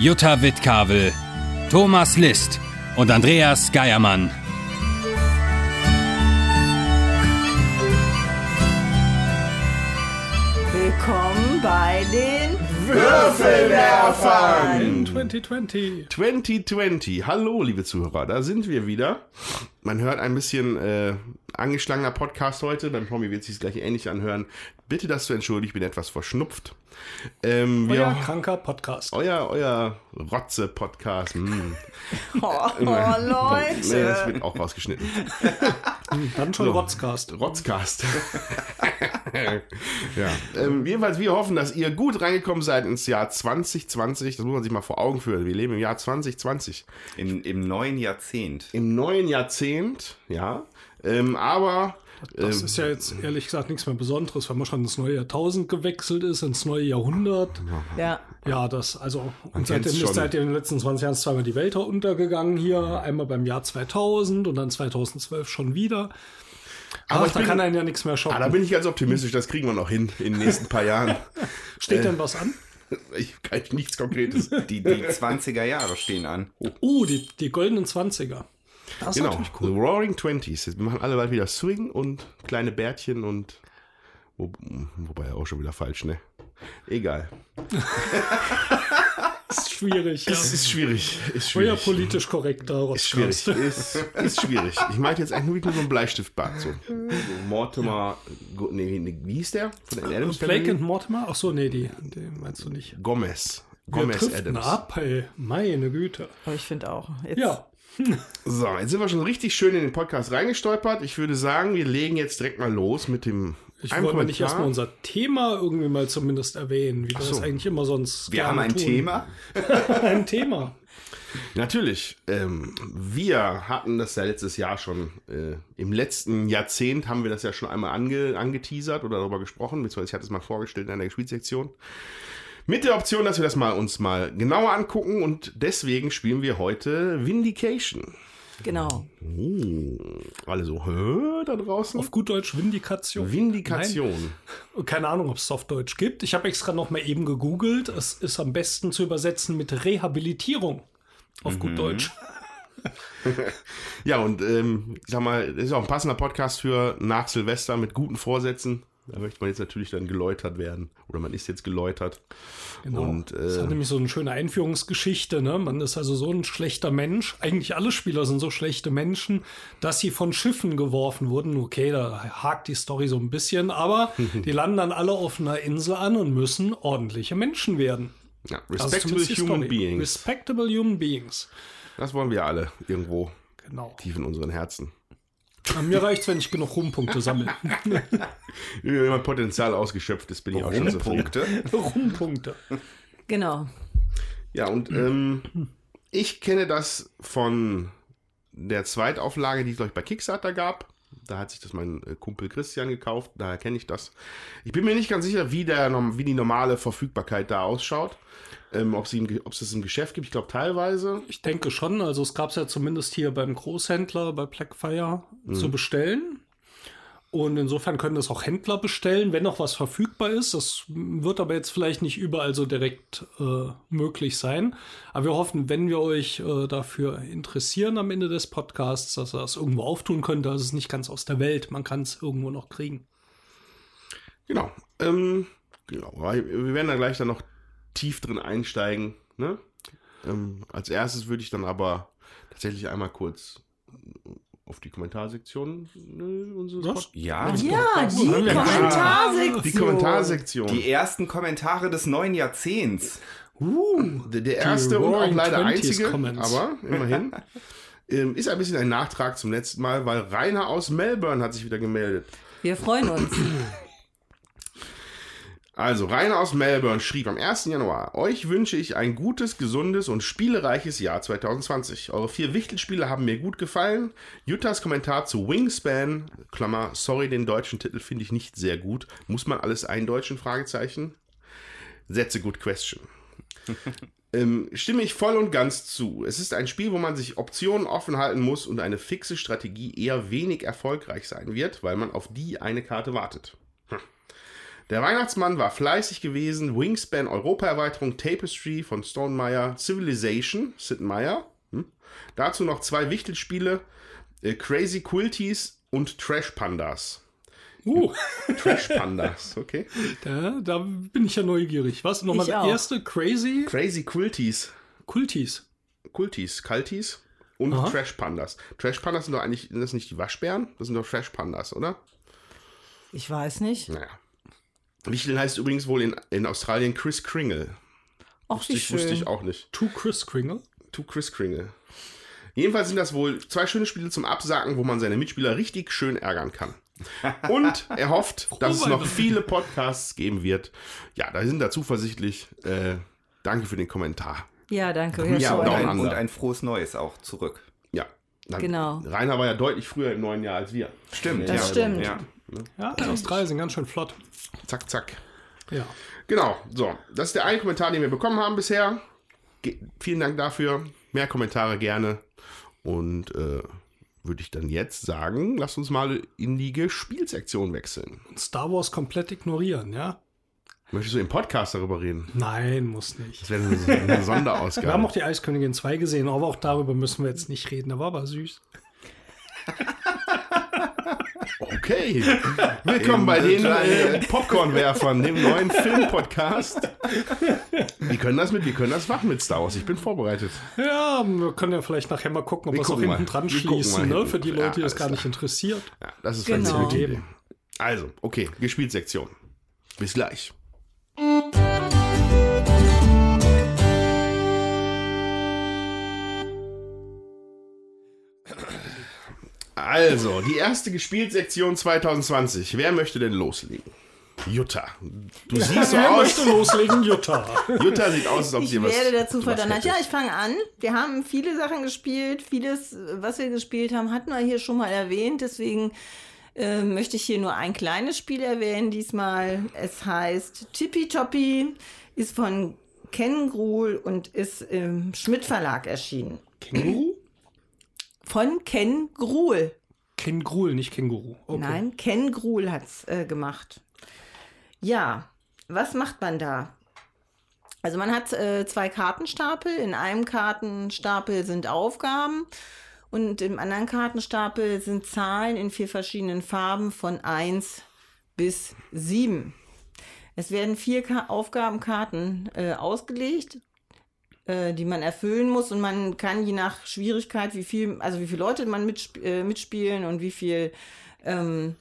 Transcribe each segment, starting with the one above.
Jutta Wittkavel, Thomas List und Andreas Geiermann. Willkommen bei den Würfelwerfern 2020. 2020. Hallo, liebe Zuhörer, da sind wir wieder. Man hört ein bisschen äh, angeschlagener Podcast heute. Beim Tommy wird es sich gleich ähnlich anhören. Bitte das zu entschuldigen, ich bin etwas verschnupft. Ähm, wir, Euer kranker Podcast. euer, euer Rotze-Podcast. Mm. Oh, oh Nee, das Leute. wird auch rausgeschnitten. Dann schon So. Rotzcast. Rotzcast. ja. Ähm, jedenfalls, wir hoffen, dass ihr gut reingekommen seid ins Jahr 2020. Das muss man sich mal vor Augen führen. Wir leben im Jahr 2020. In, Im neuen Jahrzehnt. Im neuen Jahrzehnt, ja. Ähm, aber Das ähm, ist ja jetzt ehrlich gesagt nichts mehr Besonderes, weil man schon ins neue Jahrtausend gewechselt ist, ins neue Jahrhundert. Ja, Ja, das, also, und seitdem ist seit den letzten 20 Jahren zweimal die Welt untergegangen hier. Einmal beim Jahr 2000 und dann 2012 schon wieder. Aber ich da bin- kann einen ja nichts mehr ah, schocken. da bin ich ganz optimistisch. Das kriegen wir noch hin in den nächsten paar Jahren. Steht denn was an? Ich kann nichts Konkretes. Die, die 20er Jahre stehen an. Uh, die, die goldenen 20er. Das ist Genau. natürlich The cool. Roaring Twenties. Wir machen alle bald wieder Swing und kleine Bärtchen und wo, wobei auch schon wieder falsch, ne? Egal. Ist schwierig. Ja. Es ist schwierig. Ist schwierig. politisch korrekter Ist schwierig. Ist, ist schwierig. Ich meinte jetzt eigentlich nur so ein Bleistiftbart. So, so Mortimer. Nee, nee, wie hieß der? Von den Adams Blake Family? and Mortimer? Ach so, nee, die, die meinst du nicht. Gomez. Gomez Adams. ab, ey? Meine Güte. aber ich finde auch. Jetzt, Ja, So, jetzt sind wir schon richtig schön in den Podcast reingestolpert. Ich würde sagen, wir legen jetzt direkt mal los mit dem. ich wollte nicht Kommentar. erstmal unser Thema irgendwie mal zumindest erwähnen, wie wir so. das eigentlich immer sonst Wir gerne haben ein tun. Thema. ein Thema. Natürlich. Ähm, wir hatten das ja letztes Jahr schon. Äh, Im letzten Jahrzehnt haben wir das ja schon einmal ange, angeteasert oder darüber gesprochen, beziehungsweise ich hatte es mal vorgestellt in der Gespielsektion. Mit der Option, dass wir das mal uns mal genauer angucken und deswegen spielen wir heute Vindication. Genau. Oh, alle so, hä, da draußen? Auf gut Deutsch Vindikation. Vindikation. Nein. Keine Ahnung, ob es auf Deutsch gibt. Ich habe extra noch mal eben gegoogelt. Es ist am besten zu übersetzen mit Rehabilitierung. Auf Mhm. gut Deutsch. Ja, und ähm, ich sag mal, das ist auch ein passender Podcast für nach Silvester mit guten Vorsätzen. Da möchte man jetzt natürlich dann geläutert werden. Oder man ist jetzt geläutert. Genau. Und, das äh, hat nämlich so eine schöne Einführungsgeschichte. Ne? Man ist also so ein schlechter Mensch. Eigentlich alle Spieler sind so schlechte Menschen, dass sie von Schiffen geworfen wurden. Okay, da hakt die Story so ein bisschen, aber die landen dann alle auf einer Insel an und müssen ordentliche Menschen werden. Ja, Das ist respectable die human beings. Respectable Human Beings. Das wollen wir alle irgendwo Genau. tief in unseren Herzen. An mir reicht's, wenn ich genug Rumpunkte sammle. Wenn mein Potenzial ausgeschöpft ist, bin ich auch schon zufrieden. Punkte. Rumpunkte. Genau. Ja, und ähm, ich kenne das von der Zweitauflage, die es, glaube ich, bei Kickstarter gab. Da hat sich das mein äh, Kumpel Christian gekauft, daher kenne ich das. Ich bin mir nicht ganz sicher, wie, der, wie die normale Verfügbarkeit da ausschaut. Ähm, ob, sie ob es das im Geschäft gibt, ich glaube teilweise. Ich denke schon. Also es gab es ja zumindest hier beim Großhändler, bei Blackfire zu bestellen. Und insofern können das auch Händler bestellen, wenn noch was verfügbar ist. Das wird aber jetzt vielleicht nicht überall so direkt äh, möglich sein. Aber wir hoffen, wenn wir euch äh, dafür interessieren am Ende des Podcasts, dass ihr das irgendwo auftun könnt. Das ist nicht ganz aus der Welt. Man kann es irgendwo noch kriegen. Genau. Ähm, genau. Wir werden da gleich dann noch tief drin einsteigen. Ne? Ähm, als erstes würde ich dann aber tatsächlich einmal kurz auf die Kommentarsektion äh, unseres Ja, Ja, die Kommentarsektion. Die Kommentarsektion. die ersten Kommentare des neuen Jahrzehnts. der, der erste und auch leider einzige, Comments. aber immerhin. ähm, ist ein bisschen ein Nachtrag zum letzten Mal, weil Rainer aus Melbourne hat sich wieder gemeldet. Wir freuen uns. Also, Rainer aus Melbourne schrieb am 1. Januar, euch wünsche ich ein gutes, gesundes und spielereiches Jahr 2020. Eure vier Wichtelspiele haben mir gut gefallen. Juttas Kommentar zu Wingspan, Klammer, sorry, den deutschen Titel finde ich nicht sehr gut. Muss man alles eindeutschen? Fragezeichen. That's a good question. ähm, stimme ich voll und ganz zu. Es ist ein Spiel, wo man sich Optionen offen halten muss und eine fixe Strategie eher wenig erfolgreich sein wird, weil man auf die eine Karte wartet. Der Weihnachtsmann war fleißig gewesen. Wingspan Europa-Erweiterung Tapestry von Stonemeyer, Civilization, Sid Meier. Hm. Dazu noch zwei Wichtelspiele, äh, Crazy Quilties und Trash Pandas. Uh, Trash Pandas, okay. da, da bin ich ja neugierig. Was? Nochmal Ich der erste Crazy Crazy Quilties. Kultis. Kultis, Kaltis und Aha. Trash Pandas. Trash Pandas sind doch eigentlich, sind das nicht die Waschbären? Das sind doch Trash Pandas, oder? Ich weiß nicht. Naja. Wichteln heißt übrigens wohl in, in Australien Chris Kringle. Ach, Wusste wie ich, wusste ich auch nicht. To Chris Kringle. To Chris Kringle. Jedenfalls sind das wohl zwei schöne Spiele zum Absagen, wo man seine Mitspieler richtig schön ärgern kann. Und er hofft, dass es noch viele Podcasts geben wird. Ja, da sind da zuversichtlich. Äh, danke für den Kommentar. Ja, danke. Ja, Ja, und ein, und ein frohes Neues auch zurück. Ja. Dann, Genau. Rainer war ja deutlich früher im neuen Jahr als wir. Stimmt, Das ja. stimmt. Ja. Ja, die Australier sind ganz schön flott. Zack, zack. Ja. Genau, so. Das ist der eine Kommentar, den wir bekommen haben bisher. Ge vielen Dank dafür. Mehr Kommentare gerne. Und äh, würde ich dann jetzt sagen, lass uns mal in die Gespielsektion wechseln. Star Wars komplett ignorieren, ja? Möchtest du im Podcast darüber reden? Nein, muss nicht. Das wäre eine, eine Wir haben Sonderausgabe. auch die Eiskönigin 2 gesehen, aber auch darüber müssen wir jetzt nicht reden. Der war aber süß. Okay. Willkommen bei den äh, Popcornwerfern, dem neuen Filmpodcast. Wir können das mit, wir können das machen mit Star Wars. Ich bin vorbereitet. Ja, wir können ja vielleicht nachher mal gucken, ob Wir es auch hinten dran schließen, ne? Für die Leute, die Ja, das gar nicht interessiert. Ja, das ist Genau. eine gute Eben. Idee. Also, okay, Gespielsektion. Bis gleich. Also, die erste Gespielsektion 2020. Wer möchte denn loslegen? Jutta. Du siehst so Wer aus. möchte loslegen? Jutta. Jutta sieht aus, als ob Ich sie was. werde dazu verdonnert. Ja, ich fange an. Wir haben viele Sachen gespielt. Vieles, was wir gespielt haben, hatten wir hier schon mal erwähnt. Deswegen äh, möchte ich hier nur ein kleines Spiel erwähnen diesmal. Es heißt Tippy Toppy, ist von Ken Gruhl und ist im Schmidt Verlag erschienen. Känguru? Von Ken Gruhl. Känguru, nicht Känguru. Okay. Nein, Ken Gruhl hat's äh, gemacht. Ja, was macht man da? Also man hat äh, zwei Kartenstapel. In einem Kartenstapel sind Aufgaben und im anderen Kartenstapel sind Zahlen in vier verschiedenen Farben von 1 bis 7. Es werden vier Ka Aufgabenkarten äh, ausgelegt, äh, die man erfüllen muss und man kann je nach Schwierigkeit, wie viel, also wie viele Leute man mitsp äh, mitspielen und wie viel ähm,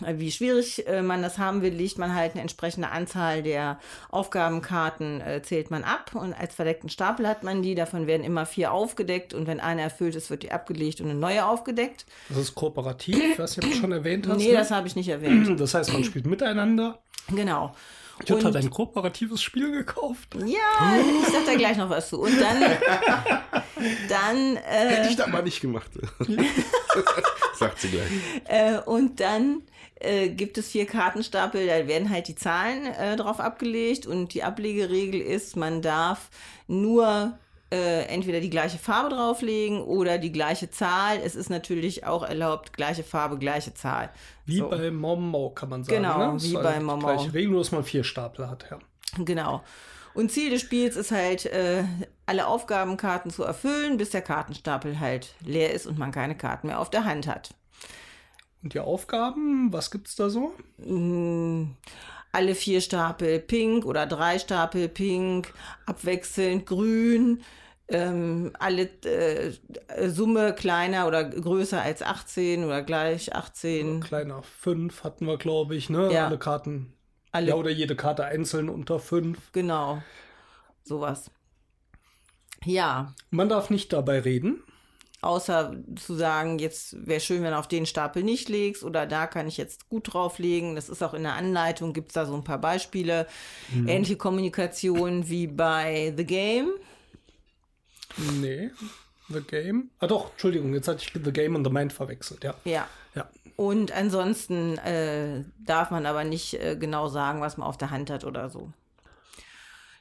wie schwierig äh, man das haben will, legt man halt eine entsprechende Anzahl der Aufgabenkarten, äh, zählt man ab und als verdeckten Stapel hat man die. Davon werden immer vier aufgedeckt und wenn eine erfüllt ist, wird die abgelegt und eine neue aufgedeckt. Das ist kooperativ, ob du schon erwähnt hast. nee, ne? das habe ich nicht erwähnt. das heißt, man spielt miteinander. genau. Jutta hat ein kooperatives Spiel gekauft. Ja, ich sag da gleich noch was zu. Und dann, dann, äh, Hätte ich das mal nicht gemacht. Sagt sie gleich. Äh, und dann äh, gibt es vier Kartenstapel, da werden halt die Zahlen äh, drauf abgelegt und die Ablegeregel ist, man darf nur äh, entweder die gleiche Farbe drauflegen oder die gleiche Zahl. Es ist natürlich auch erlaubt, gleiche Farbe, gleiche Zahl. Wie So. bei Momo, kann man sagen. Genau, ne? Wie ist bei Momo. Gleiche Regel, nur dass man vier Stapel hat, ja. Genau. Und Ziel des Spiels ist halt, äh, alle Aufgabenkarten zu erfüllen, bis der Kartenstapel halt leer ist und man keine Karten mehr auf der Hand hat. Und die Aufgaben, was gibt's da so? Mm, alle vier Stapel pink oder drei Stapel pink, abwechselnd grün, ähm, alle äh, Summe kleiner oder größer als 18 oder gleich 18. Kleiner fünf hatten wir, glaube ich, ne? Ja. Alle Karten. Alle, Ja, oder jede Karte einzeln unter fünf. genau. Sowas. Ja, Man darf nicht dabei reden. außer zu sagen, jetzt wäre schön, wenn du auf den Stapel nicht legst oder da kann ich jetzt gut drauflegen. Das ist auch in der Anleitung, gibt es da so ein paar Beispiele. Mhm. Ähnliche Kommunikation wie bei The Game. Nee. The Game? Ah doch, Entschuldigung, jetzt hatte ich The Game und The Mind verwechselt, ja. Ja. Ja. Und ansonsten äh, darf man aber nicht äh, genau sagen, was man auf der Hand hat oder so.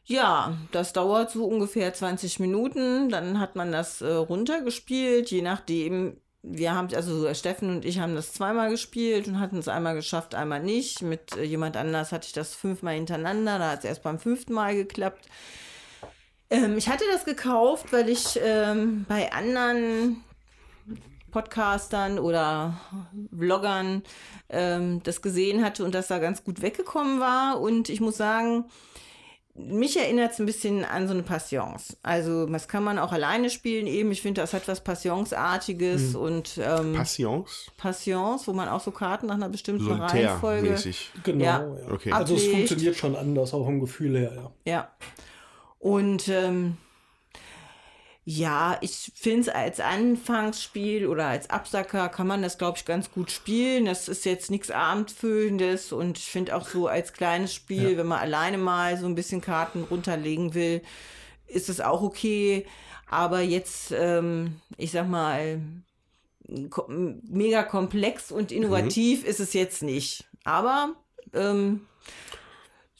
Ja, das dauert so ungefähr 20 Minuten. Dann hat man das äh, runtergespielt, je nachdem. Wir haben, also Steffen und ich haben das zweimal gespielt und hatten es einmal geschafft, einmal nicht. Mit äh, jemand anders hatte ich das fünfmal hintereinander. Da hat es erst beim fünften Mal geklappt. Ähm, ich hatte das gekauft, weil ich ähm, bei anderen Podcastern oder Vloggern ähm, das gesehen hatte und das da ganz gut weggekommen war. Und ich muss sagen, mich erinnert es ein bisschen an so eine Passions. Also das kann man auch alleine spielen eben. Ich finde, das hat was Passionsartiges und ähm, Passions? Passions, wo man auch so Karten nach einer bestimmten Reihenfolge. Solitär-mäßig. Genau, Ja. ja. Okay. Also es funktioniert schon anders, auch im Gefühl her, ja. Ja. Und ähm, ja, ich finde es als Anfangsspiel oder als Absacker kann man das, glaube ich, ganz gut spielen. Das ist jetzt nichts Abendfüllendes und ich finde auch so als kleines Spiel, Ja. wenn man alleine mal so ein bisschen Karten runterlegen will, ist es auch okay. Aber jetzt, ähm, ich sag mal, mega komplex und innovativ ist es jetzt nicht. Aber ähm,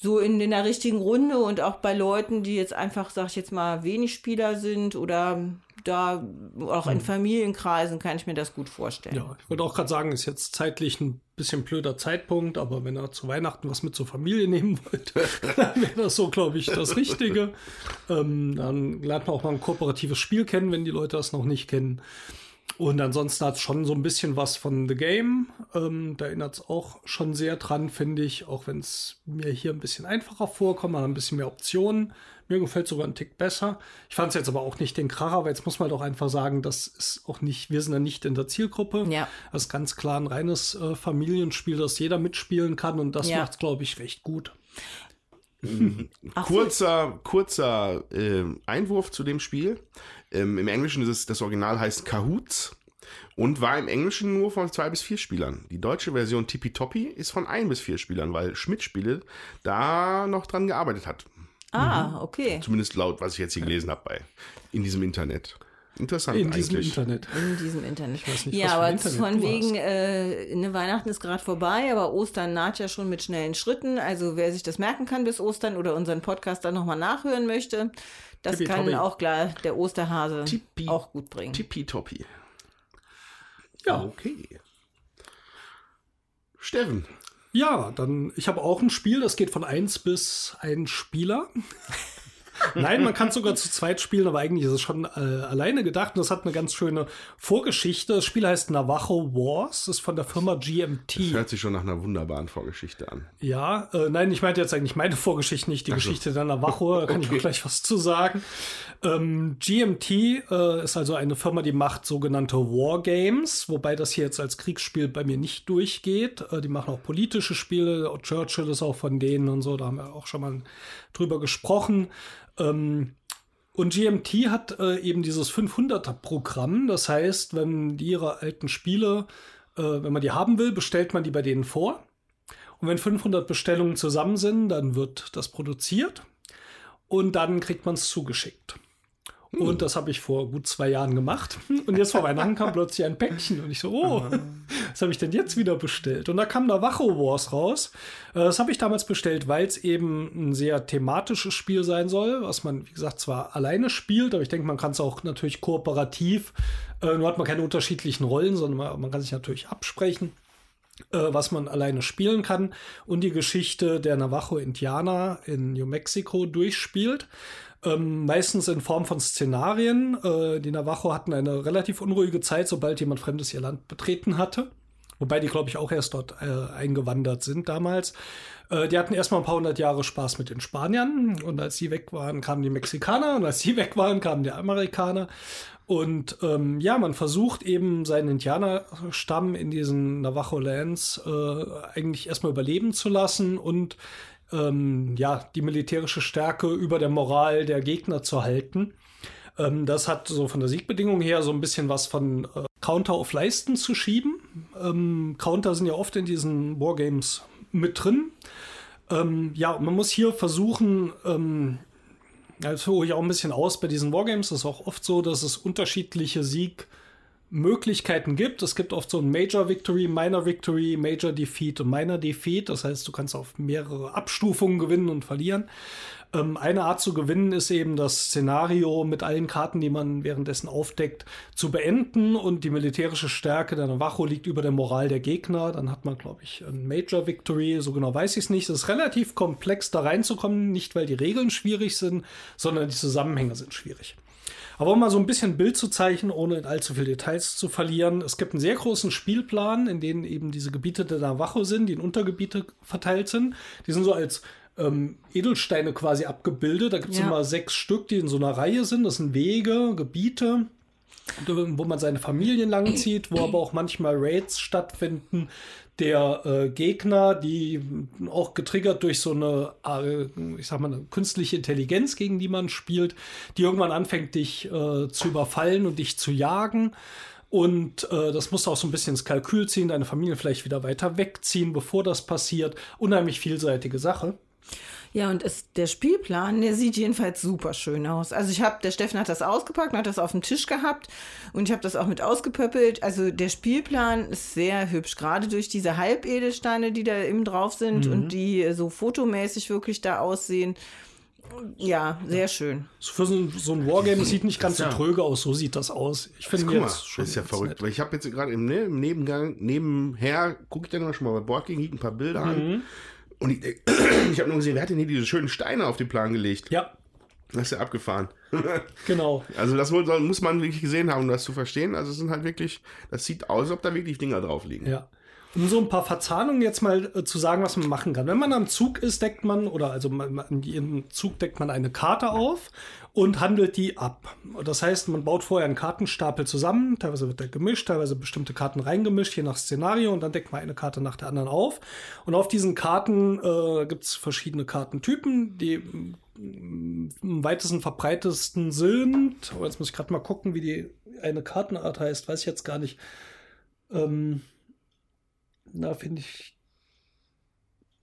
so in, in der richtigen Runde und auch bei Leuten, die jetzt einfach, sag ich jetzt mal, wenig Spieler sind oder da auch in Familienkreisen kann ich mir das gut vorstellen. Ja, ich wollte auch gerade sagen, ist jetzt zeitlich ein bisschen blöder Zeitpunkt, aber wenn ihr zu Weihnachten was mit zur Familie nehmen wollt, dann wäre das so, glaube ich, das Richtige. Ähm, dann lernt man auch mal ein kooperatives Spiel kennen, wenn die Leute das noch nicht kennen. Und ansonsten hat es schon so ein bisschen was von The Game. Ähm, da erinnert es auch schon sehr dran, finde ich, auch wenn es mir hier ein bisschen einfacher vorkommt, man hat ein bisschen mehr Optionen. Mir gefällt sogar ein Tick besser. Ich fand es jetzt aber auch nicht den Kracher, aber jetzt muss man doch einfach sagen, das ist auch nicht, wir sind ja nicht in der Zielgruppe. Ja. Das ist ganz klar ein reines äh, Familienspiel, das jeder mitspielen kann und das Ja. macht es, glaube ich, recht gut. Ach so, Kurzer, kurzer ähm, Einwurf zu dem Spiel. Ähm, Im Englischen ist es, das Original heißt Kahoots und war im Englischen nur von zwei bis vier Spielern. Die deutsche Version Tippy Toppy ist von ein bis vier Spielern, weil Schmidt Spiele da noch dran gearbeitet hat. Ah, okay. Zumindest laut, was ich jetzt hier gelesen habe bei in diesem Internet. Interessant In diesem eigentlich. Internet. In diesem Internet. weiß nicht, was ja, aber Internet von wegen, äh, ne, Weihnachten ist gerade vorbei, aber Ostern naht ja schon mit schnellen Schritten. Also wer sich das merken kann bis Ostern oder unseren Podcast dann nochmal nachhören möchte, das Tippi kann Toppi. auch klar der Osterhase Tippi- auch gut bringen. Tippy Toppy. Ja. Okay. Steffen. Ja, dann, ich habe auch ein Spiel, das geht von 1 bis ein Spieler. Nein, man kann sogar zu zweit spielen, aber eigentlich ist es schon äh, alleine gedacht. Und das hat eine ganz schöne Vorgeschichte. Das Spiel heißt Navajo Wars, ist von der Firma GMT. Hört sich schon nach einer wunderbaren Vorgeschichte an. Ja, äh, nein, ich meinte jetzt eigentlich meine Vorgeschichte, nicht die so. Geschichte der Navajo. Da kann ich Okay. auch gleich was zu sagen. Ähm, GMT äh, ist also eine Firma, die macht sogenannte Wargames, wobei das hier jetzt als Kriegsspiel bei mir nicht durchgeht. Äh, die machen auch politische Spiele. Churchill ist auch von denen und so. Da haben wir auch schon mal drüber gesprochen. Ähm, und GMT hat äh, eben dieses 500er-Programm. Das heißt, wenn die ihre alten Spiele, äh, wenn man die haben will, bestellt man die bei denen vor. Und wenn 500 Bestellungen zusammen sind, dann wird das produziert und dann kriegt man es zugeschickt. Und das habe ich vor gut zwei Jahren gemacht. Und jetzt vor Weihnachten kam plötzlich ein Päckchen und ich so, oh, was habe ich denn jetzt wieder bestellt? Und da kam Navajo Wars raus. Äh, Das habe ich damals bestellt, weil es eben ein sehr thematisches Spiel sein soll, was man, wie gesagt, zwar alleine spielt, aber ich denke, man kann es auch natürlich kooperativ. Äh, Nur hat man keine unterschiedlichen Rollen, sondern man, man kann sich natürlich absprechen was man alleine spielen kann und die Geschichte der Navajo-Indianer in New Mexico durchspielt. Ähm, meistens in Form von Szenarien. Äh, die Navajo hatten eine relativ unruhige Zeit, sobald jemand Fremdes ihr Land betreten hatte. Wobei die, glaube ich, auch erst dort äh, eingewandert sind damals. Äh, die hatten erstmal ein paar hundert Jahre Spaß mit den Spaniern. Und als sie weg waren, kamen die Mexikaner. Und als sie weg waren, kamen die Amerikaner. Und ähm, ja, man versucht eben seinen Indianerstamm in diesen Navajo Lands äh, eigentlich erstmal überleben zu lassen und ähm, ja, die militärische Stärke über der Moral der Gegner zu halten. Ähm, das hat so von der Siegbedingung her so ein bisschen was von äh, Counter auf Leisten zu schieben. Ähm, Counter sind ja oft in diesen Wargames mit drin. Ähm, ja, man muss hier versuchen, ähm, das hole ich auch ein bisschen aus bei diesen Wargames. Das ist auch oft so, dass es unterschiedliche Siegmöglichkeiten gibt. Es gibt oft so ein Major Victory, Minor Victory, Major Defeat und Minor Defeat. Das heißt, du kannst auf mehrere Abstufungen gewinnen und verlieren. Ähm, eine Art zu gewinnen ist eben das Szenario mit allen Karten, die man währenddessen aufdeckt, zu beenden und die militärische Stärke der Navajo liegt über der Moral der Gegner. Dann hat man, glaube ich, ein Major Victory. So genau weiß ich es nicht. Es ist relativ komplex, da reinzukommen, nicht weil die Regeln schwierig sind, sondern die Zusammenhänge sind schwierig. Aber um mal so ein bisschen Bild zu zeichnen, ohne in allzu viele Details zu verlieren, es gibt einen sehr großen Spielplan, in dem eben diese Gebiete der Navajo sind, die in Untergebiete verteilt sind. Die sind so als ähm, Edelsteine quasi abgebildet. Da gibt es Ja. immer sechs Stück, die in so einer Reihe sind. Das sind Wege, Gebiete, wo man seine Familien langzieht, wo aber auch manchmal Raids stattfinden der äh, Gegner, die auch getriggert durch so eine, äh, ich sag mal, eine künstliche Intelligenz, gegen die man spielt, die irgendwann anfängt, dich äh, zu überfallen und dich zu jagen. Und äh, das musst du auch so ein bisschen ins Kalkül ziehen, deine Familie vielleicht wieder weiter wegziehen, bevor das passiert. Unheimlich vielseitige Sache. Ja, und es, der Spielplan, der sieht jedenfalls super schön aus. Also ich habe, der Steffen hat das ausgepackt, hat das auf dem Tisch gehabt und ich habe das auch mit ausgepöppelt. Also der Spielplan ist sehr hübsch, gerade durch diese Halbedelsteine, die da eben drauf sind Mhm. und die so fotomäßig wirklich da aussehen. Ja, sehr schön. So Für so ein, so ein Wargame sieht nicht ganz Ja. so tröge aus, so sieht das aus. Ich finde Guck mal, schon das ist ja verrückt. nett. Weil ich habe jetzt gerade im, ne, im Nebengang, nebenher, gucke ich dann immer schon mal bei Boardgame, ein paar Bilder Mhm. an. Und ich, ich habe nur gesehen, wer hat denn hier diese schönen Steine auf den Plan gelegt? Ja, Das ist ja abgefahren. genau. Also das muss man wirklich gesehen haben, um das zu verstehen. Also es sind halt wirklich, das sieht aus, als ob da wirklich Dinger drauf liegen. Ja. Um so ein paar Verzahnungen jetzt mal äh, zu sagen, was man machen kann. Wenn man am Zug ist, deckt man, oder also man, man, in jedem Zug deckt man eine Karte auf und handelt die ab. Das heißt, man baut vorher einen Kartenstapel zusammen, teilweise wird der gemischt, teilweise bestimmte Karten reingemischt, je nach Szenario, und dann deckt man eine Karte nach der anderen auf. Und auf diesen Karten äh, gibt es verschiedene Kartentypen, die am weitesten verbreitesten sind. Oh, jetzt muss ich gerade mal gucken, wie die eine Kartenart heißt, weiß ich jetzt gar nicht. Ähm, na, finde ich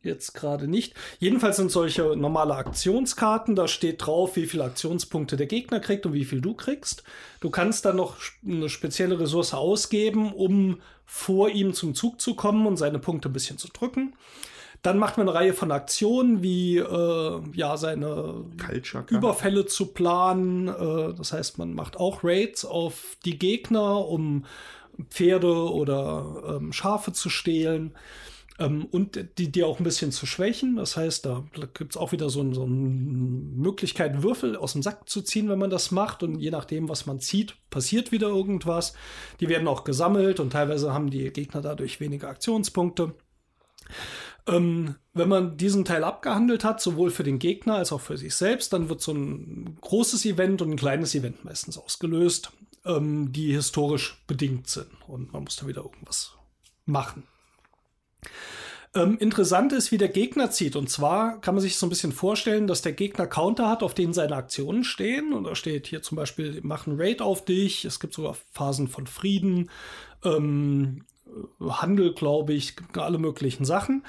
jetzt gerade nicht. Jedenfalls sind solche normale Aktionskarten, da steht drauf, wie viele Aktionspunkte der Gegner kriegt und wie viel du kriegst. Du kannst dann noch eine spezielle Ressource ausgeben, um vor ihm zum Zug zu kommen und seine Punkte ein bisschen zu drücken. Dann macht man eine Reihe von Aktionen, wie äh, ja seine. Überfälle zu planen. Äh, das heißt, man macht auch Raids auf die Gegner, um Pferde oder ähm, Schafe zu stehlen. Ähm, und die, die auch ein bisschen zu schwächen. Das heißt, da gibt es auch wieder so, so eine Möglichkeit, Würfel aus dem Sack zu ziehen, wenn man das macht. Und je nachdem, was man zieht, passiert wieder irgendwas. Die werden auch gesammelt und teilweise haben die Gegner dadurch weniger Aktionspunkte. Ähm, wenn man diesen Teil abgehandelt hat, sowohl für den Gegner als auch für sich selbst, dann wird so ein großes Event und ein kleines Event meistens ausgelöst, ähm, die historisch bedingt sind. Und man muss da wieder irgendwas machen. Ähm, interessant ist, wie der Gegner zieht. Und zwar kann man sich so ein bisschen vorstellen, dass der Gegner Counter hat, auf denen seine Aktionen stehen. Und da steht hier zum Beispiel, mach einen Raid auf dich. Es gibt sogar Phasen von Frieden, ähm, Handel, glaube ich, alle möglichen Sachen.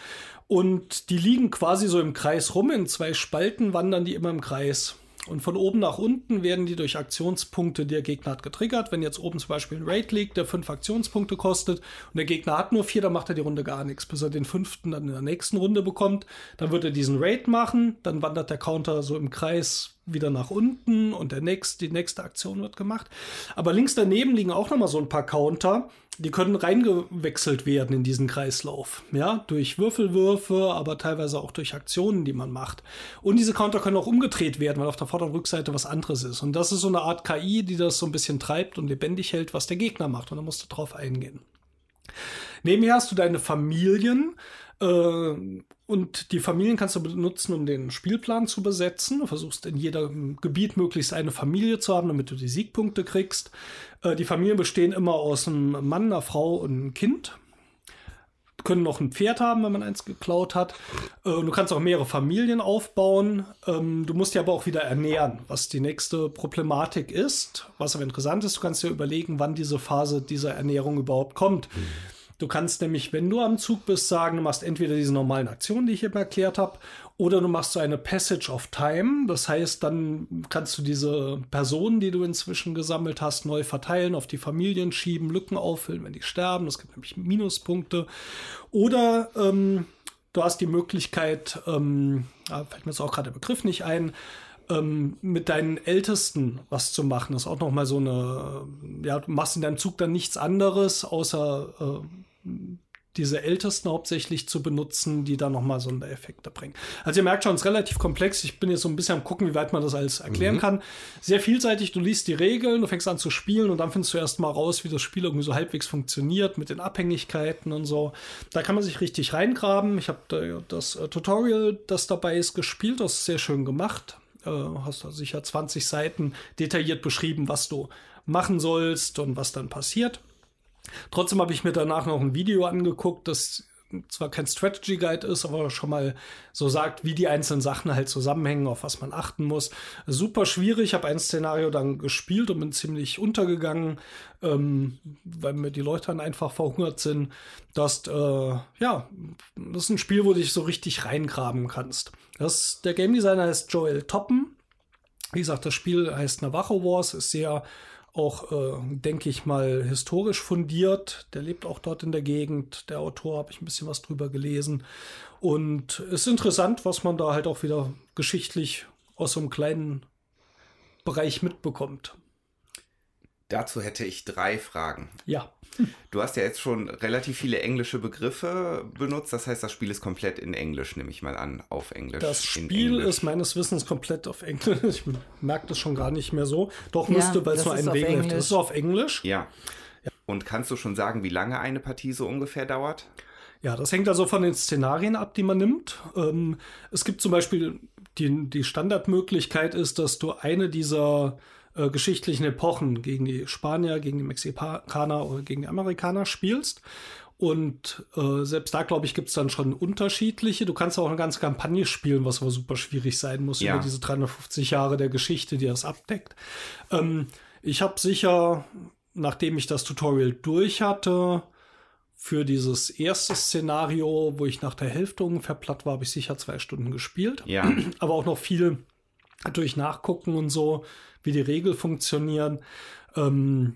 Und die liegen quasi so im Kreis rum. In zwei Spalten wandern die immer im Kreis. Und von oben nach unten werden die durch Aktionspunkte, die der Gegner hat, getriggert. Wenn jetzt oben zum Beispiel ein Raid liegt, der fünf Aktionspunkte kostet und der Gegner hat nur vier, dann macht er die Runde gar nichts, bis er den fünften dann in der nächsten Runde bekommt. Dann wird er diesen Raid machen, dann wandert der Counter so im Kreis wieder nach unten und der nächste, die nächste Aktion wird gemacht. Aber links daneben liegen auch noch mal so ein paar Counter, die können reingewechselt werden in diesen Kreislauf. Ja, durch Würfelwürfe, aber teilweise auch durch Aktionen, die man macht. Und diese Counter können auch umgedreht werden, weil auf der Vorder- und Rückseite was anderes ist. Und das ist so eine Art KI, die das so ein bisschen treibt und lebendig hält, was der Gegner macht. Und da musst du drauf eingehen. Nebenher hast du deine Familien. Äh, und die Familien kannst du benutzen, um den Spielplan zu besetzen. Du versuchst in jedem Gebiet möglichst eine Familie zu haben, damit du die Siegpunkte kriegst. Äh, die Familien bestehen immer aus einem Mann, einer Frau und einem Kind. können noch ein Pferd haben, wenn man eins geklaut hat. Äh, du kannst auch mehrere Familien aufbauen. Ähm, du musst dich aber auch wieder ernähren, was die nächste Problematik ist. Was aber interessant ist, du kannst dir überlegen, wann diese Phase dieser Ernährung überhaupt kommt. Mhm. Du kannst nämlich, wenn du am Zug bist, sagen, du machst entweder diese normalen Aktionen, die ich eben erklärt habe, oder du machst so eine Passage of Time. Das heißt, dann kannst du diese Personen, die du inzwischen gesammelt hast, neu verteilen, auf die Familien schieben, Lücken auffüllen, wenn die sterben. Das gibt nämlich Minuspunkte. Oder ähm, du hast die Möglichkeit, ähm, da fällt mir jetzt auch gerade der Begriff nicht ein, ähm, mit deinen Ältesten was zu machen. Das ist auch nochmal so eine, ja, du machst in deinem Zug dann nichts anderes, außer äh, diese Ältesten hauptsächlich zu benutzen, die da nochmal Sondereffekte bringen. Also ihr merkt schon, es ist relativ komplex. Ich bin jetzt so ein bisschen am gucken, wie weit man das alles erklären mhm. kann. Sehr vielseitig, du liest die Regeln, du fängst an zu spielen und dann findest du erst mal raus, wie das Spiel irgendwie so halbwegs funktioniert mit den Abhängigkeiten und so. Da kann man sich richtig reingraben. Ich habe das äh, Tutorial, das dabei ist, gespielt. Das ist sehr schön gemacht. Äh, hast du sicher 20 Seiten detailliert beschrieben, was du machen sollst und was dann passiert. Trotzdem habe ich mir danach noch ein Video angeguckt, das zwar kein Strategy Guide ist, aber schon mal so sagt, wie die einzelnen Sachen halt zusammenhängen, auf was man achten muss. Super schwierig. Habe ein Szenario dann gespielt und bin ziemlich untergegangen, ähm, weil mir die Leute dann einfach verhungert sind. Das, äh, ja, das ist ein Spiel, wo du dich so richtig reingraben kannst. Das, der Game Designer heißt Joel Toppen. Wie gesagt, das Spiel heißt Navajo Wars, ist sehr auch, äh, denke ich mal, historisch fundiert. Der lebt auch dort in der Gegend. Der Autor habe ich ein bisschen was drüber gelesen. Und es ist interessant, was man da halt auch wieder geschichtlich aus so einem kleinen Bereich mitbekommt. Dazu hätte ich drei Fragen. Ja. Du hast ja jetzt schon relativ viele englische Begriffe benutzt. Das heißt, das Spiel ist komplett in Englisch, nehme ich mal an, auf Englisch. Das Spiel Englisch. ist meines Wissens komplett auf Englisch. Ich merke das schon gar nicht mehr so. Doch ja, müsste, weil es nur ein Regelheft ist. Ist auf Englisch? Ja. ja. Und kannst du schon sagen, wie lange eine Partie so ungefähr dauert? Ja, das hängt also von den Szenarien ab, die man nimmt. Ähm, es gibt zum Beispiel die, die Standardmöglichkeit ist, dass du eine dieser äh, geschichtlichen Epochen gegen die Spanier, gegen die Mexikaner oder gegen die Amerikaner spielst. Und äh, selbst da, glaube ich, gibt es dann schon unterschiedliche. Du kannst auch eine ganze Kampagne spielen, was aber super schwierig sein muss, ja. über diese 350 Jahre der Geschichte, die das abdeckt. Ähm, ich habe sicher, nachdem ich das Tutorial durch hatte, für dieses erste Szenario, wo ich nach der Hälfte ungefähr platt war, habe ich sicher zwei Stunden gespielt. Ja. Aber auch noch viel durch Nachgucken und so wie die Regeln funktionieren. Ähm,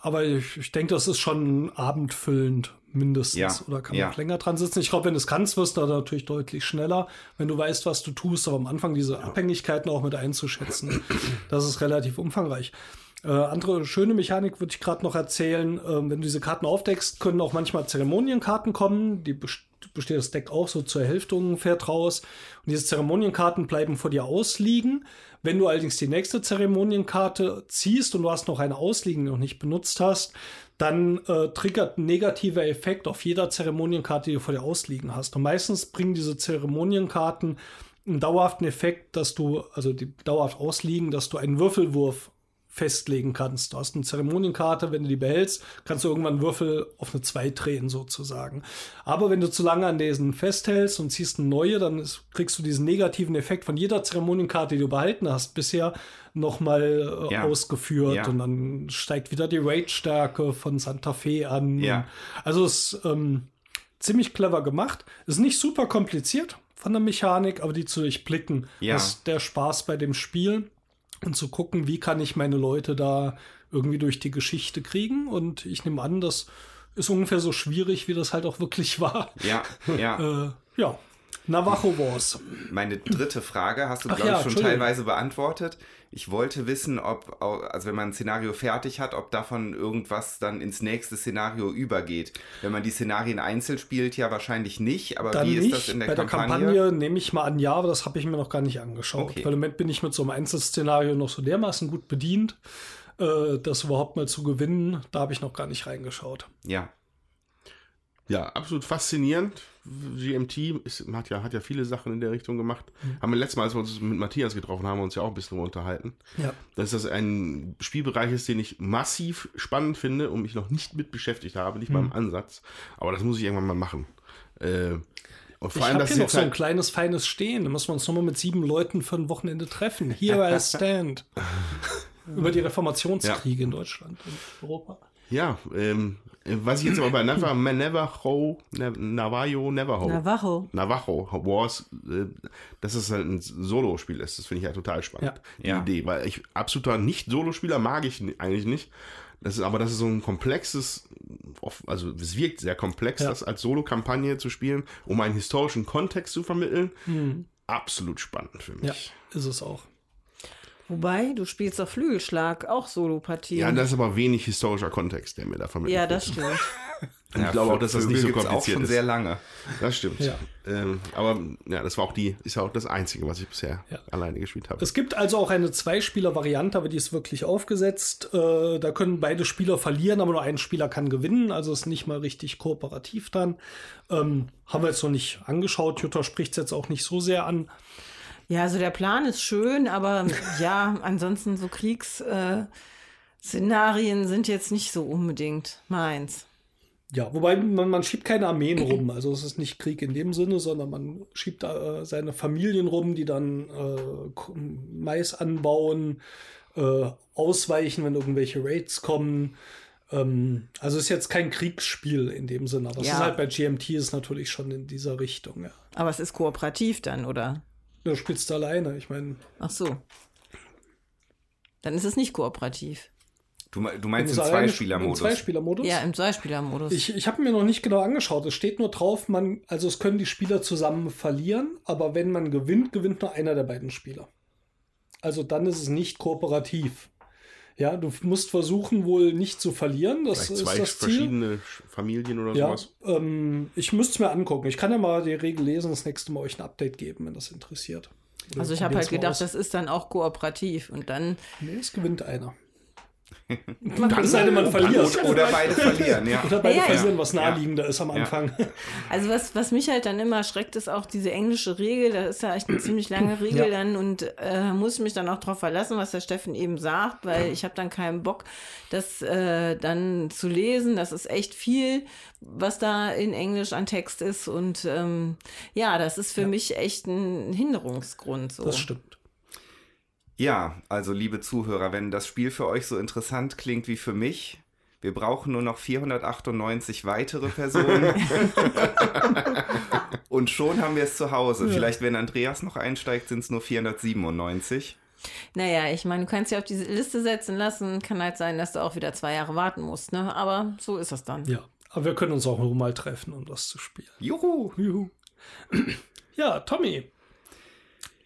aber ich, ich denke, das ist schon abendfüllend mindestens. Ja, Oder kann man ja. auch länger dran sitzen. Ich glaube, wenn du es kannst, wirst du da natürlich deutlich schneller, wenn du weißt, was du tust. Aber am Anfang diese Abhängigkeiten auch mit einzuschätzen, das ist relativ umfangreich. Äh, andere schöne Mechanik würde ich gerade noch erzählen. Äh, wenn du diese Karten aufdeckst, können auch manchmal Zeremonienkarten kommen. Die besteht das Deck auch so zur Hälfte ungefähr draus. Und diese Zeremonienkarten bleiben vor dir ausliegen. Wenn du allerdings die nächste Zeremonienkarte ziehst und du hast noch eine ausliegen, die noch nicht benutzt hast, dann äh, triggert ein negativer Effekt auf jeder Zeremonienkarte, die du vor dir ausliegen hast. Und meistens bringen diese Zeremonienkarten einen dauerhaften Effekt, dass du, also die dauerhaft ausliegen, dass du einen Würfelwurf festlegen kannst. Du hast eine Zeremonienkarte, wenn du die behältst, kannst du irgendwann Würfel auf eine 2 drehen sozusagen. Aber wenn du zu lange an diesen festhältst und ziehst eine neue, dann ist, kriegst du diesen negativen Effekt von jeder Zeremonienkarte, die du behalten hast, bisher nochmal äh, ja. ausgeführt ja. und dann steigt wieder die Rage-Stärke von Santa Fe an. Ja. Also es ist ähm, ziemlich clever gemacht. Ist nicht super kompliziert von der Mechanik, aber die zu durchblicken, ja. ist der Spaß bei dem Spiel und zu gucken, wie kann ich meine Leute da irgendwie durch die Geschichte kriegen. Und ich nehme an, das ist ungefähr so schwierig, wie das halt auch wirklich war. Ja, ja. äh, ja. Navajo Wars. Meine dritte Frage hast du, glaube ja, ich, schon teilweise beantwortet. Ich wollte wissen, ob, also wenn man ein Szenario fertig hat, ob davon irgendwas dann ins nächste Szenario übergeht. Wenn man die Szenarien einzeln spielt, ja wahrscheinlich nicht, aber dann wie nicht. ist das in der Bei Kampagne? Bei der Kampagne nehme ich mal an, ja, aber das habe ich mir noch gar nicht angeschaut. Okay. Weil im Moment bin ich mit so einem Einzelszenario noch so dermaßen gut bedient, äh, das überhaupt mal zu gewinnen, da habe ich noch gar nicht reingeschaut. Ja. Ja, absolut faszinierend. GMT ist, hat, ja, hat ja viele Sachen in der Richtung gemacht. Mhm. Haben wir letztes Mal, als wir uns mit Matthias getroffen haben, uns ja auch ein bisschen unterhalten. Ja. Dass das ein Spielbereich ist, den ich massiv spannend finde und mich noch nicht mit beschäftigt habe, nicht mhm. beim Ansatz. Aber das muss ich irgendwann mal machen. Äh, und vor ich habe hier noch so ein halt kleines, feines Stehen. Da müssen wir uns nochmal mit sieben Leuten für ein Wochenende treffen. Here I stand. Über die Reformationskriege ja. in Deutschland und Europa. Ja, ähm, was ich jetzt aber bei Navajo, Navajo, Navajo, Navajo, Navajo, Navajo Wars, äh, dass es halt ein Solo-Spiel ist, das finde ich ja total spannend. Ja. Die ja. Idee, weil ich absoluter Nicht-Solo-Spieler mag ich eigentlich nicht. Das ist, aber das ist so ein komplexes, also es wirkt sehr komplex, ja. das als Solo-Kampagne zu spielen, um einen historischen Kontext zu vermitteln. Hm. Absolut spannend für mich. Ja, ist es auch. Wobei, du spielst auf Flügelschlag auch Solopartien. Ja, das ist aber wenig historischer Kontext, der mir da vermittelt Ja, das stimmt. ich ja, glaube auch, dass das nicht so kompliziert auch schon ist. sehr lange. Das stimmt. Ja. Ähm, aber ja, das war auch die, ist ja auch das Einzige, was ich bisher ja. alleine gespielt habe. Es gibt also auch eine Zweispieler-Variante, aber die ist wirklich aufgesetzt. Äh, da können beide Spieler verlieren, aber nur ein Spieler kann gewinnen. Also ist nicht mal richtig kooperativ dann. Ähm, haben wir jetzt noch nicht angeschaut. Jutta spricht es jetzt auch nicht so sehr an. Ja, also der Plan ist schön, aber ja, ansonsten so Kriegsszenarien äh, sind jetzt nicht so unbedingt meins. Ja, wobei man, man schiebt keine Armeen rum. Also es ist nicht Krieg in dem Sinne, sondern man schiebt äh, seine Familien rum, die dann äh, Mais anbauen, äh, ausweichen, wenn irgendwelche Raids kommen. Ähm, also es ist jetzt kein Kriegsspiel in dem Sinne, aber ja. es ist halt bei GMT ist natürlich schon in dieser Richtung. Ja. Aber es ist kooperativ dann, oder? Du spielst alleine, ich meine. Ach so. Dann ist es nicht kooperativ. Du, du meinst im Zweispielermodus? Im Zweispielermodus? Ja, im Zweispielermodus. Ich, ich habe mir noch nicht genau angeschaut. Es steht nur drauf, man, also es können die Spieler zusammen verlieren, aber wenn man gewinnt, gewinnt nur einer der beiden Spieler. Also dann ist es nicht kooperativ. Ja, du musst versuchen, wohl nicht zu verlieren. Das Vielleicht zwei ist das verschiedene Familien oder ja, sowas. Ähm, ich müsste es mir angucken. Ich kann ja mal die Regel lesen, das nächste Mal euch ein Update geben, wenn das interessiert. Also ich habe halt gedacht, aus. das ist dann auch kooperativ und dann. Nee, es gewinnt einer. Man sei man verliert. Oder beide verlieren, ja. Oder beide ja, verlieren, ja. was naheliegender ja. ist am Anfang. Also was, was mich halt dann immer schreckt, ist auch diese englische Regel. Das ist ja echt eine ziemlich lange Regel dann und äh, muss mich dann auch darauf verlassen, was der Steffen eben sagt, weil ich habe dann keinen Bock, das äh, dann zu lesen. Das ist echt viel, was da in Englisch an Text ist und ähm, ja, das ist für mich echt ein Hinderungsgrund. So. Das stimmt. Ja, also liebe Zuhörer, wenn das Spiel für euch so interessant klingt wie für mich, wir brauchen nur noch 498 weitere Personen. Und schon haben wir es zu Hause. Ja. Vielleicht, wenn Andreas noch einsteigt, sind es nur 497. Naja, ich meine, du kannst ja auf diese Liste setzen lassen. Kann halt sein, dass du auch wieder zwei Jahre warten musst, ne? Aber so ist es dann. Ja, aber wir können uns auch nur mal treffen, um das zu spielen. Juhu! Juhu. Ja, Tommy,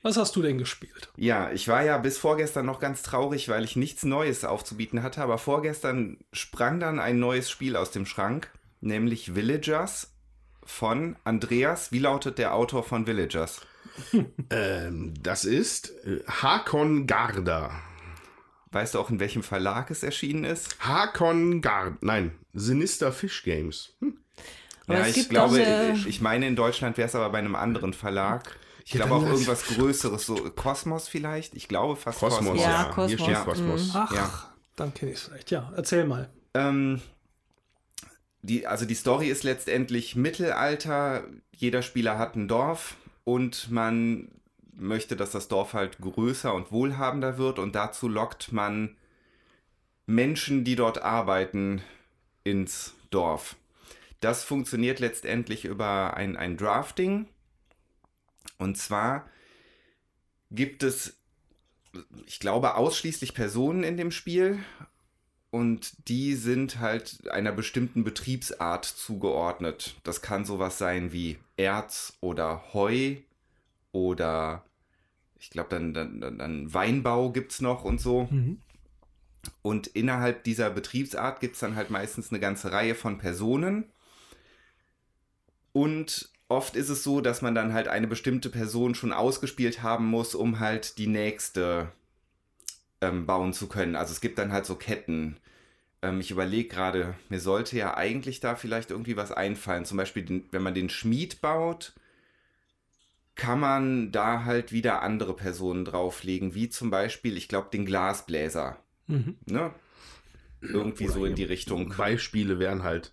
was hast du denn gespielt? Ja, ich war ja bis vorgestern noch ganz traurig, weil ich nichts Neues aufzubieten hatte, aber vorgestern sprang dann ein neues Spiel aus dem Schrank, nämlich Villagers von Andreas. Wie lautet der Autor von Villagers? ähm, das ist äh, Hakon Garda. Weißt du auch, in welchem Verlag es erschienen ist? Hakon Garda. Nein, Sinister Fish Games. Hm. Ja, ich glaube, ich meine, in Deutschland wäre es aber bei einem anderen Verlag. Ich glaube auch irgendwas Größeres, so Kosmos vielleicht. Ich glaube fast Kosmos. Kosmos. Ja, ja. Kosmos. Hier steht Kosmos. Mhm. Ach, ja. dann kenne ich es vielleicht. Ja, erzähl mal. Ähm, die, also die Story ist letztendlich Mittelalter. Jeder Spieler hat ein Dorf und man möchte, dass das Dorf halt größer und wohlhabender wird und dazu lockt man Menschen, die dort arbeiten, ins Dorf. Das funktioniert letztendlich über ein, ein Drafting. Und zwar gibt es, ich glaube, ausschließlich Personen in dem Spiel und die sind halt einer bestimmten Betriebsart zugeordnet. Das kann sowas sein wie Erz oder Heu oder ich glaube, dann, dann, dann Weinbau gibt es noch und so. Mhm. Und innerhalb dieser Betriebsart gibt es dann halt meistens eine ganze Reihe von Personen. Und oft ist es so, dass man dann halt eine bestimmte Person schon ausgespielt haben muss, um halt die nächste ähm, bauen zu können. Also es gibt dann halt so Ketten. ähm, ich überlege gerade, mir sollte ja eigentlich da vielleicht irgendwie was einfallen. Zum Beispiel, den, wenn man den Schmied baut, kann man da halt wieder andere Personen drauflegen, wie zum Beispiel, ich glaube, den Glasbläser. Mhm. Ne? Irgendwie Oder so in die Richtung. Beispiele wären halt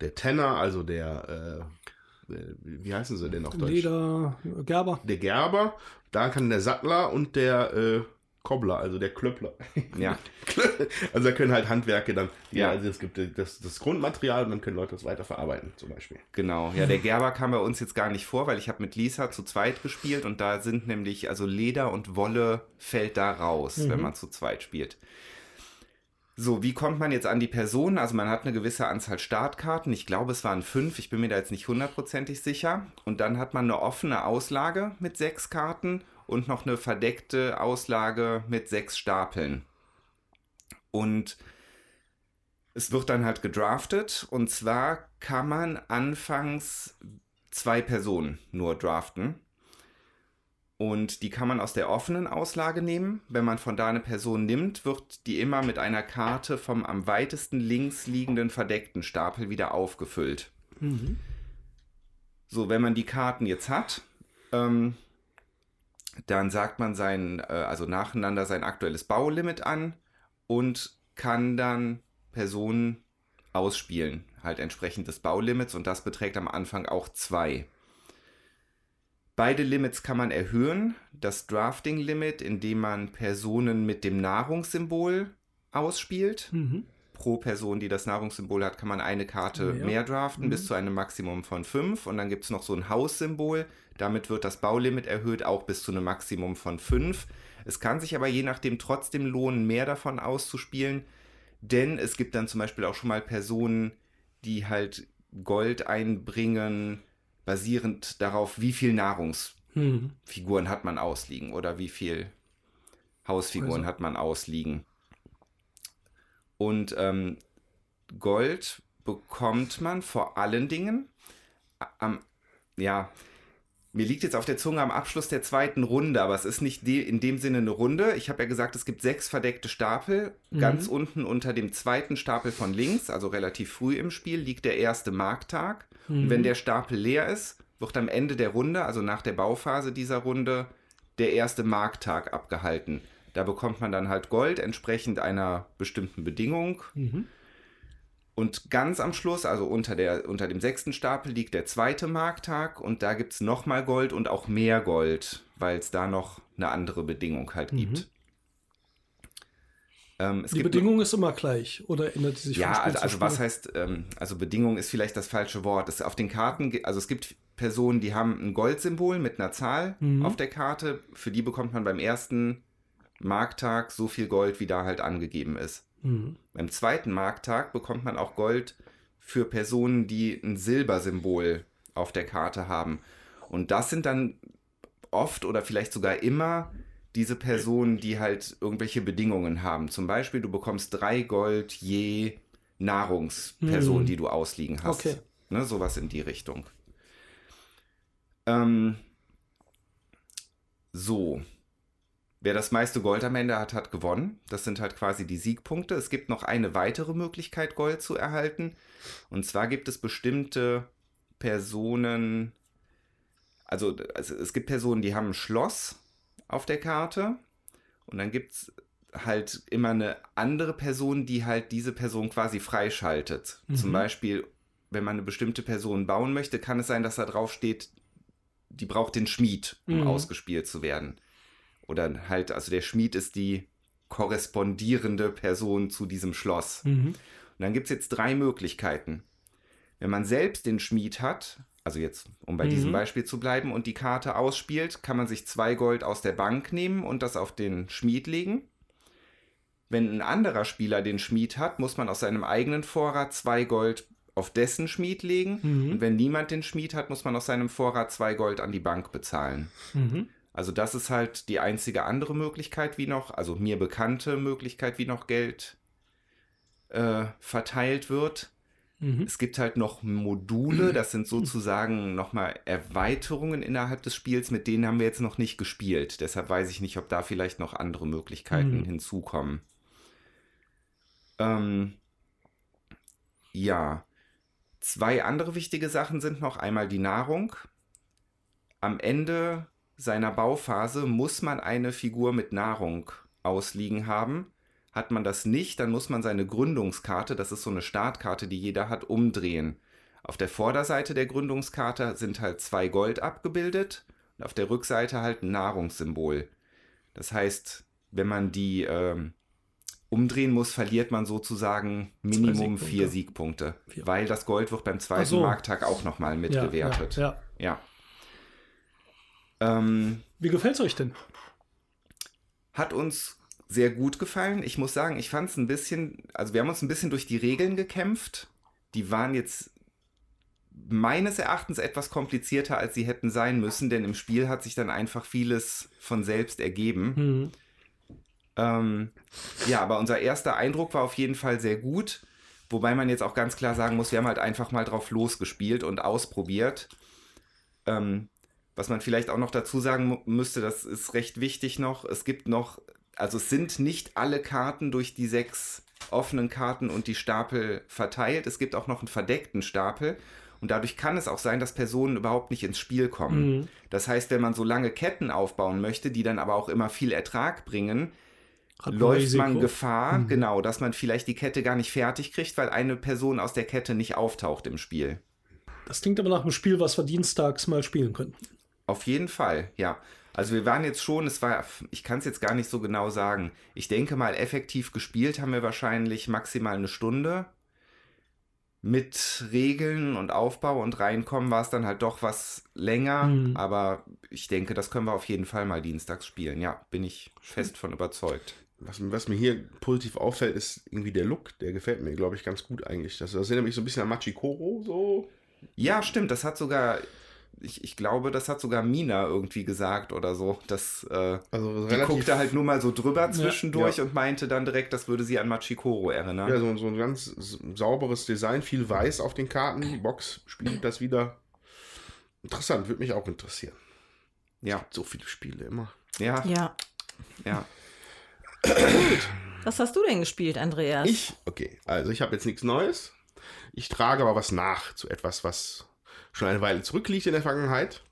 der Tenner, also der, äh, wie heißen sie denn auf Deutsch? Leder, Gerber. Der Gerber, da kann der Sattler und der äh, Kobbler, also der Klöppler. Ja. also da können halt Handwerke dann, ja, also es gibt das, das Grundmaterial und dann können Leute das weiterverarbeiten, zum Beispiel. Genau, ja, der Gerber kam bei uns jetzt gar nicht vor, weil ich habe mit Lisa zu zweit gespielt und da sind nämlich, also Leder und Wolle fällt da raus, mhm. wenn man zu zweit spielt. So, wie kommt man jetzt an die Personen? Also man hat eine gewisse Anzahl Startkarten. Ich glaube, es waren fünf. Ich bin mir da jetzt nicht hundertprozentig sicher. Und dann hat man eine offene Auslage mit sechs Karten und noch eine verdeckte Auslage mit sechs Stapeln. Und es wird dann halt gedraftet und zwar kann man anfangs zwei Personen nur draften. Und die kann man aus der offenen Auslage nehmen. Wenn man von da eine Person nimmt, wird die immer mit einer Karte vom am weitesten links liegenden verdeckten Stapel wieder aufgefüllt. Mhm. So, wenn man die Karten jetzt hat, ähm, dann sagt man sein, äh, also nacheinander sein aktuelles Baulimit an und kann dann Personen ausspielen, halt entsprechend des Baulimits und das beträgt am Anfang auch zwei. Beide Limits kann man erhöhen. Das Drafting-Limit, indem man Personen mit dem Nahrungssymbol ausspielt. Mhm. Pro Person, die das Nahrungssymbol hat, kann man eine Karte ja. mehr draften, mhm. bis zu einem Maximum von fünf. Und dann gibt es noch so ein Haussymbol. Damit wird das Baulimit erhöht, auch bis zu einem Maximum von 5. Es kann sich aber je nachdem trotzdem lohnen, mehr davon auszuspielen, denn es gibt dann zum Beispiel auch schon mal Personen, die halt Gold einbringen, basierend darauf, wie viel Nahrungsfiguren hm. hat man ausliegen oder wie viel Hausfiguren also. hat man ausliegen. Und ähm, Gold bekommt man vor allen Dingen am, ja, mir liegt jetzt auf der Zunge am Abschluss der zweiten Runde, aber es ist nicht de in dem Sinne eine Runde. Ich habe ja gesagt, es gibt sechs verdeckte Stapel. Mhm. Ganz unten unter dem zweiten Stapel von links, also relativ früh im Spiel, liegt der erste Markttag. Mhm. Und wenn der Stapel leer ist, wird am Ende der Runde, also nach der Bauphase dieser Runde, der erste Markttag abgehalten. Da bekommt man dann halt Gold entsprechend einer bestimmten Bedingung. Mhm. Und ganz am Schluss, also unter, der, unter dem sechsten Stapel, liegt der zweite Markttag und da gibt es nochmal Gold und auch mehr Gold, weil es da noch eine andere Bedingung halt mhm. gibt. Ähm, die Bedingung ist immer gleich oder ändert sie sich? Ja, also, also was heißt, ähm, also Bedingung ist vielleicht das falsche Wort. Es, auf den Karten, also es gibt Personen, die haben ein Goldsymbol mit einer Zahl mhm. auf der Karte. Für die bekommt man beim ersten Markttag so viel Gold, wie da halt angegeben ist. Mhm. Beim zweiten Markttag bekommt man auch Gold für Personen, die ein Silbersymbol auf der Karte haben. Und das sind dann oft oder vielleicht sogar immer diese Personen, die halt irgendwelche Bedingungen haben. Zum Beispiel, du bekommst drei Gold je Nahrungsperson, mhm. die du ausliegen hast. Okay. Ne, sowas in die Richtung. Ähm, so, Wer das meiste Gold am Ende hat, hat gewonnen. Das sind halt quasi die Siegpunkte. Es gibt noch eine weitere Möglichkeit, Gold zu erhalten. Und zwar gibt es bestimmte Personen, also, also es gibt Personen, die haben ein Schloss auf der Karte. Und dann gibt es halt immer eine andere Person, die halt diese Person quasi freischaltet. Mhm. Zum Beispiel, wenn man eine bestimmte Person bauen möchte, kann es sein, dass da drauf steht, die braucht den Schmied, um mhm. ausgespielt zu werden oder halt, also der Schmied ist die korrespondierende Person zu diesem Schloss. Mhm. Und dann gibt es jetzt drei Möglichkeiten. Wenn man selbst den Schmied hat, also jetzt, um bei mhm. diesem Beispiel zu bleiben, und die Karte ausspielt, kann man sich zwei Gold aus der Bank nehmen und das auf den Schmied legen. Wenn ein anderer Spieler den Schmied hat, muss man aus seinem eigenen Vorrat zwei Gold auf dessen Schmied legen. Mhm. Und wenn niemand den Schmied hat, muss man aus seinem Vorrat zwei Gold an die Bank bezahlen. Mhm. Also das ist halt die einzige andere Möglichkeit, wie noch, also mir bekannte Möglichkeit, wie noch Geld äh, verteilt wird. Mhm. Es gibt halt noch Module, das sind sozusagen nochmal Erweiterungen innerhalb des Spiels, mit denen haben wir jetzt noch nicht gespielt. Deshalb weiß ich nicht, ob da vielleicht noch andere Möglichkeiten mhm. hinzukommen. Ähm, Ja. Zwei andere wichtige Sachen sind noch einmal die Nahrung. Am Ende seiner Bauphase muss man eine Figur mit Nahrung ausliegen haben. Hat man das nicht, dann muss man seine Gründungskarte, das ist so eine Startkarte, die jeder hat, umdrehen. Auf der Vorderseite der Gründungskarte sind halt zwei Gold abgebildet und auf der Rückseite halt ein Nahrungssymbol. Das heißt, wenn man die ähm, umdrehen muss, verliert man sozusagen Minimum Siegpunkte. vier Siegpunkte, vier. weil das Gold wird beim zweiten so. Markttag auch nochmal mitgewertet. Ja. ja, ja. Ähm, Wie gefällt es euch denn? Hat uns sehr gut gefallen. Ich muss sagen, ich fand es ein bisschen, also wir haben uns ein bisschen durch die Regeln gekämpft. Die waren jetzt meines Erachtens etwas komplizierter, als sie hätten sein müssen, denn im Spiel hat sich dann einfach vieles von selbst ergeben. Mhm. Ähm, ja, aber unser erster Eindruck war auf jeden Fall sehr gut. Wobei man jetzt auch ganz klar sagen muss, wir haben halt einfach mal drauf losgespielt und ausprobiert. Ähm, was man vielleicht auch noch dazu sagen müsste, das ist recht wichtig noch. Es gibt noch, also es sind nicht alle Karten durch die sechs offenen Karten und die Stapel verteilt. Es gibt auch noch einen verdeckten Stapel. Und dadurch kann es auch sein, dass Personen überhaupt nicht ins Spiel kommen. Mhm. Das heißt, wenn man so lange Ketten aufbauen möchte, die dann aber auch immer viel Ertrag bringen, hat läuft man Gefahr, mhm. genau, dass man vielleicht die Kette gar nicht fertig kriegt, weil eine Person aus der Kette nicht auftaucht im Spiel. Das klingt aber nach einem Spiel, was wir dienstags mal spielen können. Auf jeden Fall, ja. Also wir waren jetzt schon, es war, ich kann es jetzt gar nicht so genau sagen. Ich denke mal, effektiv gespielt haben wir wahrscheinlich maximal eine Stunde. Mit Regeln und Aufbau und Reinkommen war es dann halt doch was länger. Mhm. Aber ich denke, das können wir auf jeden Fall mal dienstags spielen. Ja, bin ich fest von überzeugt. Was, was, mir hier positiv auffällt, ist irgendwie der Look. Der gefällt mir, glaube ich, ganz gut eigentlich. Das, das erinnert mich so ein bisschen an Machikoro. So. Ja, stimmt. Das hat sogar, ich, ich glaube, das hat sogar Mina irgendwie gesagt oder so. Das, äh, also die guckte halt nur mal so drüber zwischendurch ja, ja. und meinte dann direkt, das würde sie an Machikoro erinnern. Ja, so, so ein ganz sauberes Design, viel weiß auf den Karten. Die Box spielt das wieder. Interessant, würde mich auch interessieren. Ja. so viele Spiele immer. Ja. Ja. Ja. Gut. Was hast du denn gespielt, Andreas? Ich? Okay, also ich habe jetzt nichts Neues. Ich trage aber was nach zu etwas, was schon eine Weile zurückliegt in der Vergangenheit.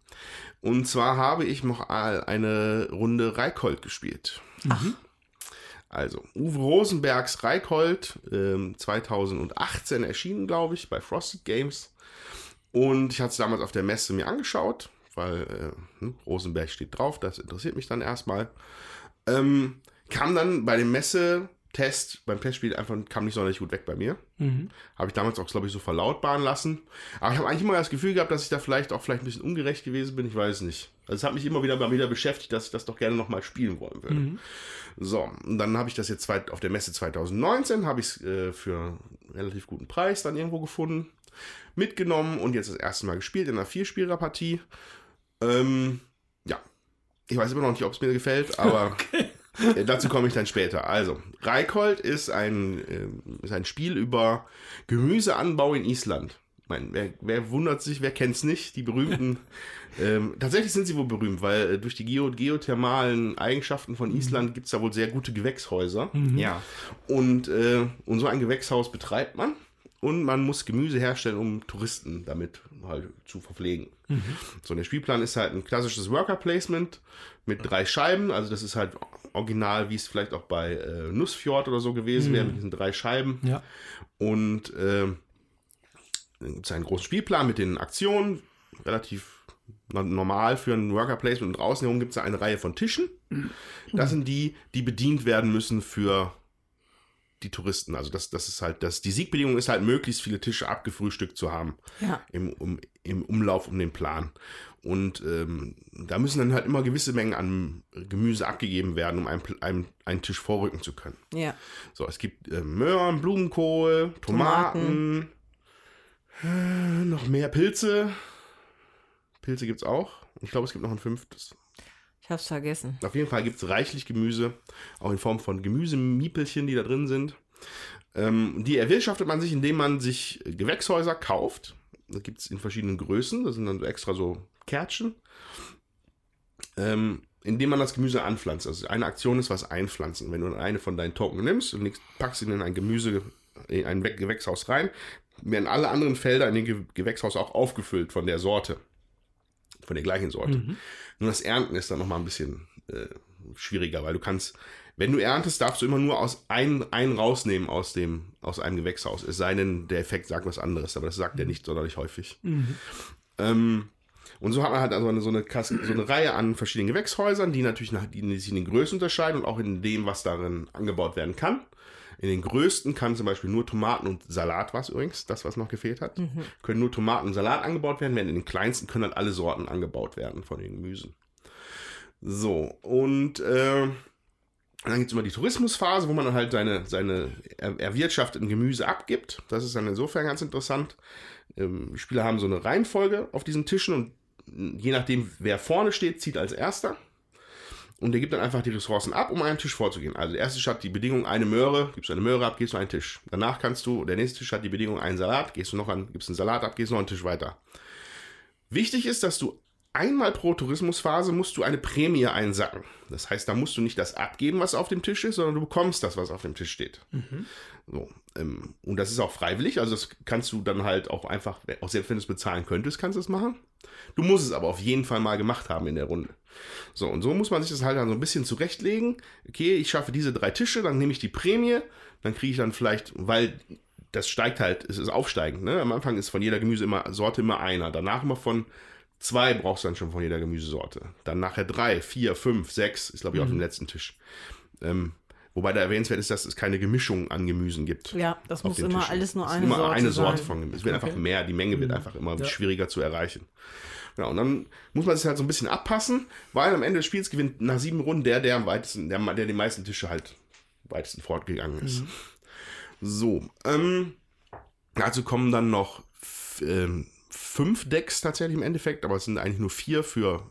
Und zwar habe ich noch eine Runde Reikold gespielt. Mhm. Also, Uwe Rosenbergs Reikold, ähm, 2018 erschienen, glaube ich, bei Frosted Games. Und ich hatte es damals auf der Messe mir angeschaut, weil äh, hm, Rosenberg steht drauf, das interessiert mich dann erstmal. Ähm, kam dann bei dem Messetest, beim Testspiel einfach kam nicht sonderlich gut weg bei mir. Mhm. Habe ich damals auch, glaube ich, so verlautbaren lassen. Aber ich habe eigentlich immer das Gefühl gehabt, dass ich da vielleicht auch vielleicht ein bisschen ungerecht gewesen bin. Ich weiß nicht. Also es hat mich immer wieder mal wieder beschäftigt, dass ich das doch gerne nochmal spielen wollen würde. Mhm. So, und dann habe ich das jetzt auf der Messe 2019, habe ich es äh, für einen relativ guten Preis dann irgendwo gefunden, mitgenommen und jetzt das erste Mal gespielt in einer Vierspielerpartie. Ähm, ja, ich weiß immer noch nicht, ob es mir gefällt, aber okay. Äh, dazu komme ich dann später. Also, Reikold ist ein, äh, ist ein Spiel über Gemüseanbau in Island. Ich meine, wer, wer wundert sich, wer kennt es nicht? Die berühmten. ähm, tatsächlich sind sie wohl berühmt, weil äh, durch die Geo geothermalen Eigenschaften von Island mhm. gibt es da wohl sehr gute Gewächshäuser. Mhm. Ja. Und, äh, und so ein Gewächshaus betreibt man und man muss Gemüse herstellen, um Touristen damit halt zu verpflegen. Mhm. So, der Spielplan ist halt ein klassisches Worker Placement mit drei Scheiben. Also das ist halt original, wie es vielleicht auch bei äh, Nussfjord oder so gewesen mhm. wäre, mit diesen drei Scheiben. Ja. Und äh, gibt es einen großen Spielplan mit den Aktionen, relativ normal für ein Worker Placement. Und draußen herum gibt es eine Reihe von Tischen. Das sind die, die bedient werden müssen für die Touristen. Also das, das ist halt, das, die Siegbedingung ist halt, möglichst viele Tische abgefrühstückt zu haben. Ja. Im, um, Im Umlauf um den Plan. Und ähm, da müssen dann halt immer gewisse Mengen an Gemüse abgegeben werden, um einen, einen, einen Tisch vorrücken zu können. Ja. So, es gibt äh, Möhren, Blumenkohl, Tomaten, Tomaten. Äh, noch mehr Pilze. Pilze gibt es auch. Ich glaube, es gibt noch ein fünftes. Ich hab's vergessen. Auf jeden Fall gibt es reichlich Gemüse, auch in Form von Gemüsemiepelchen, die da drin sind. Ähm, die erwirtschaftet man sich, indem man sich Gewächshäuser kauft. Das gibt es in verschiedenen Größen. Das sind dann extra so Kärtchen. Ähm, indem man das Gemüse anpflanzt. Also eine Aktion ist was einpflanzen. Wenn du eine von deinen Token nimmst und packst ihn in ein Gemüse, in ein Gewächshaus rein, werden alle anderen Felder in dem Gewächshaus auch aufgefüllt von der Sorte. Von der gleichen Sorte. Mhm. Nur das Ernten ist dann nochmal ein bisschen äh, schwieriger, weil du kannst, wenn du erntest, darfst du immer nur aus einen, einen rausnehmen aus dem, aus einem Gewächshaus. Es sei denn, der Effekt sagt was anderes, aber das sagt mhm. er nicht sonderlich häufig. Mhm. Ähm, und so hat man halt also eine, so, eine Kasse, so eine Reihe an verschiedenen Gewächshäusern, die natürlich nach, die sich in den Größen unterscheiden und auch in dem, was darin angebaut werden kann. In den größten kann zum Beispiel nur Tomaten und Salat, was übrigens, das, was noch gefehlt hat, mhm. können nur Tomaten und Salat angebaut werden, während in den kleinsten können halt alle Sorten angebaut werden von den Gemüsen. So, und äh, dann gibt es immer die Tourismusphase, wo man dann halt seine, seine er erwirtschafteten Gemüse abgibt. Das ist dann insofern ganz interessant. Ähm, die Spieler haben so eine Reihenfolge auf diesen Tischen und je nachdem, wer vorne steht, zieht als erster. Und der gibt dann einfach die Ressourcen ab, um einen Tisch vorzugehen. Also der erste Tisch hat die Bedingung eine Möhre, gibst du eine Möhre ab, gehst du einen Tisch. Danach kannst du, der nächste Tisch hat die Bedingung einen Salat, gehst du noch an, gibst einen Salat ab, gehst noch einen Tisch weiter. Wichtig ist, dass du einmal pro Tourismusphase musst du eine Prämie einsacken. Das heißt, da musst du nicht das abgeben, was auf dem Tisch ist, sondern du bekommst das, was auf dem Tisch steht. Mhm. So, ähm, und das ist auch freiwillig, also das kannst du dann halt auch einfach, auch selbst wenn du es bezahlen könntest, kannst du es machen. Du musst es aber auf jeden Fall mal gemacht haben in der Runde. So, und so muss man sich das halt dann so ein bisschen zurechtlegen. Okay, ich schaffe diese drei Tische, dann nehme ich die Prämie, dann kriege ich dann vielleicht, weil das steigt halt, es ist aufsteigend. Ne? Am Anfang ist von jeder Gemüse immer, Sorte immer einer, danach immer von zwei brauchst du dann schon von jeder Gemüsesorte. Dann nachher drei, vier, fünf, sechs, ist glaube ich mhm. auf dem letzten Tisch. Ähm, Wobei da erwähnenswert ist, dass es keine Gemischung an Gemüsen gibt. Ja, das muss immer Tischen. alles nur eine immer Sorte eine Sorte sein. von Gemüse. Es wird okay. einfach mehr, die Menge wird mhm. einfach immer ja. schwieriger zu erreichen. Ja, und dann muss man sich halt so ein bisschen abpassen, weil am Ende des Spiels gewinnt nach sieben Runden der, der am weitesten, der, der die meisten Tische halt weitesten fortgegangen ist. Mhm. So, ähm, dazu kommen dann noch ähm, fünf Decks tatsächlich im Endeffekt, aber es sind eigentlich nur vier für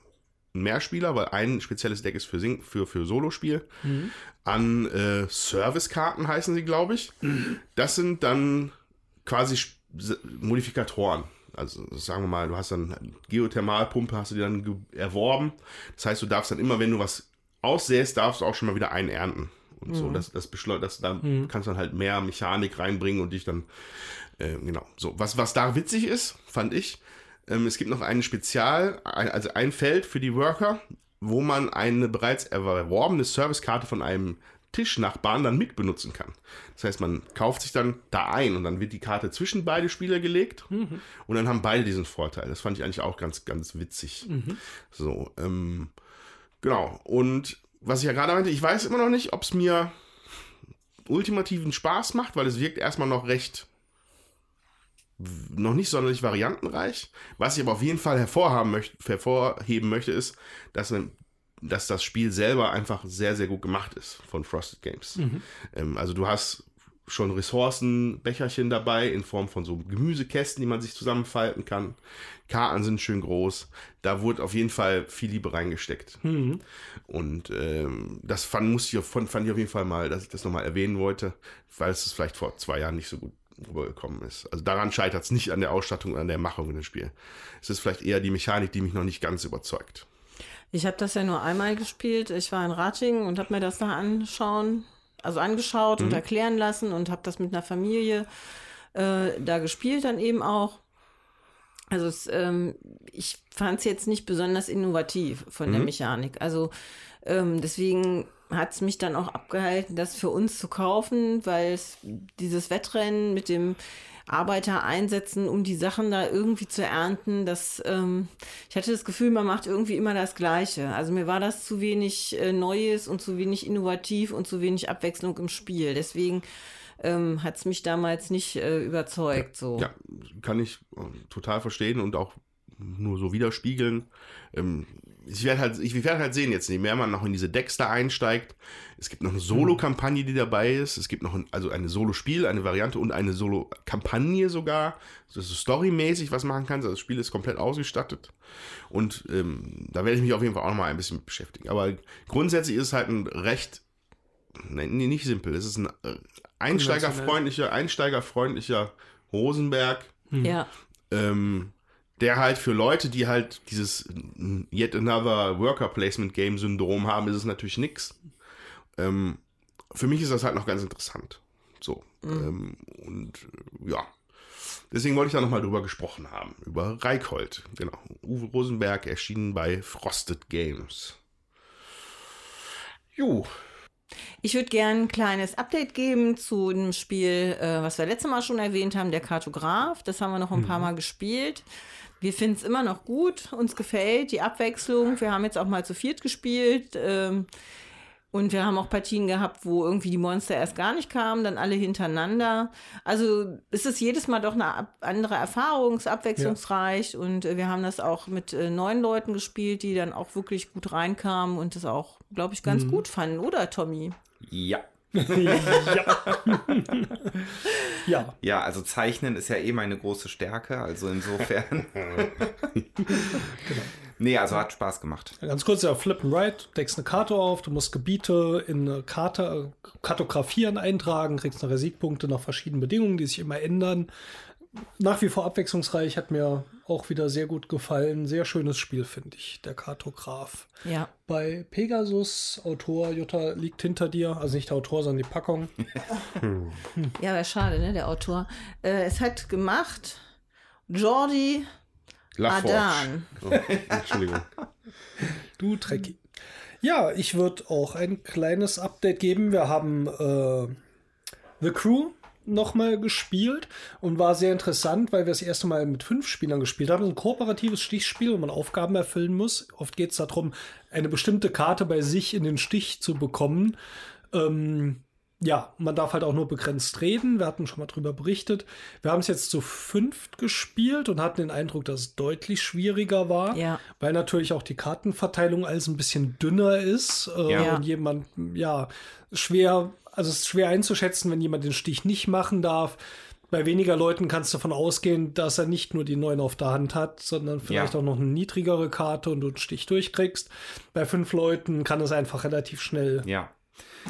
Mehrspieler, weil ein spezielles Deck ist für, Sing für, für Solospiel. Mhm. An äh, Servicekarten heißen sie, glaube ich. Mhm. Das sind dann quasi Modifikatoren. Also sagen wir mal, du hast dann eine Geothermalpumpe, hast du dir dann erworben. Das heißt, du darfst dann immer, wenn du was aussäst, darfst du auch schon mal wieder einen ernten. Und mhm. so, das, das beschleunigt, das, da mhm. kannst du dann halt mehr Mechanik reinbringen und dich dann, äh, genau. So, was, was da witzig ist, fand ich, ähm, es gibt noch ein Spezial, also ein Feld für die Worker, wo man eine bereits erworbene Servicekarte von einem Tischnachbarn dann mitbenutzen kann. Das heißt, man kauft sich dann da ein und dann wird die Karte zwischen beide Spieler gelegt mhm. und dann haben beide diesen Vorteil. Das fand ich eigentlich auch ganz, ganz witzig. Mhm. So, ähm, genau. Und was ich ja gerade meinte, ich weiß immer noch nicht, ob es mir ultimativen Spaß macht, weil es wirkt erstmal noch recht noch nicht sonderlich variantenreich. Was ich aber auf jeden Fall hervorhaben möchte, hervorheben möchte, ist, dass, dass das Spiel selber einfach sehr, sehr gut gemacht ist von Frosted Games. Mhm. Ähm, also du hast schon Ressourcenbecherchen dabei in Form von so Gemüsekästen, die man sich zusammenfalten kann. Karten sind schön groß. Da wurde auf jeden Fall viel Liebe reingesteckt. Mhm. Und ähm, das fand, muss ich, fand ich auf jeden Fall mal, dass ich das nochmal erwähnen wollte, weil es vielleicht vor zwei Jahren nicht so gut rübergekommen ist. Also daran scheitert es nicht an der Ausstattung, an der Machung in dem Spiel. Es ist vielleicht eher die Mechanik, die mich noch nicht ganz überzeugt. Ich habe das ja nur einmal gespielt. Ich war in Ratingen und habe mir das da anschauen, also angeschaut mhm. und erklären lassen und habe das mit einer Familie äh, da gespielt dann eben auch. Also es, ähm, ich fand es jetzt nicht besonders innovativ von mhm. der Mechanik. Also ähm, deswegen hat es mich dann auch abgehalten, das für uns zu kaufen, weil es dieses Wettrennen mit dem Arbeiter einsetzen, um die Sachen da irgendwie zu ernten, das, ähm, ich hatte das Gefühl, man macht irgendwie immer das Gleiche. Also mir war das zu wenig äh, Neues und zu wenig innovativ und zu wenig Abwechslung im Spiel. Deswegen ähm, hat es mich damals nicht äh, überzeugt. So. Ja, kann ich äh, total verstehen und auch nur so widerspiegeln. Ähm, ich werde halt, ich halt sehen jetzt, je mehr man noch in diese Decks da einsteigt. Es gibt noch eine Solo-Kampagne, die dabei ist. Es gibt noch ein, also eine Solo-Spiel, eine Variante und eine Solo-Kampagne sogar. Das ist storymäßig was machen kannst. Also das Spiel ist komplett ausgestattet. Und ähm, da werde ich mich auf jeden Fall auch noch mal ein bisschen beschäftigen. Aber grundsätzlich ist es halt ein recht, nee, nicht simpel. Es ist ein äh, einsteigerfreundlicher, einsteigerfreundlicher Rosenberg. Ja. Ähm, der halt für Leute, die halt dieses Yet Another Worker Placement Game Syndrom haben, ist es natürlich nix. Ähm, für mich ist das halt noch ganz interessant. So. Mhm. Ähm, und ja. Deswegen wollte ich da nochmal drüber gesprochen haben. Über Reikhold. Genau. Uwe Rosenberg erschienen bei Frosted Games. Jo. Ich würde gerne ein kleines Update geben zu einem Spiel, äh, was wir letztes Mal schon erwähnt haben, der Kartograf. Das haben wir noch ein mhm. paar Mal gespielt. Wir finden es immer noch gut, uns gefällt die Abwechslung. Wir haben jetzt auch mal zu viert gespielt. Ähm, und wir haben auch Partien gehabt, wo irgendwie die Monster erst gar nicht kamen, dann alle hintereinander. Also es ist jedes Mal doch eine andere Erfahrung, abwechslungsreich. Ja. Und äh, wir haben das auch mit äh, neun Leuten gespielt, die dann auch wirklich gut reinkamen und das auch, glaube ich, ganz mhm. gut fanden, oder Tommy? Ja. ja. ja. Ja, also Zeichnen ist ja eh meine große Stärke, also insofern. genau. Nee, also hat Spaß gemacht. Ganz kurz, ja, Flip and Right, deckst eine Karte auf, du musst Gebiete in eine Karte, kartografieren eintragen, kriegst nachher Siegpunkte nach verschiedenen Bedingungen, die sich immer ändern. Nach wie vor abwechslungsreich, hat mir auch wieder sehr gut gefallen. Sehr schönes Spiel, finde ich, der Kartograf. Ja. Bei Pegasus, Autor Jutta liegt hinter dir, also nicht der Autor, sondern die Packung. ja, wäre schade, ne, der Autor. Äh, es hat gemacht Jordi Adan. Oh, Entschuldigung. Du Trekkie. Ja, ich würde auch ein kleines Update geben. Wir haben äh, The Crew nochmal gespielt und war sehr interessant, weil wir das erste Mal mit fünf Spielern gespielt haben. Ein kooperatives Stichspiel, wo man Aufgaben erfüllen muss. Oft geht es darum, eine bestimmte Karte bei sich in den Stich zu bekommen. Ähm, ja, man darf halt auch nur begrenzt reden. Wir hatten schon mal drüber berichtet. Wir haben es jetzt zu fünft gespielt und hatten den Eindruck, dass es deutlich schwieriger war, ja. weil natürlich auch die Kartenverteilung alles ein bisschen dünner ist äh, ja. und jemand, ja, schwer, also es ist schwer einzuschätzen, wenn jemand den Stich nicht machen darf. Bei weniger Leuten kannst du davon ausgehen, dass er nicht nur die neun auf der Hand hat, sondern vielleicht ja. auch noch eine niedrigere Karte und du einen Stich durchkriegst. Bei fünf Leuten kann es einfach relativ schnell ja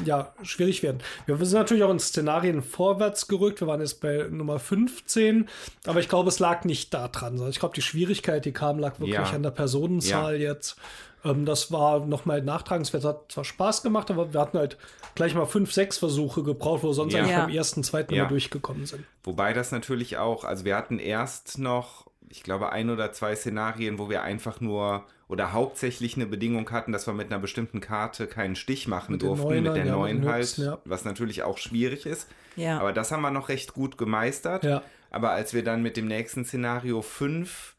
ja, schwierig werden. Wir sind natürlich auch in Szenarien vorwärts gerückt. Wir waren jetzt bei Nummer 15, aber ich glaube, es lag nicht daran. Ich glaube, die Schwierigkeit, die kam, lag wirklich ja. an der Personenzahl ja. jetzt. Ähm, das war nochmal nachtragenswert. Hat zwar Spaß gemacht, aber wir hatten halt gleich mal fünf, sechs Versuche gebraucht, wo wir sonst ja. eigentlich beim ersten, zweiten Mal durchgekommen sind. Wobei das natürlich auch, also wir hatten erst noch, ich glaube, ein oder zwei Szenarien, wo wir einfach nur oder hauptsächlich eine Bedingung hatten, dass wir mit einer bestimmten Karte keinen Stich machen mit durften, Neuner, mit der ja, neuen halt, Hübs, ja. was natürlich auch schwierig ist. Ja. Aber das haben wir noch recht gut gemeistert. Ja. Aber als wir dann mit dem nächsten Szenario fünf,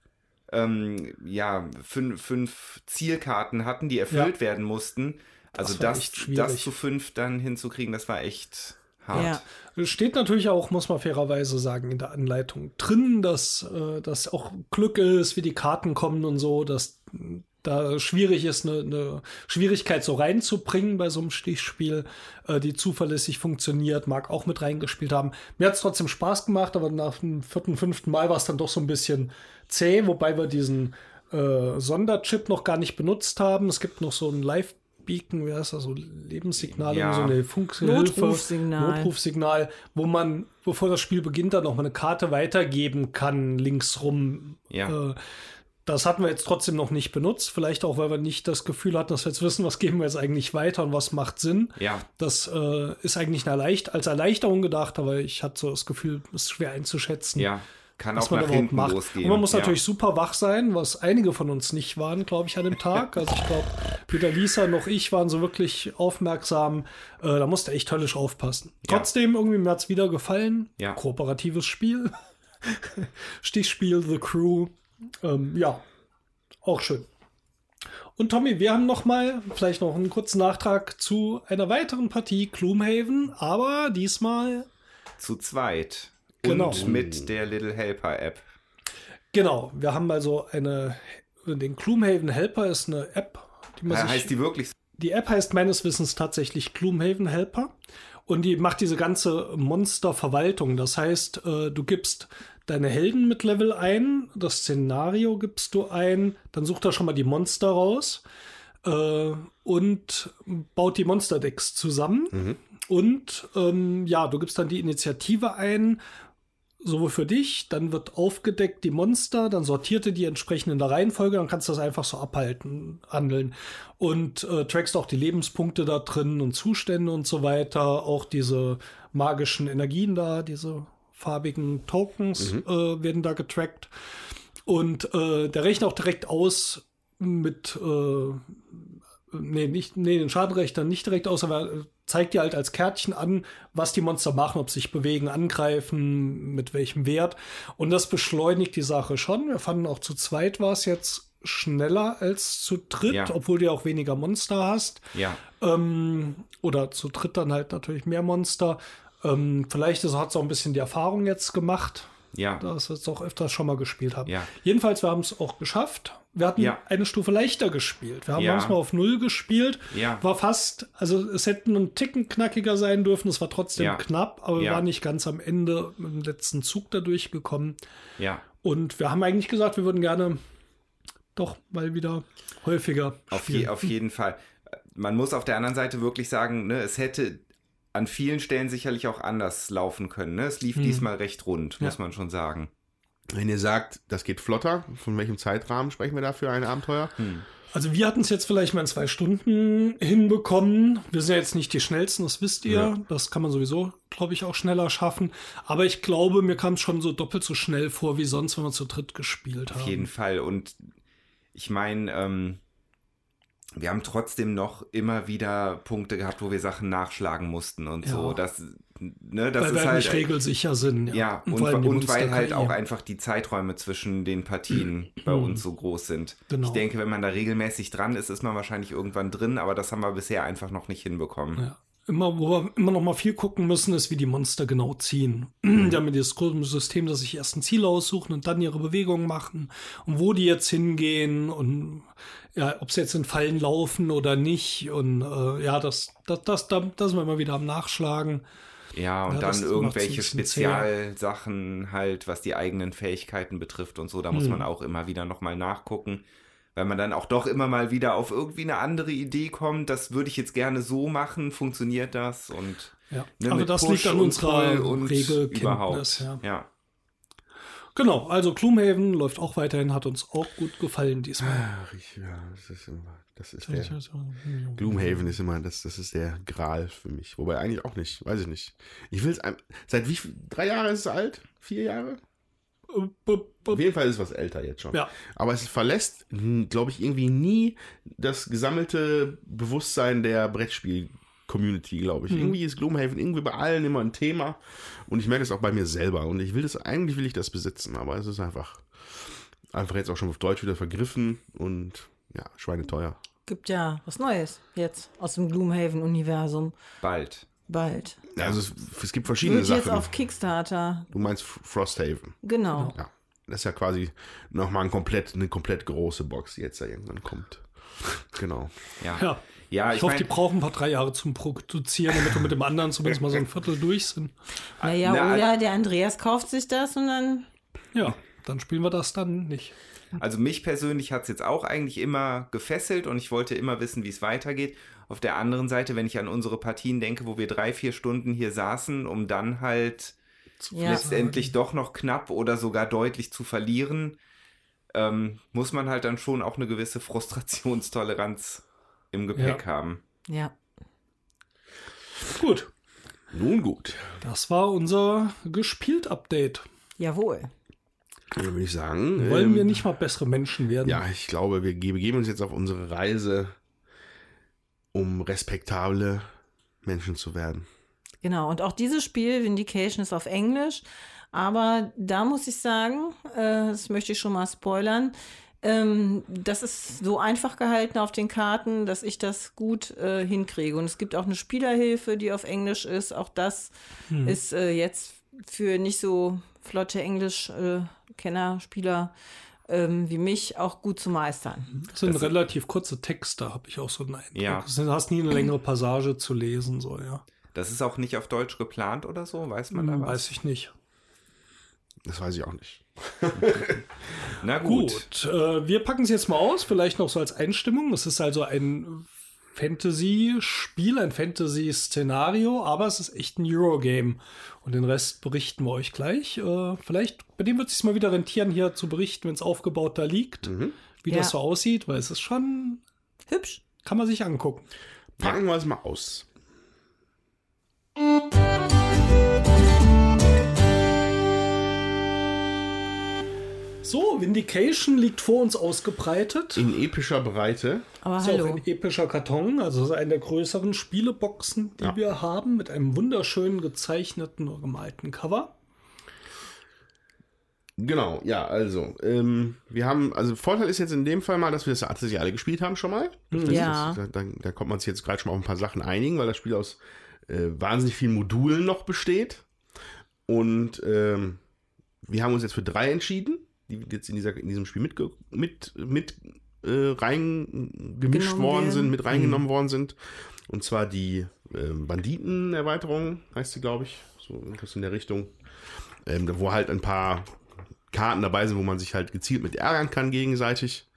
ähm, ja, fünf, fünf Zielkarten hatten, die erfüllt werden mussten, also das, das, das zu fünf dann hinzukriegen, das war echt hart. Ja. Steht natürlich auch, muss man fairerweise sagen, in der Anleitung drin, dass äh, das auch Glück ist, wie die Karten kommen und so, dass da schwierig ist, eine, eine Schwierigkeit so reinzubringen bei so einem Stichspiel, äh, die zuverlässig funktioniert, mag auch mit reingespielt haben. Mir hat es trotzdem Spaß gemacht, aber nach dem vierten, fünften Mal war es dann doch so ein bisschen zäh, wobei wir diesen äh, Sonderchip noch gar nicht benutzt haben. Es gibt noch so ein Live- Beacon, wie heißt das, so Lebenssignal, ja. so eine Funkhilfe, Notrufsignal. Notrufsignal, wo man, bevor das Spiel beginnt, dann noch mal eine Karte weitergeben kann, links rum. Ja. Äh, das hatten wir jetzt trotzdem noch nicht benutzt. Vielleicht auch, weil wir nicht das Gefühl hatten, dass wir jetzt wissen, was geben wir jetzt eigentlich weiter und was macht Sinn. Ja. Das äh, ist eigentlich eine als Erleichterung gedacht, aber ich hatte so das Gefühl, es ist schwer einzuschätzen. Ja. Kann auch nach hinten macht. losgehen. Und man muss ja. natürlich super wach sein, was einige von uns nicht waren, glaube ich, an dem Tag. Also ich glaube, weder Lisa noch ich waren so wirklich aufmerksam. Äh, da musste echt höllisch aufpassen. Ja. Trotzdem, irgendwie mir hat es wieder gefallen. Ja. Kooperatives Spiel. Stichspiel, The Crew. Ähm, ja, auch schön. Und Tommy, wir haben noch mal vielleicht noch einen kurzen Nachtrag zu einer weiteren Partie Gloomhaven, aber diesmal zu zweit. Genau. Und mit der Little Helper App. Genau, wir haben also eine, den Gloomhaven Helper ist eine App, die man ja, sich, Heißt die wirklich? Die App heißt meines Wissens tatsächlich Gloomhaven Helper und die macht diese ganze Monsterverwaltung. Das heißt, äh, du gibst deine Helden mit Level ein, das Szenario gibst du ein, dann sucht er schon mal die Monster raus äh, und baut die Monsterdecks zusammen. Mhm. Und ähm, ja, du gibst dann die Initiative ein sowohl für dich, dann wird aufgedeckt die Monster, dann sortierte die entsprechend in der Reihenfolge, dann kannst du das einfach so abhalten, handeln. Und äh, trackst auch die Lebenspunkte da drin und Zustände und so weiter, auch diese magischen Energien da, diese farbigen Tokens mhm. äh, werden da getrackt. Und äh, der rechnet auch direkt aus mit, äh, nee, nicht, nee, den Schadenrechner nicht direkt aus, aber zeigt dir halt als Kärtchen an, was die Monster machen, ob sie sich bewegen, angreifen, mit welchem Wert. Und das beschleunigt die Sache schon. Wir fanden auch zu zweit war es jetzt schneller als zu dritt, ja. obwohl du ja auch weniger Monster hast. Ja. Ähm, oder zu dritt dann halt natürlich mehr Monster. Ähm, vielleicht hat es auch ein bisschen die Erfahrung jetzt gemacht. Ja. Dass wir es auch öfters schon mal gespielt haben. Ja. Jedenfalls, wir haben es auch geschafft. Wir hatten ja. eine Stufe leichter gespielt. Wir haben ja. manchmal auf Null gespielt. Ja. War fast, also es hätten einen Ticken knackiger sein dürfen. Es war trotzdem ja. knapp, aber wir waren nicht ganz am Ende im letzten Zug da durchgekommen. Ja. Und wir haben eigentlich gesagt, wir würden gerne doch mal wieder häufiger auf, je, auf jeden Fall. Man muss auf der anderen Seite wirklich sagen, ne, es hätte an vielen Stellen sicherlich auch anders laufen können. Ne? Es lief hm. diesmal recht rund, muss man schon sagen. Wenn ihr sagt, das geht flotter, von welchem Zeitrahmen sprechen wir da für ein Abenteuer? Hm. Also wir hatten es jetzt vielleicht mal in zwei Stunden hinbekommen. Wir sind ja jetzt nicht die schnellsten, das wisst ihr. Ja. Das kann man sowieso, glaube ich, auch schneller schaffen. Aber ich glaube, mir kam es schon so doppelt so schnell vor wie sonst, wenn wir zu dritt gespielt haben. Auf jeden Fall. Und ich meine, ähm, wir haben trotzdem noch immer wieder Punkte gehabt, wo wir Sachen nachschlagen mussten und ja. so. Das, ne, das weil ist wir halt nicht regelsicher sind. Ja, ja und, und, und weil halt auch einfach die Zeiträume zwischen den Partien bei uns so groß sind. Genau. Ich denke, wenn man da regelmäßig dran ist, ist man wahrscheinlich irgendwann drin, aber das haben wir bisher einfach noch nicht hinbekommen. Ja. Immer, wo wir immer noch mal viel gucken müssen, ist, wie die Monster genau ziehen. Mhm. Die haben dieses System, dass sich erst ein Ziel aussuchen und dann ihre Bewegungen machen und wo die jetzt hingehen und ja, ob sie jetzt in Fallen laufen oder nicht. Und äh, ja, das, das, das, da, das sind wir immer wieder am Nachschlagen. Ja, und ja, dann irgendwelche Spezialsachen halt, was die eigenen Fähigkeiten betrifft und so, da hm. muss man auch immer wieder nochmal nachgucken, weil man dann auch doch immer mal wieder auf irgendwie eine andere Idee kommt, das würde ich jetzt gerne so machen, funktioniert das und ja. ne, aber das Push liegt an unserer Regelkenntnis, ja. ja. Genau, also Gloomhaven läuft auch weiterhin, hat uns auch gut gefallen diesmal. Ach, ich, ja, das ist immer, das ist der, Gloomhaven ist immer, das, das ist der Gral für mich. Wobei eigentlich auch nicht, weiß ich nicht. Ich will es, seit wie, drei Jahre ist es alt? Vier Jahre? Auf jeden Fall ist es was älter jetzt schon. Ja. Aber es verlässt, glaube ich, irgendwie nie das gesammelte Bewusstsein der Brettspiel- Community, glaube ich. Mhm. Irgendwie ist Gloomhaven irgendwie bei allen immer ein Thema. Und ich merke es auch bei mir selber. Und ich will das, eigentlich will ich das besitzen, aber es ist einfach, einfach jetzt auch schon auf Deutsch wieder vergriffen und ja, schweineteuer. Gibt ja was Neues jetzt aus dem Gloomhaven-Universum. Bald. Bald. Ja, also es, es gibt verschiedene Wird Sachen. jetzt auf Kickstarter. Du meinst Frosthaven. Genau. Ja. Das ist ja quasi nochmal ein komplett, eine komplett große Box, die jetzt da irgendwann kommt. Genau. Ja. ja. Ja, ich, ich hoffe, mein, die brauchen ein paar drei Jahre zum Produzieren, damit wir mit dem anderen zumindest mal so ein Viertel durch sind. Naja, Na, oder der Andreas kauft sich das und dann. Ja, dann spielen wir das dann nicht. Also mich persönlich hat es jetzt auch eigentlich immer gefesselt und ich wollte immer wissen, wie es weitergeht. Auf der anderen Seite, wenn ich an unsere Partien denke, wo wir drei, vier Stunden hier saßen, um dann halt ja. letztendlich doch noch knapp oder sogar deutlich zu verlieren, ähm, muss man halt dann schon auch eine gewisse Frustrationstoleranz im Gepäck ja. haben. Ja. Gut. Nun gut. Das war unser gespielt-Update. Jawohl. Dann würde ich sagen. Wollen ähm, wir nicht mal bessere Menschen werden? Ja, ich glaube, wir begeben uns jetzt auf unsere Reise, um respektable Menschen zu werden. Genau, und auch dieses Spiel, Vindication, ist auf Englisch. Aber da muss ich sagen, äh, das möchte ich schon mal spoilern, ähm, das ist so einfach gehalten auf den Karten, dass ich das gut äh, hinkriege. Und es gibt auch eine Spielerhilfe, die auf Englisch ist. Auch das hm. ist äh, jetzt für nicht so flotte Englisch-Kenner, Spieler ähm, wie mich auch gut zu meistern. Das sind das relativ kurze Texte, habe ich auch so einen Eindruck. Ja. Du hast nie eine längere Passage zu lesen, so, ja. Das ist auch nicht auf Deutsch geplant oder so, weiß man da hm, was? Weiß ich nicht. Das weiß ich auch nicht. Na gut. gut äh, wir packen es jetzt mal aus, vielleicht noch so als Einstimmung. Es ist also ein Fantasy-Spiel, ein Fantasy-Szenario, aber es ist echt ein Eurogame. Und den Rest berichten wir euch gleich. Äh, vielleicht, bei dem wird es sich mal wieder rentieren, hier zu berichten, wenn es aufgebaut da liegt, mhm. wie ja. das so aussieht, weil es ist schon hübsch. Kann man sich angucken. Packen ja. wir es mal aus. So, Vindication liegt vor uns ausgebreitet. In epischer Breite. Aber ist hallo. auch ein epischer Karton, also ist eine der größeren Spieleboxen, die Ja. wir haben, mit einem wunderschönen gezeichneten oder gemalten Cover. Genau, ja, also, ähm, wir haben, also Vorteil ist jetzt in dem Fall mal, dass wir das tatsächlich alle gespielt haben schon mal. Das Ja. Ist, da, da, da kommt man sich jetzt gerade schon mal auf ein paar Sachen einigen, weil das Spiel aus äh, wahnsinnig vielen Modulen noch besteht. Und ähm, wir haben uns jetzt für drei entschieden, die jetzt in, dieser, in diesem Spiel mit, mit, mit äh, reingemischt Genommen worden werden. sind, mit reingenommen worden sind. Und zwar die ähm, Banditen-Erweiterung, heißt sie, glaube ich, so irgendwas in der Richtung. Ähm, wo halt ein paar Karten dabei sind, wo man sich halt gezielt mit ärgern kann gegenseitig.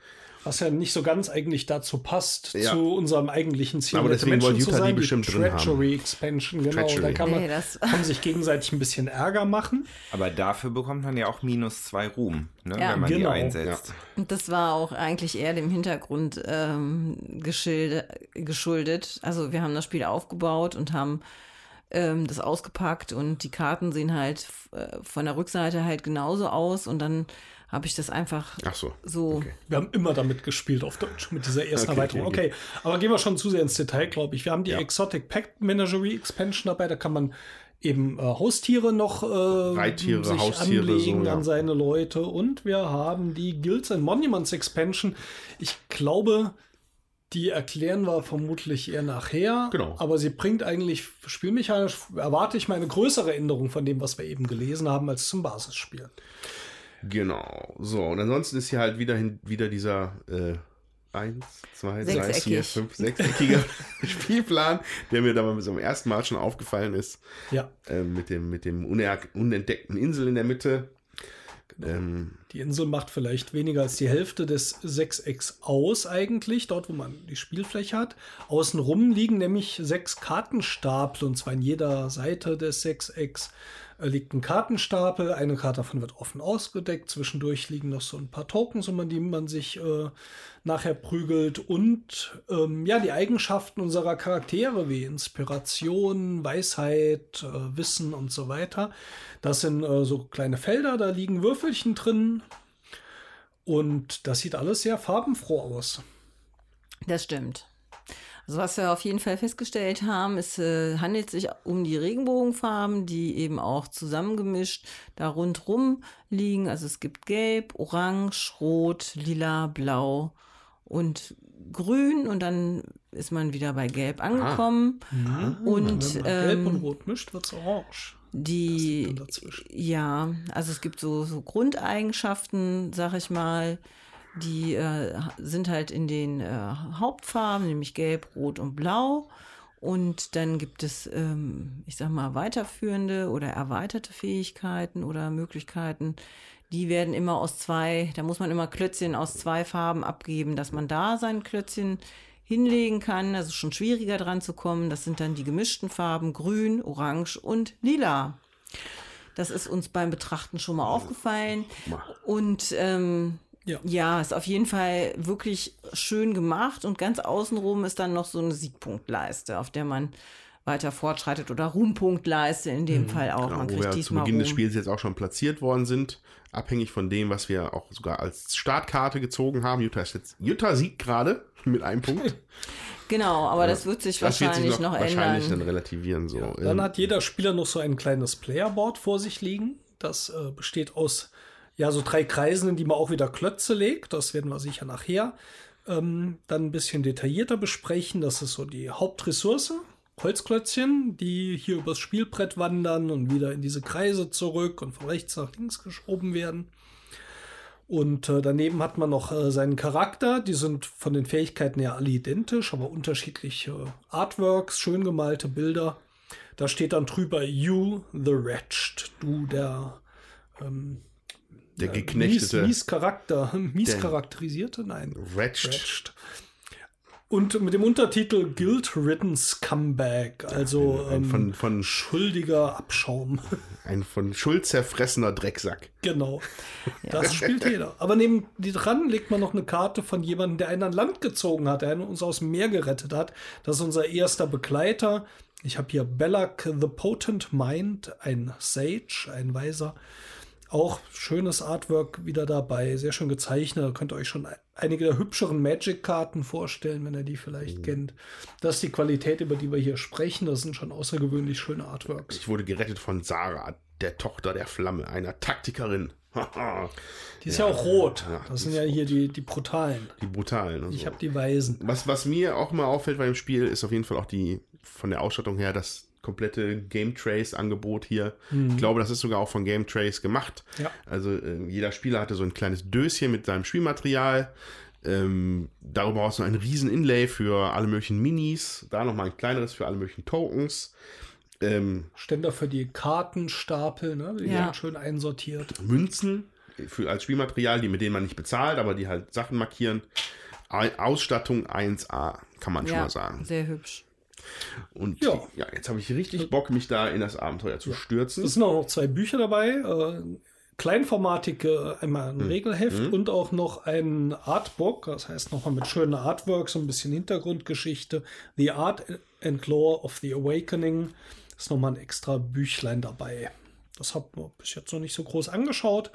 Was ja nicht so ganz eigentlich dazu passt, Ja. zu unserem eigentlichen Ziel. Aber der deswegen wollte zu die bestimmt drin haben. Treachery Expansion, genau. Treachery. Da kann man, Nee, das- kann sich gegenseitig ein bisschen Ärger machen. Aber dafür bekommt man ja auch minus zwei Ruhm, ne, Ja. wenn man Genau. die einsetzt. Und das war auch eigentlich eher dem Hintergrund ähm, geschuldet. Also wir haben das Spiel aufgebaut und haben ähm, das ausgepackt und die Karten sehen halt äh, von der Rückseite halt genauso aus und dann habe ich das einfach Ach so. so Okay. Wir haben immer damit gespielt auf Deutsch mit dieser ersten Okay, Erweiterung. okay, Okay, aber gehen wir schon zu sehr ins Detail, glaube ich. Wir haben die Ja. Exotic Pact Menagerie Expansion dabei. Da kann man eben äh, Haustiere noch äh, Reittiere, sich Haustiere, anlegen so, ja. an seine Leute. Und wir haben die Guilds and Monuments Expansion. Ich glaube, die erklären wir vermutlich eher nachher. Genau. Aber sie bringt eigentlich spielmechanisch, erwarte ich mal eine größere Änderung von dem, was wir eben gelesen haben, als zum Basisspiel. Genau. So, und ansonsten ist hier halt wieder, hin, wieder dieser äh, 1, 2, 3, 4, Sechseckig. 5, sechseckige Spielplan, der mir da mal zum ersten Mal schon aufgefallen ist. Ja. Äh, mit dem, mit dem unentdeckten Insel in der Mitte. Ähm, Die Insel macht vielleicht weniger als die Hälfte des Sechsecks aus eigentlich, dort wo man die Spielfläche hat. Außenrum liegen nämlich sechs Kartenstapel und zwar in jeder Seite des Sechsecks liegt ein Kartenstapel. Eine Karte davon wird offen ausgedeckt. Zwischendurch liegen noch so ein paar Tokens, um die man sich äh, nachher prügelt. Und ähm, ja, die Eigenschaften unserer Charaktere wie Inspiration, Weisheit, äh, Wissen und so weiter. Das sind äh, so kleine Felder, da liegen Würfelchen drin. Und das sieht alles sehr farbenfroh aus. Das stimmt. Also was wir auf jeden Fall festgestellt haben, es äh, handelt sich um die Regenbogenfarben, die eben auch zusammengemischt da rundrum liegen. Also es gibt Gelb, Orange, Rot, Lila, Blau und Grün und dann ist man wieder bei Gelb angekommen. Und Wenn man Gelb und ähm, Rot mischt, wird es orange. die, ja, also es gibt so, so Grundeigenschaften, sag ich mal, die äh, sind halt in den äh, Hauptfarben, nämlich Gelb, Rot und Blau. Und dann gibt es, ähm, ich sag mal, weiterführende oder erweiterte Fähigkeiten oder Möglichkeiten. Die werden immer aus zwei, da muss man immer Klötzchen aus zwei Farben abgeben, dass man da sein Klötzchen hinlegen kann. Also schon schwieriger dran zu kommen. Das sind dann die gemischten Farben Grün, Orange und Lila. Das ist uns beim Betrachten schon mal aufgefallen. Und ähm, Ja. ja. ist auf jeden Fall wirklich schön gemacht. Und ganz außenrum ist dann noch so eine Siegpunktleiste, auf der man weiter fortschreitet oder Ruhmpunktleiste in dem Fall auch. genau, man wo kriegt wir zu diesmal Beginn des Ruhm. Spiels jetzt auch schon platziert worden sind. Abhängig von dem, was wir auch sogar als Startkarte gezogen haben. Jutta, ist jetzt, Jutta siegt gerade mit einem Punkt. Genau, aber das wird sich Das wird wahrscheinlich sich noch, noch, wahrscheinlich ändern. dann relativieren. So. Dann Ähm, hat jeder Spieler noch so ein kleines Playerboard vor sich liegen. Das äh, besteht aus ja so drei Kreisen, in die man auch wieder Klötze legt. Das werden wir sicher nachher ähm, dann ein bisschen detaillierter besprechen. Das ist so die Hauptressource. Holzklötzchen, die hier übers Spielbrett wandern und wieder in diese Kreise zurück und von rechts nach links geschoben werden. Und äh, daneben hat man noch äh, seinen Charakter. Die sind von den Fähigkeiten her alle identisch, aber unterschiedliche Artworks, schön gemalte Bilder. Da steht dann drüber You the Wretched, du der ähm, der mies, geknechtete mies Charakter, mies charakterisierte, nein, Wretched. Wretched. Und mit dem Untertitel Guild-Ridden Scumbag, also Ein, ein ähm, von, von, schuldiger Abschaum. ein von Schuld zerfressener Drecksack. Genau. Das spielt jeder. Aber neben die dran legt man noch eine Karte von jemandem, der einen an Land gezogen hat, der uns aus dem Meer gerettet hat. Das ist unser erster Begleiter. Ich habe hier Belak the Potent Mind, ein Sage, ein weiser auch schönes Artwork wieder dabei, sehr schön gezeichnet. Da könnt ihr euch schon einige der hübscheren Magic-Karten vorstellen, wenn ihr die vielleicht mhm. kennt. Das ist die Qualität, über die wir hier sprechen. Das sind schon außergewöhnlich schöne Artworks. Ich wurde gerettet von Sarah, der Tochter der Flamme, einer Taktikerin. die ist ja, ja auch rot. Ja, das sind ja hier die, die brutalen. Die brutalen. Also. Ich habe die weißen. Was, was mir auch mal auffällt bei dem Spiel, ist auf jeden Fall auch die von der Ausstattung her, dass komplette Game Trace Angebot hier. Mhm. Ich glaube, das ist sogar auch von Game Trace gemacht. Ja. Also äh, jeder Spieler hatte so ein kleines Döschen mit seinem Spielmaterial. Ähm, darüber auch so ein riesen Inlay für alle möglichen Minis. Da nochmal ein kleineres für alle möglichen Tokens. Ähm, Ständer für die Kartenstapel, ne? die ja. schön einsortiert. Münzen für, als Spielmaterial, die mit denen man nicht bezahlt, aber die halt Sachen markieren. Ausstattung 1A, kann man ja, schon mal sagen. Sehr hübsch. Und ja, ja jetzt habe ich richtig Bock, mich da in das Abenteuer zu ja. stürzen. Es sind auch noch zwei Bücher dabei. Äh, kleinformatige, einmal ein hm. Regelheft hm. und auch noch ein Artbook, das heißt nochmal mit schönen Artworks, so ein bisschen Hintergrundgeschichte. The Art and Lore of the Awakening. Ist nochmal ein extra Büchlein dabei. Das habe ich bis jetzt noch nicht so groß angeschaut.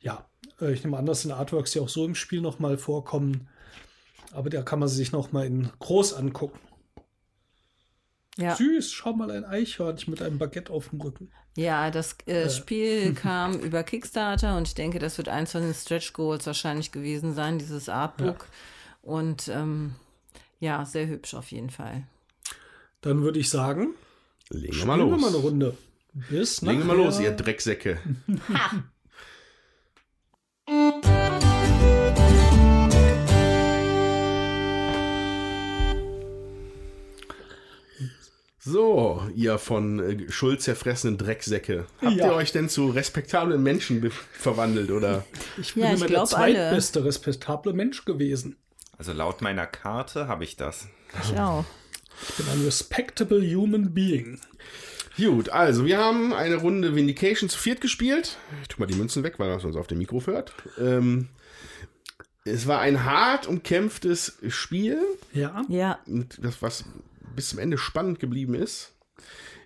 Ja, äh, ich nehme an, das sind Artworks, die auch so im Spiel nochmal vorkommen. Aber da kann man sich nochmal in groß angucken. Ja. Süß, schau mal ein Eichhörnchen mit einem Baguette auf dem Rücken. Ja, das äh, äh. Spiel kam über Kickstarter und ich denke, das wird eins von den Stretch Goals wahrscheinlich gewesen sein, dieses Artbook. Ja. Und ähm, ja, sehr hübsch auf jeden Fall. Dann würde ich sagen, legen wir mal los. Wir mal eine Runde. Bis Legen wir mal los, ihr Drecksäcke. So, ihr von äh, Schuld zerfressenen Drecksäcke. Habt ja. ihr euch denn zu respektablen Menschen verwandelt, oder? Ich bin ja, immer der zweitbeste alle. respektable Mensch gewesen. Also laut meiner Karte habe ich das. Ich auch. Ich bin ein respectable human being. Gut, also wir haben eine Runde Vindication zu viert gespielt. Ich tue mal die Münzen weg, weil das uns auf dem Mikro hört. Ähm, es war ein hart umkämpftes Spiel. Ja. Ja. Das, was bis zum Ende spannend geblieben ist.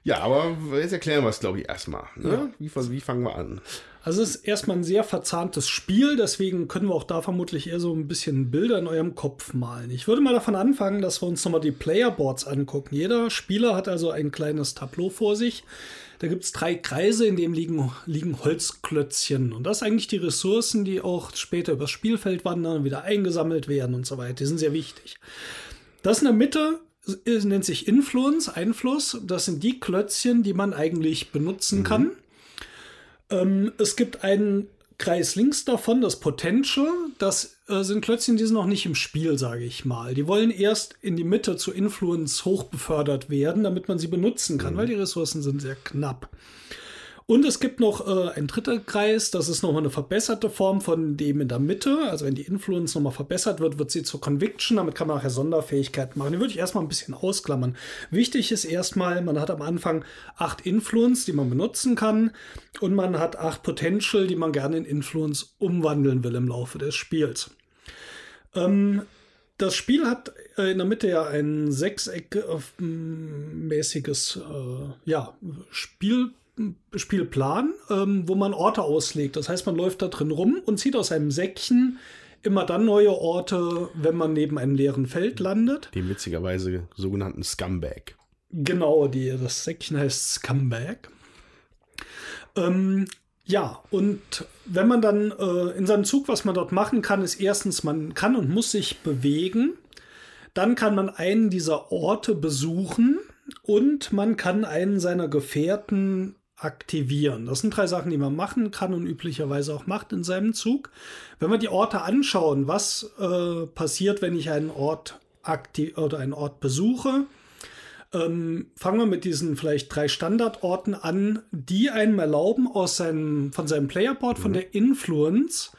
Ja, aber jetzt erklären wir es, glaube ich, erstmal. Ne? Ja. Wie, wie fangen wir an? Also es ist erstmal ein sehr verzahntes Spiel, deswegen können wir auch da vermutlich eher so ein bisschen Bilder in eurem Kopf malen. Ich würde mal davon anfangen, dass wir uns nochmal die Playerboards angucken. Jeder Spieler hat also ein kleines Tableau vor sich. Da gibt es drei Kreise, in dem liegen, liegen Holzklötzchen. Und das sind eigentlich die Ressourcen, die auch später übers Spielfeld wandern wieder eingesammelt werden und so weiter. Die sind sehr wichtig. Das in der Mitte nennt sich Influence, Einfluss. Das sind die Klötzchen, die man eigentlich benutzen mhm. kann. Ähm, es gibt einen Kreis links davon, das Potential. Das äh, sind Klötzchen, die sind noch nicht im Spiel, sage ich mal. Die wollen erst in die Mitte zu Influence hochbefördert werden, damit man sie benutzen kann, mhm. weil die Ressourcen sind sehr knapp. Und es gibt noch äh, ein dritter Kreis, das ist nochmal eine verbesserte Form von dem in der Mitte. Also wenn die Influence nochmal verbessert wird, wird sie zur Conviction. Damit kann man nachher Sonderfähigkeiten machen. Die würde ich erstmal ein bisschen ausklammern. Wichtig ist erstmal, man hat am Anfang acht Influence, die man benutzen kann. Und man hat acht Potential, die man gerne in Influence umwandeln will im Laufe des Spiels. Ähm, das Spiel hat äh, in der Mitte ja ein sechseckmäßiges äh, ja, Spiel Spielplan, ähm, wo man Orte auslegt. Das heißt, man läuft da drin rum und zieht aus einem Säckchen immer dann neue Orte, wenn man neben einem leeren Feld landet. Den witzigerweise sogenannten Scumbag. Genau, die, das Säckchen heißt Scumbag. Ähm, ja, und wenn man dann äh, in seinem Zug, was man dort machen kann, ist erstens, man kann und muss sich bewegen. Dann kann man einen dieser Orte besuchen und man kann einen seiner Gefährten aktivieren. Das sind drei Sachen, die man machen kann und üblicherweise auch macht in seinem Zug. Wenn wir die Orte anschauen, was äh, passiert, wenn ich einen Ort aktiv oder einen Ort besuche, ähm, fangen wir mit diesen vielleicht drei Standardorten an, die einem erlauben, aus seinem, von seinem Playerboard, mhm. von der Influence,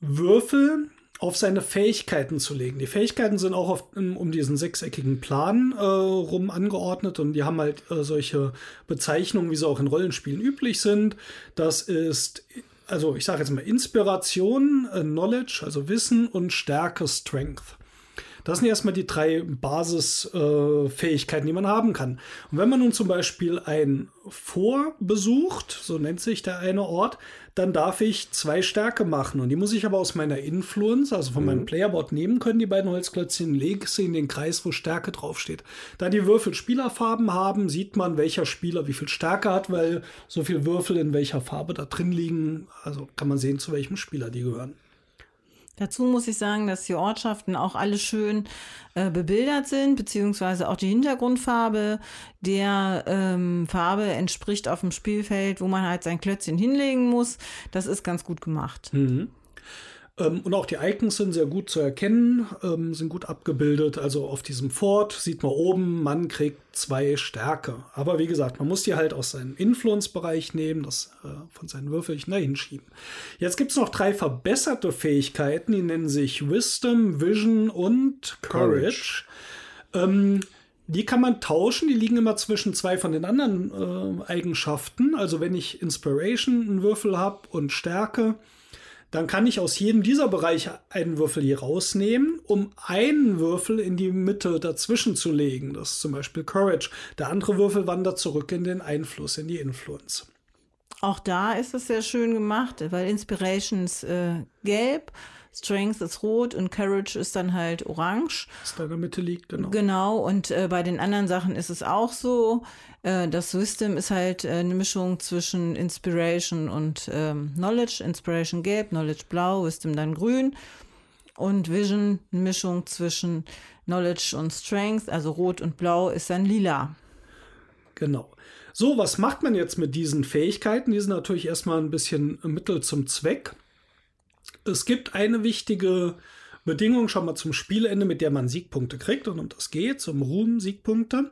Würfel auf seine Fähigkeiten zu legen. Die Fähigkeiten sind auch auf, um diesen sechseckigen Plan äh, rum angeordnet und die haben halt äh, solche Bezeichnungen, wie sie auch in Rollenspielen üblich sind. Das ist, also ich sage jetzt mal Inspiration, äh, Knowledge, also Wissen und Stärke, Strength. Das sind erstmal die drei Basisfähigkeiten, äh, die man haben kann. Und wenn man nun zum Beispiel ein Vor besucht, so nennt sich der eine Ort, dann darf ich zwei Stärke machen. Und die muss ich aber aus meiner Influence, also von mhm. meinem Playerboard nehmen können, die beiden Holzklötzchen, lege sie in den Kreis, wo Stärke draufsteht. Da die Würfel Spielerfarben haben, sieht man, welcher Spieler wie viel Stärke hat, weil so viele Würfel in welcher Farbe da drin liegen. Also kann man sehen, zu welchem Spieler die gehören. Dazu muss ich sagen, dass die Ortschaften auch alle schön äh, bebildert sind, beziehungsweise auch die Hintergrundfarbe der ähm, Farbe entspricht auf dem Spielfeld, wo man halt sein Klötzchen hinlegen muss. Das ist ganz gut gemacht. Mhm. Ähm, und auch die Icons sind sehr gut zu erkennen, ähm, sind gut abgebildet. Also auf diesem Fort sieht man oben, man kriegt zwei Stärke. Aber wie gesagt, man muss die halt aus seinem Influence-Bereich nehmen, das äh, von seinen Würfelchen da hinschieben. Jetzt gibt es noch drei verbesserte Fähigkeiten, die nennen sich Wisdom, Vision und Courage. Courage. Ähm, die kann man tauschen, die liegen immer zwischen zwei von den anderen äh, Eigenschaften. Also wenn ich Inspiration einen Würfel habe und Stärke, dann kann ich aus jedem dieser Bereiche einen Würfel hier rausnehmen, um einen Würfel in die Mitte dazwischen zu legen. Das ist zum Beispiel Courage. Der andere Würfel wandert zurück in den Einfluss, in die Influence. Auch da ist es sehr schön gemacht, weil Inspiration ist äh, gelb, Strength ist rot und Courage ist dann halt orange. Was da in der Mitte liegt, genau. Genau, und äh, bei den anderen Sachen ist es auch so. Äh, das Wisdom ist halt äh, eine Mischung zwischen Inspiration und ähm, Knowledge. Inspiration gelb, Knowledge blau, Wisdom dann grün. Und Vision, eine Mischung zwischen Knowledge und Strength, also rot und blau, ist dann lila. Genau. So, was macht man jetzt mit diesen Fähigkeiten? Die sind natürlich erstmal ein bisschen Mittel zum Zweck. Es gibt eine wichtige Bedingung schon mal zum Spielende, mit der man Siegpunkte kriegt. Und um das geht, zum Ruhm Siegpunkte.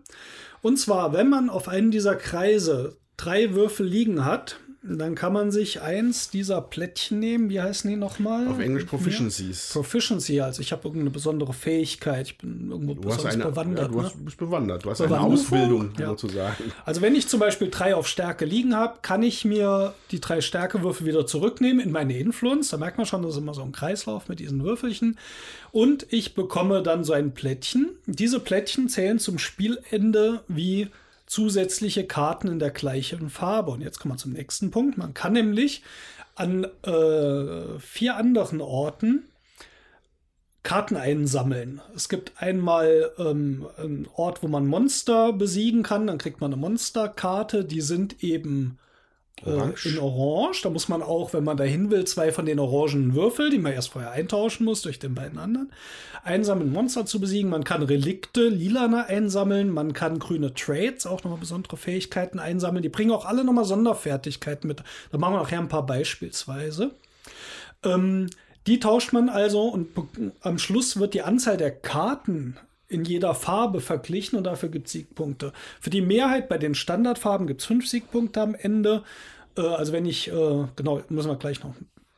Und zwar, wenn man auf einen dieser Kreise drei Würfel liegen hat, dann kann man sich eins dieser Plättchen nehmen. Wie heißen die nochmal? Auf Englisch Proficiencies. Proficiency, also ich habe irgendeine besondere Fähigkeit. Ich bin irgendwo du besonders eine, bewandert. Ja, du hast, ne? bist bewandert. Du hast eine Ausbildung ja. sozusagen. Also wenn ich zum Beispiel drei auf Stärke liegen habe, kann ich mir die drei Stärkewürfel wieder zurücknehmen in meine Influence. Da merkt man schon, das ist immer so ein Kreislauf mit diesen Würfelchen. Und ich bekomme dann so ein Plättchen. Diese Plättchen zählen zum Spielende wie zusätzliche Karten in der gleichen Farbe. Und jetzt kommen wir zum nächsten Punkt. Man kann nämlich an äh, vier anderen Orten Karten einsammeln. Es gibt einmal ähm, einen Ort, wo man Monster besiegen kann, dann kriegt man eine Monsterkarte, die sind eben Orange. Äh, in Orange. Da muss man auch, wenn man dahin will, zwei von den orangenen Würfel, die man erst vorher eintauschen muss durch den beiden anderen, einsammeln, Monster zu besiegen. Man kann Relikte, lilane einsammeln. Man kann grüne Trades, auch nochmal besondere Fähigkeiten einsammeln. Die bringen auch alle nochmal Sonderfertigkeiten mit. Da machen wir nachher ein paar beispielsweise. Ähm, die tauscht man also und am Schluss wird die Anzahl der Karten in jeder Farbe verglichen und dafür gibt es Siegpunkte. Für die Mehrheit bei den Standardfarben gibt es fünf Siegpunkte am Ende. Äh, also wenn ich, äh, genau, müssen wir gleich noch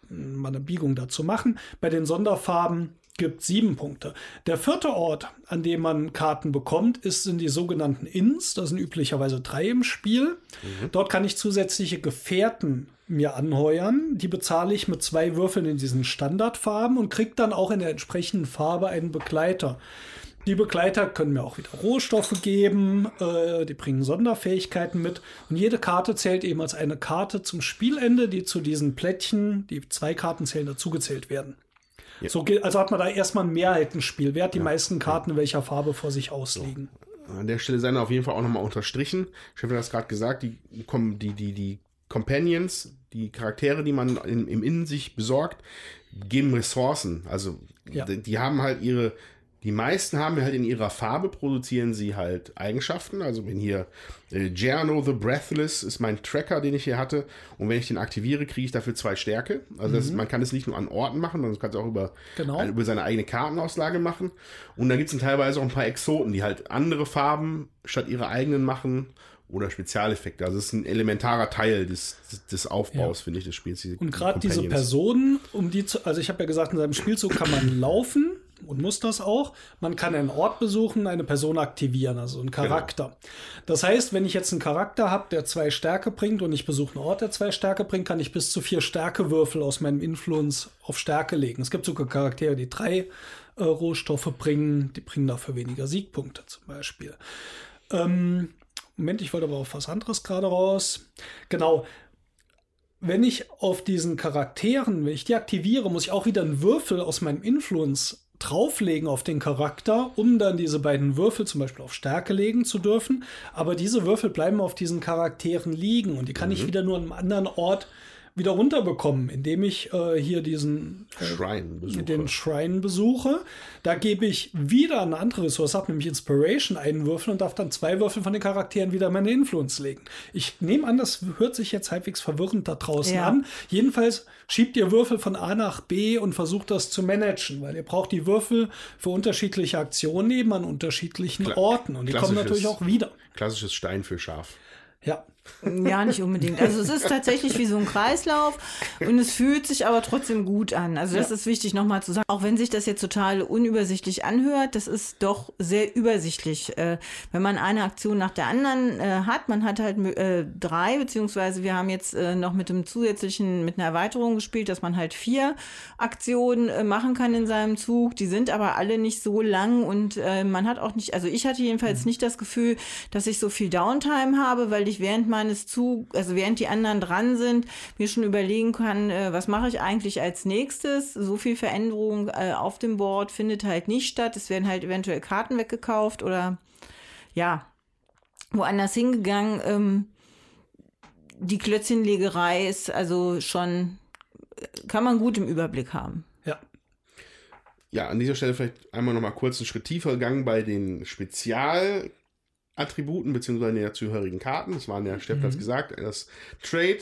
mal eine Biegung dazu machen. Bei den Sonderfarben gibt sieben Punkte. Der vierte Ort, an dem man Karten bekommt, ist, sind die sogenannten Inns. Das sind üblicherweise drei im Spiel. Mhm. Dort kann ich zusätzliche Gefährten mir anheuern. Die bezahle ich mit zwei Würfeln in diesen Standardfarben und kriege dann auch in der entsprechenden Farbe einen Begleiter. Die Begleiter können mir auch wieder Rohstoffe geben, äh, die bringen Sonderfähigkeiten mit. Und jede Karte zählt eben als eine Karte zum Spielende, die zu diesen Plättchen, die zwei Karten zählen, dazugezählt werden. Ja. So, also hat man da erstmal ein Mehrheitenspiel. Wer hat die ja. meisten Karten in welcher Farbe vor sich ausliegen? So. An der Stelle seien auf jeden Fall auch nochmal unterstrichen. Chef hat das gerade gesagt, die, die, die, die Companions, die Charaktere, die man in, im Innen sich besorgt, geben Ressourcen. Also ja. die, die haben halt ihre die meisten haben halt in ihrer Farbe, produzieren sie halt Eigenschaften. Also wenn hier äh, Giano the Breathless ist mein Tracker, den ich hier hatte. Und wenn ich den aktiviere, kriege ich dafür zwei Stärke. Also mhm. das, man kann es nicht nur an Orten machen, sondern man kann es auch über, genau. äh, über seine eigene Kartenauslage machen. Und dann gibt es teilweise auch ein paar Exoten, die halt andere Farben statt ihre eigenen machen oder Spezialeffekte. Also es ist ein elementarer Teil des, des Aufbaus, ja. finde ich, des Spiels. Und gerade diese Personen, um die zu, also ich habe ja gesagt, in seinem Spielzug kann man laufen und muss das auch. Man kann einen Ort besuchen, eine Person aktivieren, also einen Charakter. Genau. Das heißt, wenn ich jetzt einen Charakter habe, der zwei Stärke bringt und ich besuche einen Ort, der zwei Stärke bringt, kann ich bis zu vier Stärkewürfel aus meinem Influence auf Stärke legen. Es gibt sogar Charaktere, die drei äh, Rohstoffe bringen. Die bringen dafür weniger Siegpunkte zum Beispiel. Ähm, Moment, ich wollte aber auf was anderes gerade raus. Genau. Wenn ich auf diesen Charakteren, wenn ich die aktiviere, muss ich auch wieder einen Würfel aus meinem Influence drauflegen auf den Charakter, um dann diese beiden Würfel zum Beispiel auf Stärke legen zu dürfen. Aber diese Würfel bleiben auf diesen Charakteren liegen und die kann mhm. ich wieder nur an einem anderen Ort wieder runterbekommen, indem ich äh, hier diesen äh, Schrein besuche. den Schrein besuche. Da gebe ich wieder eine andere Ressource ab, nämlich Inspiration einen Würfel und darf dann zwei Würfel von den Charakteren wieder meine Influence legen. Ich nehme an, das hört sich jetzt halbwegs verwirrend da draußen ja. an. Jedenfalls schiebt ihr Würfel von A nach B und versucht das zu managen, weil ihr braucht die Würfel für unterschiedliche Aktionen eben an unterschiedlichen Kla Orten und die kommen natürlich auch wieder. Klassisches Stein für Schaf. Ja. Ja, nicht unbedingt. Also es ist tatsächlich wie so ein Kreislauf und es fühlt sich aber trotzdem gut an. Also das ja. ist wichtig nochmal zu sagen. Auch wenn sich das jetzt total unübersichtlich anhört, das ist doch sehr übersichtlich. Äh, wenn man eine Aktion nach der anderen äh, hat, man hat halt äh, drei, beziehungsweise wir haben jetzt äh, noch mit dem zusätzlichen, mit einer Erweiterung gespielt, dass man halt vier Aktionen äh, machen kann in seinem Zug. Die sind aber alle nicht so lang und äh, man hat auch nicht, also ich hatte jedenfalls mhm. nicht das Gefühl, dass ich so viel Downtime habe, weil ich während meines Zug, also während die anderen dran sind, mir schon überlegen kann, äh, was mache ich eigentlich als nächstes. So viel Veränderung äh, auf dem Board findet halt nicht statt. Es werden halt eventuell Karten weggekauft oder ja, woanders hingegangen. Ähm, die Klötzchenlegerei ist also schon, kann man gut im Überblick haben. Ja. Ja, an dieser Stelle vielleicht einmal noch mal kurz einen Schritt tiefer gegangen bei den Spezial- Attributen beziehungsweise den dazugehörigen Karten. Das waren ja, Steff hat mhm. gesagt, das Trade,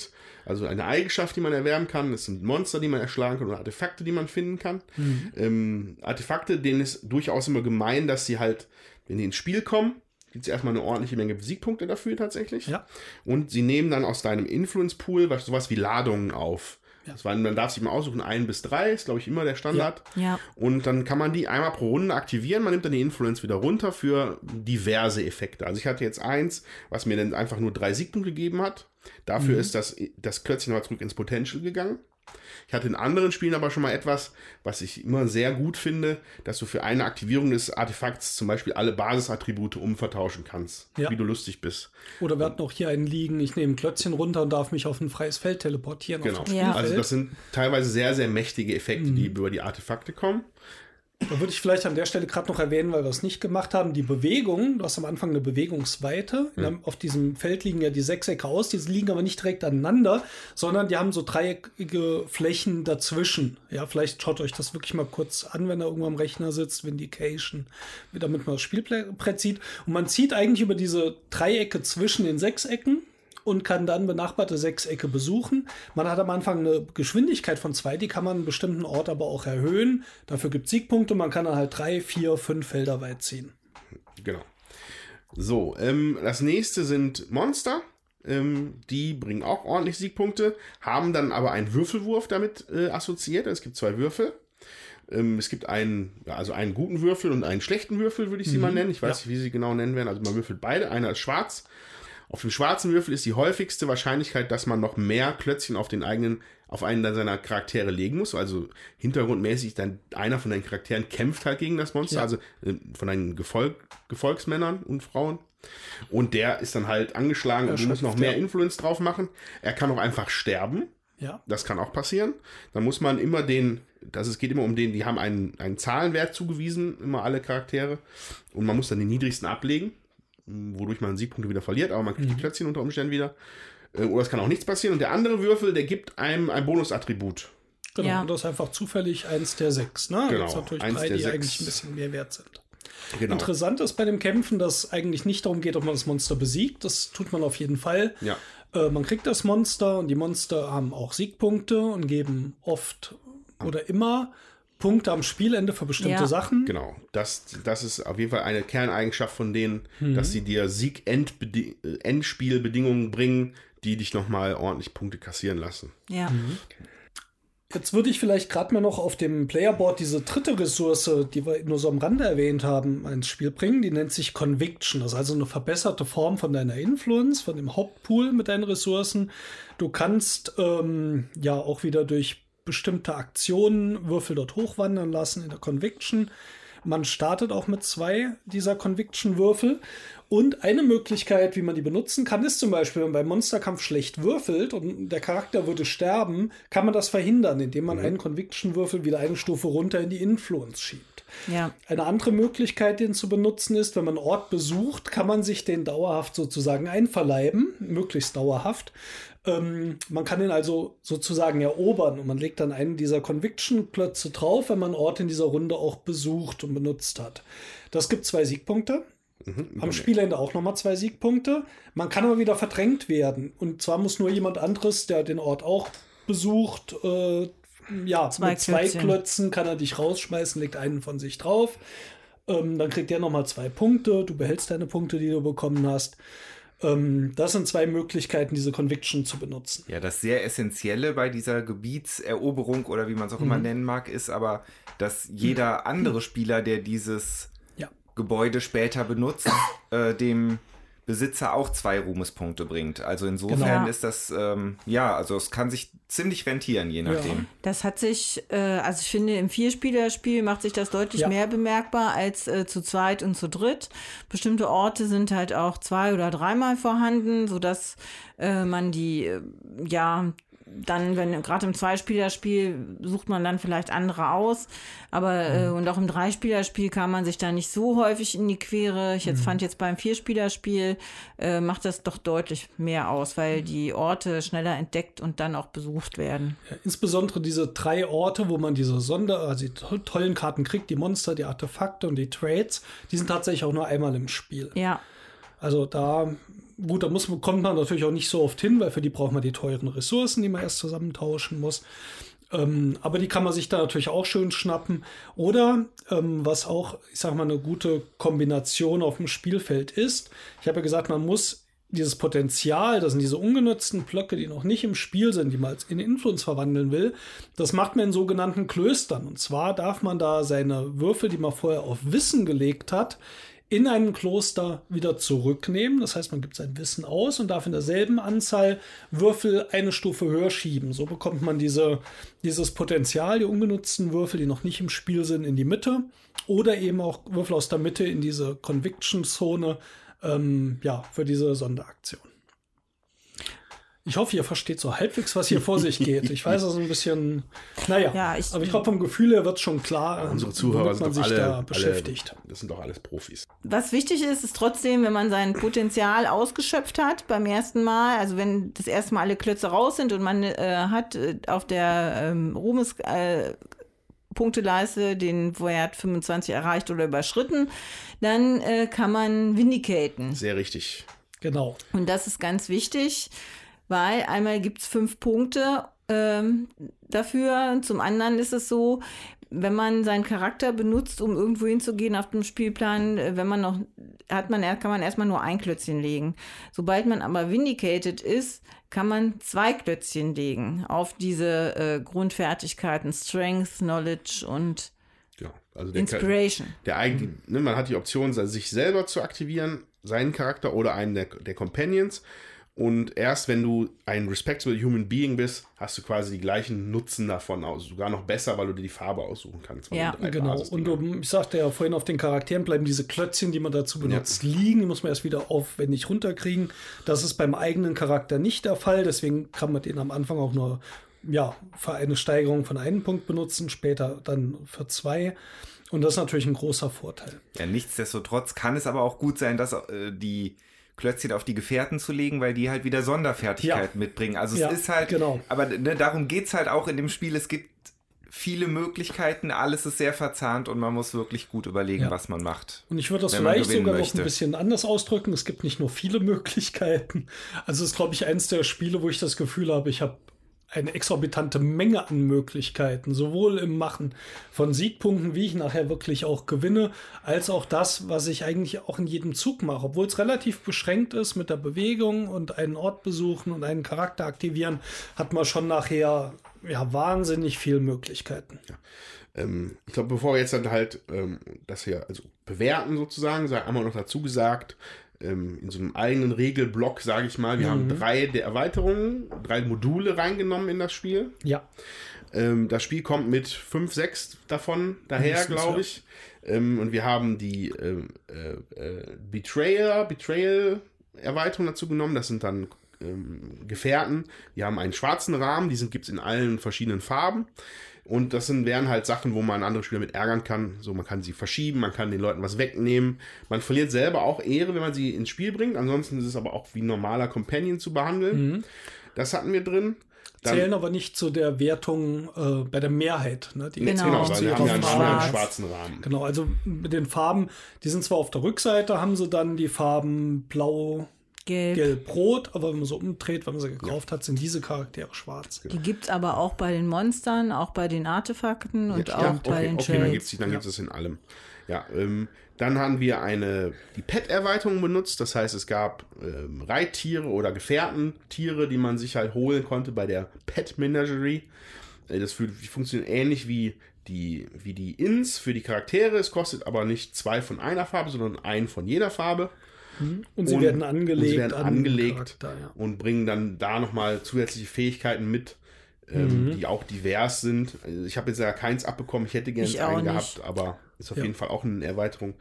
also eine Eigenschaft, die man erwerben kann. Es sind Monster, die man erschlagen kann oder Artefakte, die man finden kann. Mhm. Ähm, Artefakte, denen ist durchaus immer gemein, dass sie halt, wenn die ins Spiel kommen, gibt es erstmal eine ordentliche Menge Siegpunkte dafür tatsächlich. Ja. Und sie nehmen dann aus deinem Influence-Pool sowas wie Ladungen auf. Ja. Das war, man darf sich mal aussuchen, ein bis drei, ist glaube ich immer der Standard. Ja. ja. Und dann kann man die einmal pro Runde aktivieren. Man nimmt dann die Influence wieder runter für diverse Effekte. Also ich hatte jetzt eins, was mir dann einfach nur drei Siegpunkte gegeben hat. Dafür mhm. ist das, das Klötzchen aber zurück ins Potential gegangen. Ich hatte in anderen Spielen aber schon mal etwas, was ich immer sehr gut finde, dass du für eine Aktivierung des Artefakts zum Beispiel alle Basisattribute umvertauschen kannst, ja. wie du lustig bist. Oder wir hatten auch hier einen liegen, ich nehme ein Klötzchen runter und darf mich auf ein freies Feld teleportieren. Genau. Ja. Also das sind teilweise sehr, sehr mächtige Effekte, mhm. die über die Artefakte kommen. Da würde ich vielleicht an der Stelle gerade noch erwähnen, weil wir es nicht gemacht haben, die Bewegung, du hast am Anfang eine Bewegungsweite. Mhm. Auf diesem Feld liegen ja die Sechsecke aus, die liegen aber nicht direkt aneinander, sondern die haben so dreieckige Flächen dazwischen. Ja, vielleicht schaut euch das wirklich mal kurz an, wenn er irgendwo am Rechner sitzt, Vindication, damit man das Spielbrett sieht. Und man zieht eigentlich über diese Dreiecke zwischen den Sechsecken und kann dann benachbarte Sechsecke besuchen. Man hat am Anfang eine Geschwindigkeit von zwei, die kann man einen bestimmten Ort aber auch erhöhen. Dafür gibt es Siegpunkte. Man kann dann halt drei, vier, fünf Felder weit ziehen. Genau. So, ähm, das nächste sind Monster. Ähm, die bringen auch ordentlich Siegpunkte, haben dann aber einen Würfelwurf damit äh, assoziiert. Es gibt zwei Würfel. Ähm, es gibt einen, also einen guten Würfel und einen schlechten Würfel, würde ich sie mhm. mal nennen. Ich weiß ja. nicht, wie sie genau nennen werden. Also man würfelt beide. Einer ist schwarz auf dem schwarzen Würfel ist die häufigste Wahrscheinlichkeit, dass man noch mehr Klötzchen auf den eigenen, auf einen seiner Charaktere legen muss. Also hintergrundmäßig dann einer von deinen Charakteren kämpft halt gegen das Monster, ja. also äh, von deinen Gefolg, Gefolgsmännern und Frauen. Und der ist dann halt angeschlagen und muss noch mehr ja. Influence drauf machen. Er kann auch einfach sterben. Ja. Das kann auch passieren. Dann muss man immer den, das es geht immer um den, die haben einen, einen Zahlenwert zugewiesen, immer alle Charaktere. Und man muss dann den niedrigsten ablegen wodurch man Siegpunkte wieder verliert, aber man kriegt mhm. die Klötzchen unter Umständen wieder. Äh, oder es kann auch nichts passieren. Und der andere Würfel, der gibt einem ein Bonusattribut. Genau, ja. und das ist einfach zufällig eins der sechs. Ne? Genau, das natürlich drei, die sechs. eigentlich ein bisschen mehr wert sind. Genau. Interessant ist bei dem Kämpfen, dass eigentlich nicht darum geht, ob man das Monster besiegt. Das tut man auf jeden Fall. Ja. Äh, man kriegt das Monster und die Monster haben auch Siegpunkte und geben oft oder immer Punkte am Spielende für bestimmte ja. Sachen. Genau, das, das ist auf jeden Fall eine Kerneigenschaft von denen, mhm. dass sie dir Sieg-Endspielbedingungen bringen, die dich nochmal ordentlich Punkte kassieren lassen. Ja. Mhm. Jetzt würde ich vielleicht gerade mal noch auf dem Playerboard diese dritte Ressource, die wir nur so am Rande erwähnt haben, ins Spiel bringen. Die nennt sich Conviction. Das ist also eine verbesserte Form von deiner Influence, von dem Hauptpool mit deinen Ressourcen. Du kannst ähm, ja auch wieder durch bestimmte Aktionen, Würfel dort hochwandern lassen in der Conviction. Man startet auch mit zwei dieser Conviction-Würfel. Und eine Möglichkeit, wie man die benutzen kann, ist zum Beispiel, wenn man beim Monsterkampf schlecht würfelt und der Charakter würde sterben, kann man das verhindern, indem man mhm. einen Conviction-Würfel wieder eine Stufe runter in die Influence schiebt. Ja. Eine andere Möglichkeit, den zu benutzen, ist, wenn man einen Ort besucht, kann man sich den dauerhaft sozusagen einverleiben, möglichst dauerhaft. Ähm, man kann ihn also sozusagen erobern und man legt dann einen dieser Conviction-Klötze drauf, wenn man einen Ort in dieser Runde auch besucht und benutzt hat. Das gibt zwei Siegpunkte. Mhm, Am Spielende auch nochmal zwei Siegpunkte. Man kann aber wieder verdrängt werden. Und zwar muss nur jemand anderes, der den Ort auch besucht, äh, ja, zwei mit zwei Klötzchen. Klötzen kann er dich rausschmeißen, legt einen von sich drauf. Ähm, dann kriegt der nochmal zwei Punkte. Du behältst deine Punkte, die du bekommen hast. Ähm, das sind zwei Möglichkeiten, diese Conviction zu benutzen. Ja, das sehr Essentielle bei dieser Gebietseroberung oder wie man es auch mhm. immer nennen mag, ist aber, dass jeder andere Spieler, der dieses ja. Gebäude später benutzt, äh, dem Besitzer auch zwei Ruhmespunkte bringt. Also insofern genau. ist das, ähm, ja, also es kann sich ziemlich rentieren, je nachdem. Ja. Das hat sich, äh, also ich finde, im Vierspielerspiel macht sich das deutlich ja. mehr bemerkbar als äh, zu zweit und zu dritt. Bestimmte Orte sind halt auch zwei oder dreimal vorhanden, sodass äh, man die, äh, ja, dann, wenn gerade im Zweispielerspiel sucht man dann vielleicht andere aus, aber äh, mhm. und auch im Dreispielerspiel kann man sich da nicht so häufig in die Quere. Ich jetzt mhm. fand jetzt beim Vierspielerspiel äh, macht das doch deutlich mehr aus, weil mhm. die Orte schneller entdeckt und dann auch besucht werden. Ja, insbesondere diese drei Orte, wo man diese Sonder, also die tollen Karten kriegt, die Monster, die Artefakte und die Trades, die sind tatsächlich auch nur einmal im Spiel. Ja. Also da gut, da muss, kommt man natürlich auch nicht so oft hin, weil für die braucht man die teuren Ressourcen, die man erst zusammentauschen muss. Ähm, aber die kann man sich da natürlich auch schön schnappen. Oder ähm, was auch, ich sag mal, eine gute Kombination auf dem Spielfeld ist. Ich habe ja gesagt, man muss dieses Potenzial, das sind diese ungenutzten Blöcke, die noch nicht im Spiel sind, die man in Influence verwandeln will, das macht man in sogenannten Klöstern. Und zwar darf man da seine Würfel, die man vorher auf Wissen gelegt hat, in einem Kloster wieder zurücknehmen. Das heißt, man gibt sein Wissen aus und darf in derselben Anzahl Würfel eine Stufe höher schieben. So bekommt man diese, dieses Potenzial, die ungenutzten Würfel, die noch nicht im Spiel sind, in die Mitte. Oder eben auch Würfel aus der Mitte in diese Conviction-Zone ähm, ja, für diese Sonderaktion. Ich hoffe, ihr versteht so halbwegs, was hier vor sich geht. Ich weiß, also ein bisschen, naja, ja, ich, aber ich glaube, vom Gefühl her wird schon klar, ja, unsere Zuhörer sind man sich alle, da beschäftigt. Alle, das sind doch alles Profis. Was wichtig ist, ist trotzdem, wenn man sein Potenzial ausgeschöpft hat beim ersten Mal, also wenn das erste Mal alle Klötze raus sind und man äh, hat äh, auf der ähm, Ruhmes äh, Punkteleiste den Wert 25 erreicht oder überschritten, dann äh, kann man vindicaten. Sehr richtig. Genau. Und das ist ganz wichtig weil einmal gibt es fünf Punkte ähm, dafür. Zum anderen ist es so, wenn man seinen Charakter benutzt, um irgendwo hinzugehen auf dem Spielplan, äh, wenn man noch, hat man, kann man erstmal nur ein Klötzchen legen. Sobald man aber vindicated ist, kann man zwei Klötzchen legen auf diese äh, Grundfertigkeiten Strength, Knowledge und ja, also der Inspiration. Der eigentlich, ne, man hat die Option, sich selber zu aktivieren, seinen Charakter oder einen der, der Companions. Und erst wenn du ein respectable human being bist, hast du quasi die gleichen Nutzen davon aus. Sogar noch besser, weil du dir die Farbe aussuchen kannst. Ja, genau. Und um, ich sagte ja vorhin, auf den Charakteren bleiben diese Klötzchen, die man dazu benutzt, ja. liegen. Die muss man erst wieder aufwendig runterkriegen. Das ist beim eigenen Charakter nicht der Fall. Deswegen kann man den am Anfang auch nur ja, für eine Steigerung von einem Punkt benutzen, später dann für zwei. Und das ist natürlich ein großer Vorteil. Ja, nichtsdestotrotz kann es aber auch gut sein, dass äh, die Klötzchen auf die Gefährten zu legen, weil die halt wieder Sonderfertigkeiten ja. mitbringen. Also ja, es ist halt, genau. aber ne, darum geht es halt auch in dem Spiel. Es gibt viele Möglichkeiten, alles ist sehr verzahnt und man muss wirklich gut überlegen, ja. was man macht. Und ich würde das vielleicht sogar möchte. noch ein bisschen anders ausdrücken. Es gibt nicht nur viele Möglichkeiten. Also es ist, glaube ich, eins der Spiele, wo ich das Gefühl habe, ich habe eine exorbitante Menge an Möglichkeiten, sowohl im Machen von Siegpunkten, wie ich nachher wirklich auch gewinne, als auch das, was ich eigentlich auch in jedem Zug mache. Obwohl es relativ beschränkt ist mit der Bewegung und einen Ort besuchen und einen Charakter aktivieren, hat man schon nachher ja wahnsinnig viele Möglichkeiten. Ja. Ähm, ich glaube, bevor wir jetzt dann halt ähm, das hier also bewerten sozusagen, sei einmal noch dazu gesagt, ähm, in so einem eigenen Regelblock, sage ich mal. Wir mhm. haben drei der Erweiterungen, drei Module reingenommen in das Spiel. Ja. Ähm, das Spiel kommt mit fünf, sechs davon daher, glaube ich. Ja. Ähm, und wir haben die ähm, äh, äh, Betrayer, Betrayal Erweiterung dazu genommen. Das sind dann ähm, Gefährten. Die haben einen schwarzen Rahmen, die gibt es in allen verschiedenen Farben. Und das sind, wären halt Sachen, wo man andere Spieler mit ärgern kann. So, man kann sie verschieben, man kann den Leuten was wegnehmen. Man verliert selber auch Ehre, wenn man sie ins Spiel bringt. Ansonsten ist es aber auch wie ein normaler Companion zu behandeln. Mhm. Das hatten wir drin. Dann, zählen aber nicht zu der Wertung äh, bei der Mehrheit. Ne? Die genau, genau weil wir haben ja einen schwarz. schwarzen Rahmen. Genau, also mit den Farben, die sind zwar auf der Rückseite, haben sie dann die Farben blau, Gelb. Gelb-Rot, aber wenn man so umdreht, wenn man sie gekauft ja. hat, sind diese Charaktere schwarz. Die gibt es aber auch bei den Monstern, auch bei den Artefakten und ja, auch ja, bei den Okay, Trades. dann gibt es dann gibt's es in allem. Ja, ähm, dann haben wir eine, die Pet-Erweiterung benutzt. Das heißt, es gab ähm, Reittiere oder Gefährtentiere, die man sich halt holen konnte bei der Pet Menagerie. Äh, das funktioniert ähnlich wie die, wie die Ins für die Charaktere. Es kostet aber nicht zwei von einer Farbe, sondern ein von jeder Farbe. Mhm. Und sie und, werden angelegt, sie werden angelegt Charakter, ja. und bringen dann da nochmal zusätzliche Fähigkeiten mit, ähm, mhm. die auch divers sind. Also ich habe jetzt ja keins abbekommen, ich hätte gerne einen gehabt, aber ist auf ja. jeden Fall auch eine Erweiterung.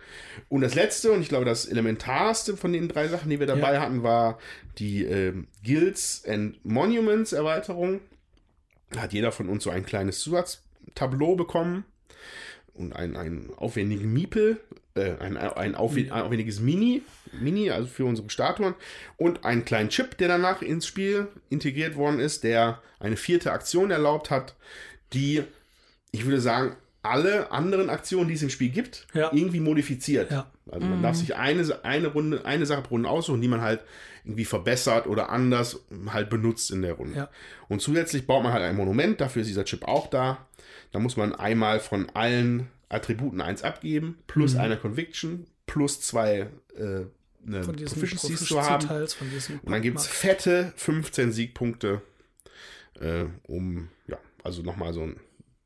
Und das letzte, und ich glaube das elementarste von den drei Sachen, die wir dabei ja. hatten, war die ähm, Guilds and Monuments Erweiterung. Da hat jeder von uns so ein kleines Zusatztableau bekommen und einen, einen aufwendigen Miepel, äh, ein, ein aufwendiges Mini, Mini, also für unsere Statuen, und einen kleinen Chip, der danach ins Spiel integriert worden ist, der eine vierte Aktion erlaubt hat, die, ich würde sagen, alle anderen Aktionen, die es im Spiel gibt, ja. irgendwie modifiziert. Ja. Also man mhm. darf sich eine, eine Runde, eine Sache pro Runde aussuchen, die man halt irgendwie verbessert oder anders halt benutzt in der Runde. Ja. Und zusätzlich baut man halt ein Monument, dafür ist dieser Chip auch da. Da muss man einmal von allen Attributen eins abgeben, plus mhm. eine Conviction, plus zwei äh, eine Proficiencies zu haben. Und dann gibt es fette 15 Siegpunkte, äh, um, ja, also nochmal so einen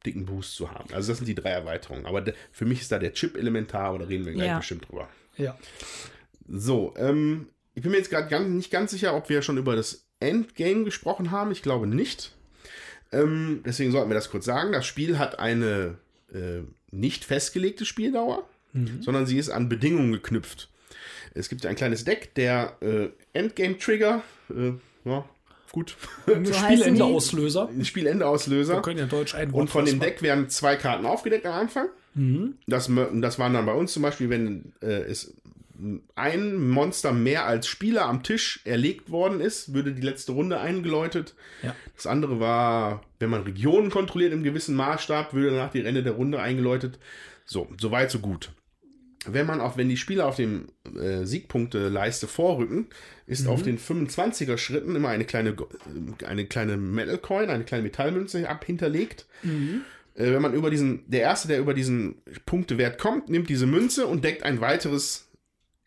dicken Boost zu haben. Also das sind die drei Erweiterungen. Aber für mich ist da der Chip elementar, aber da reden wir gleich ja. bestimmt drüber. Ja. So, ähm, ich bin mir jetzt gerade nicht ganz sicher, ob wir schon über das Endgame gesprochen haben. Ich glaube nicht. Ähm, deswegen sollten wir das kurz sagen. Das Spiel hat eine äh, nicht festgelegte Spieldauer, mhm. sondern sie ist an Bedingungen geknüpft. Es gibt ein kleines Deck, der äh, Endgame-Trigger, äh, ja, gut. So Spielendeauslöser. Spielendeauslöser. Wir können ja Deutsch ein Und von dem Deck werden zwei Karten aufgedeckt am Anfang. Mhm. Das, das waren dann bei uns zum Beispiel, wenn äh, es ein Monster mehr als Spieler am Tisch erlegt worden ist, würde die letzte Runde eingeläutet. Ja. Das andere war, wenn man Regionen kontrolliert im gewissen Maßstab, würde danach die Ende der Runde eingeläutet. So, so weit, so gut. Wenn man auch, wenn die Spieler auf dem äh, Siegpunkteleiste vorrücken, ist mhm. auf den 25er Schritten immer eine kleine, eine kleine Metal Coin, eine kleine Metallmünze ab hinterlegt. Mhm. Äh, wenn man über diesen, der erste, der über diesen Punktewert kommt, nimmt diese Münze und deckt ein weiteres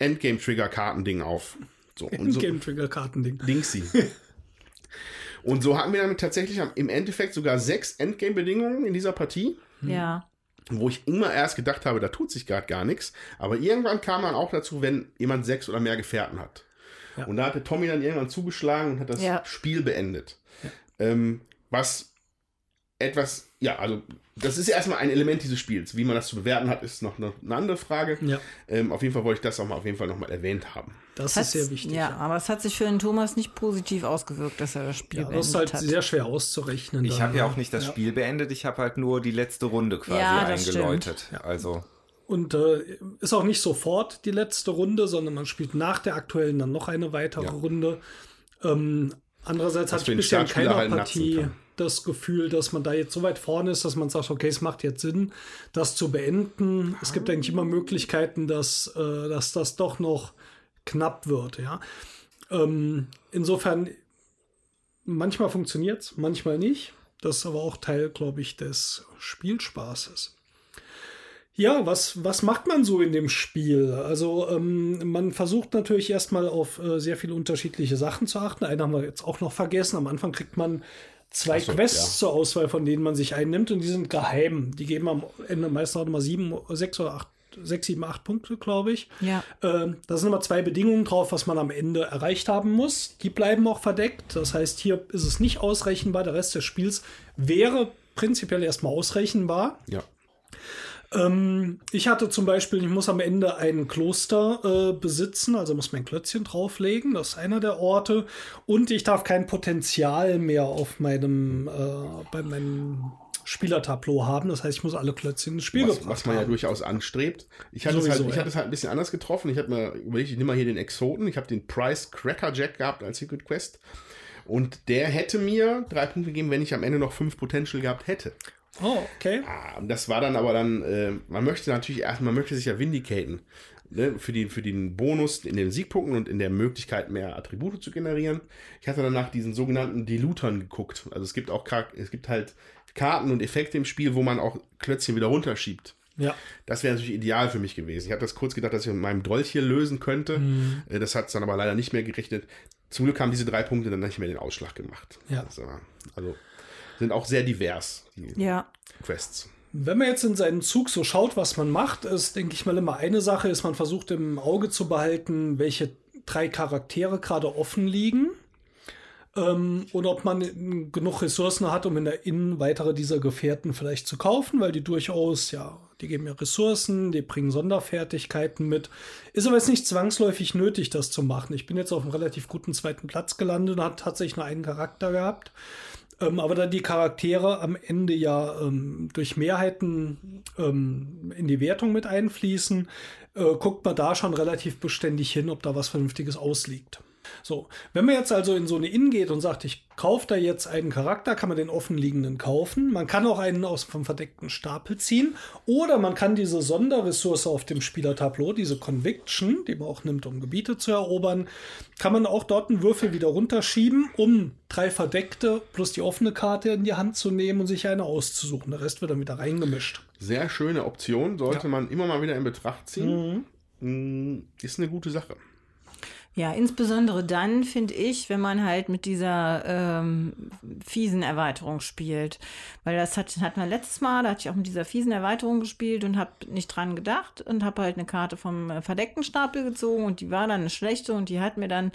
Endgame-Trigger-Kartending auf. So, Endgame-Trigger-Kartending. Dingsy. und so hatten wir dann tatsächlich im Endeffekt sogar sechs Endgame-Bedingungen in dieser Partie. Ja. Wo ich immer erst gedacht habe, da tut sich gerade gar nichts. Aber irgendwann kam man auch dazu, wenn jemand sechs oder mehr Gefährten hat. Ja. Und da hatte Tommy dann irgendwann zugeschlagen und hat das ja. Spiel beendet. Ja. Ähm, was etwas, ja, also das ist ja erstmal ein Element dieses Spiels. Wie man das zu bewerten hat, ist noch eine, eine andere Frage. Ja. Ähm, auf jeden Fall wollte ich das auch mal auf jeden Fall nochmal erwähnt haben. Das Hat's, ist sehr wichtig. Ja, ja, aber es hat sich für den Thomas nicht positiv ausgewirkt, dass er das Spiel ja, beendet hat. Das ist halt sehr schwer auszurechnen. Ich habe ja auch nicht das ja. Spiel beendet, ich habe halt nur die letzte Runde quasi ja, eingeläutet. Also. Und äh, ist auch nicht sofort die letzte Runde, sondern man spielt nach der aktuellen dann noch eine weitere Runde. Ähm, andererseits hatte ich bisher in keiner halt Partie das Gefühl, dass man da jetzt so weit vorne ist, dass man sagt, okay, es macht jetzt Sinn, das zu beenden. Es gibt eigentlich immer Möglichkeiten, dass, äh, dass das doch noch knapp wird, ja. Ähm, insofern, manchmal funktioniert es, manchmal nicht. Das ist aber auch Teil, glaube ich, des Spielspaßes. Ja, was, was macht man so in dem Spiel? Also ähm, man versucht natürlich erstmal auf äh, sehr viele unterschiedliche Sachen zu achten. Einen haben wir jetzt auch noch vergessen. Am Anfang kriegt man zwei so, Quests ja. zur Auswahl, von denen man sich einnimmt und die sind geheim. Die geben am Ende meistens auch mal sieben, sechs oder acht sechs, sieben, acht Punkte, glaube ich. Ja. Ähm, da sind immer zwei Bedingungen drauf, was man am Ende erreicht haben muss. Die bleiben auch verdeckt. Das heißt, hier ist es nicht ausrechenbar. Der Rest des Spiels wäre prinzipiell erstmal ausrechenbar. Ja. Ähm, ich hatte zum Beispiel, ich muss am Ende ein Kloster äh, besitzen, also muss mein Klötzchen drauflegen, das ist einer der Orte. Und ich darf kein Potenzial mehr auf meinem, äh, bei meinem Spielertableau haben. Das heißt, ich muss alle Klötzchen ins Spiel was, was man ja durchaus anstrebt. Ich hatte, Sowieso, es halt, ich ja. hatte es halt ein bisschen anders getroffen. Ich habe mir überlegt, ich nehme mal hier den Exoten. Ich habe den Price Cracker Jack gehabt als Secret Quest. Und der hätte mir drei Punkte gegeben, wenn ich am Ende noch fünf Potential gehabt hätte. Oh, okay. Ah, das war dann aber dann, äh, man möchte natürlich erst, man möchte sich ja vindicaten. Ne, für, die, für den Bonus in den Siegpunkten und in der Möglichkeit, mehr Attribute zu generieren. Ich hatte dann nach diesen sogenannten Dilutern geguckt. Also es gibt auch es gibt halt Karten und Effekte im Spiel, wo man auch Klötzchen wieder runterschiebt. Ja. Das wäre natürlich ideal für mich gewesen. Ich habe das kurz gedacht, dass ich mit meinem Dolch hier lösen könnte. Mhm. Äh, das hat es dann aber leider nicht mehr gerechnet. Zum Glück haben diese drei Punkte dann nicht mehr den Ausschlag gemacht. Ja. Also, also sind auch sehr divers, die ja. Quests. Wenn man jetzt in seinen Zug so schaut, was man macht, ist, denke ich mal, immer eine Sache, ist, man versucht im Auge zu behalten, welche drei Charaktere gerade offen liegen. Ähm, und ob man genug Ressourcen hat, um in der Inn weitere dieser Gefährten vielleicht zu kaufen, weil die durchaus, ja, die geben ja Ressourcen, die bringen Sonderfertigkeiten mit. Ist aber jetzt nicht zwangsläufig nötig, das zu machen. Ich bin jetzt auf einem relativ guten zweiten Platz gelandet und habe tatsächlich nur einen Charakter gehabt. Ähm, aber da die Charaktere am Ende ja ähm, durch Mehrheiten ähm, in die Wertung mit einfließen, äh, guckt man da schon relativ beständig hin, ob da was Vernünftiges ausliegt. So, wenn man jetzt also in so eine Inn geht und sagt, ich kaufe da jetzt einen Charakter, kann man den offenliegenden kaufen. Man kann auch einen aus vom verdeckten Stapel ziehen. Oder man kann diese Sonderressource auf dem Spielertableau, diese Conviction, die man auch nimmt, um Gebiete zu erobern, kann man auch dort einen Würfel wieder runterschieben, um drei verdeckte plus die offene Karte in die Hand zu nehmen und sich eine auszusuchen. Der Rest wird dann wieder reingemischt. Sehr schöne Option, sollte ja. man immer mal wieder in Betracht ziehen. Mhm. Ist eine gute Sache. Ja, insbesondere dann finde ich, wenn man halt mit dieser ähm, fiesen Erweiterung spielt. Weil das hat, hat man letztes Mal, da hatte ich auch mit dieser fiesen Erweiterung gespielt und habe nicht dran gedacht und habe halt eine Karte vom äh, verdeckten Stapel gezogen und die war dann eine schlechte und die hat mir dann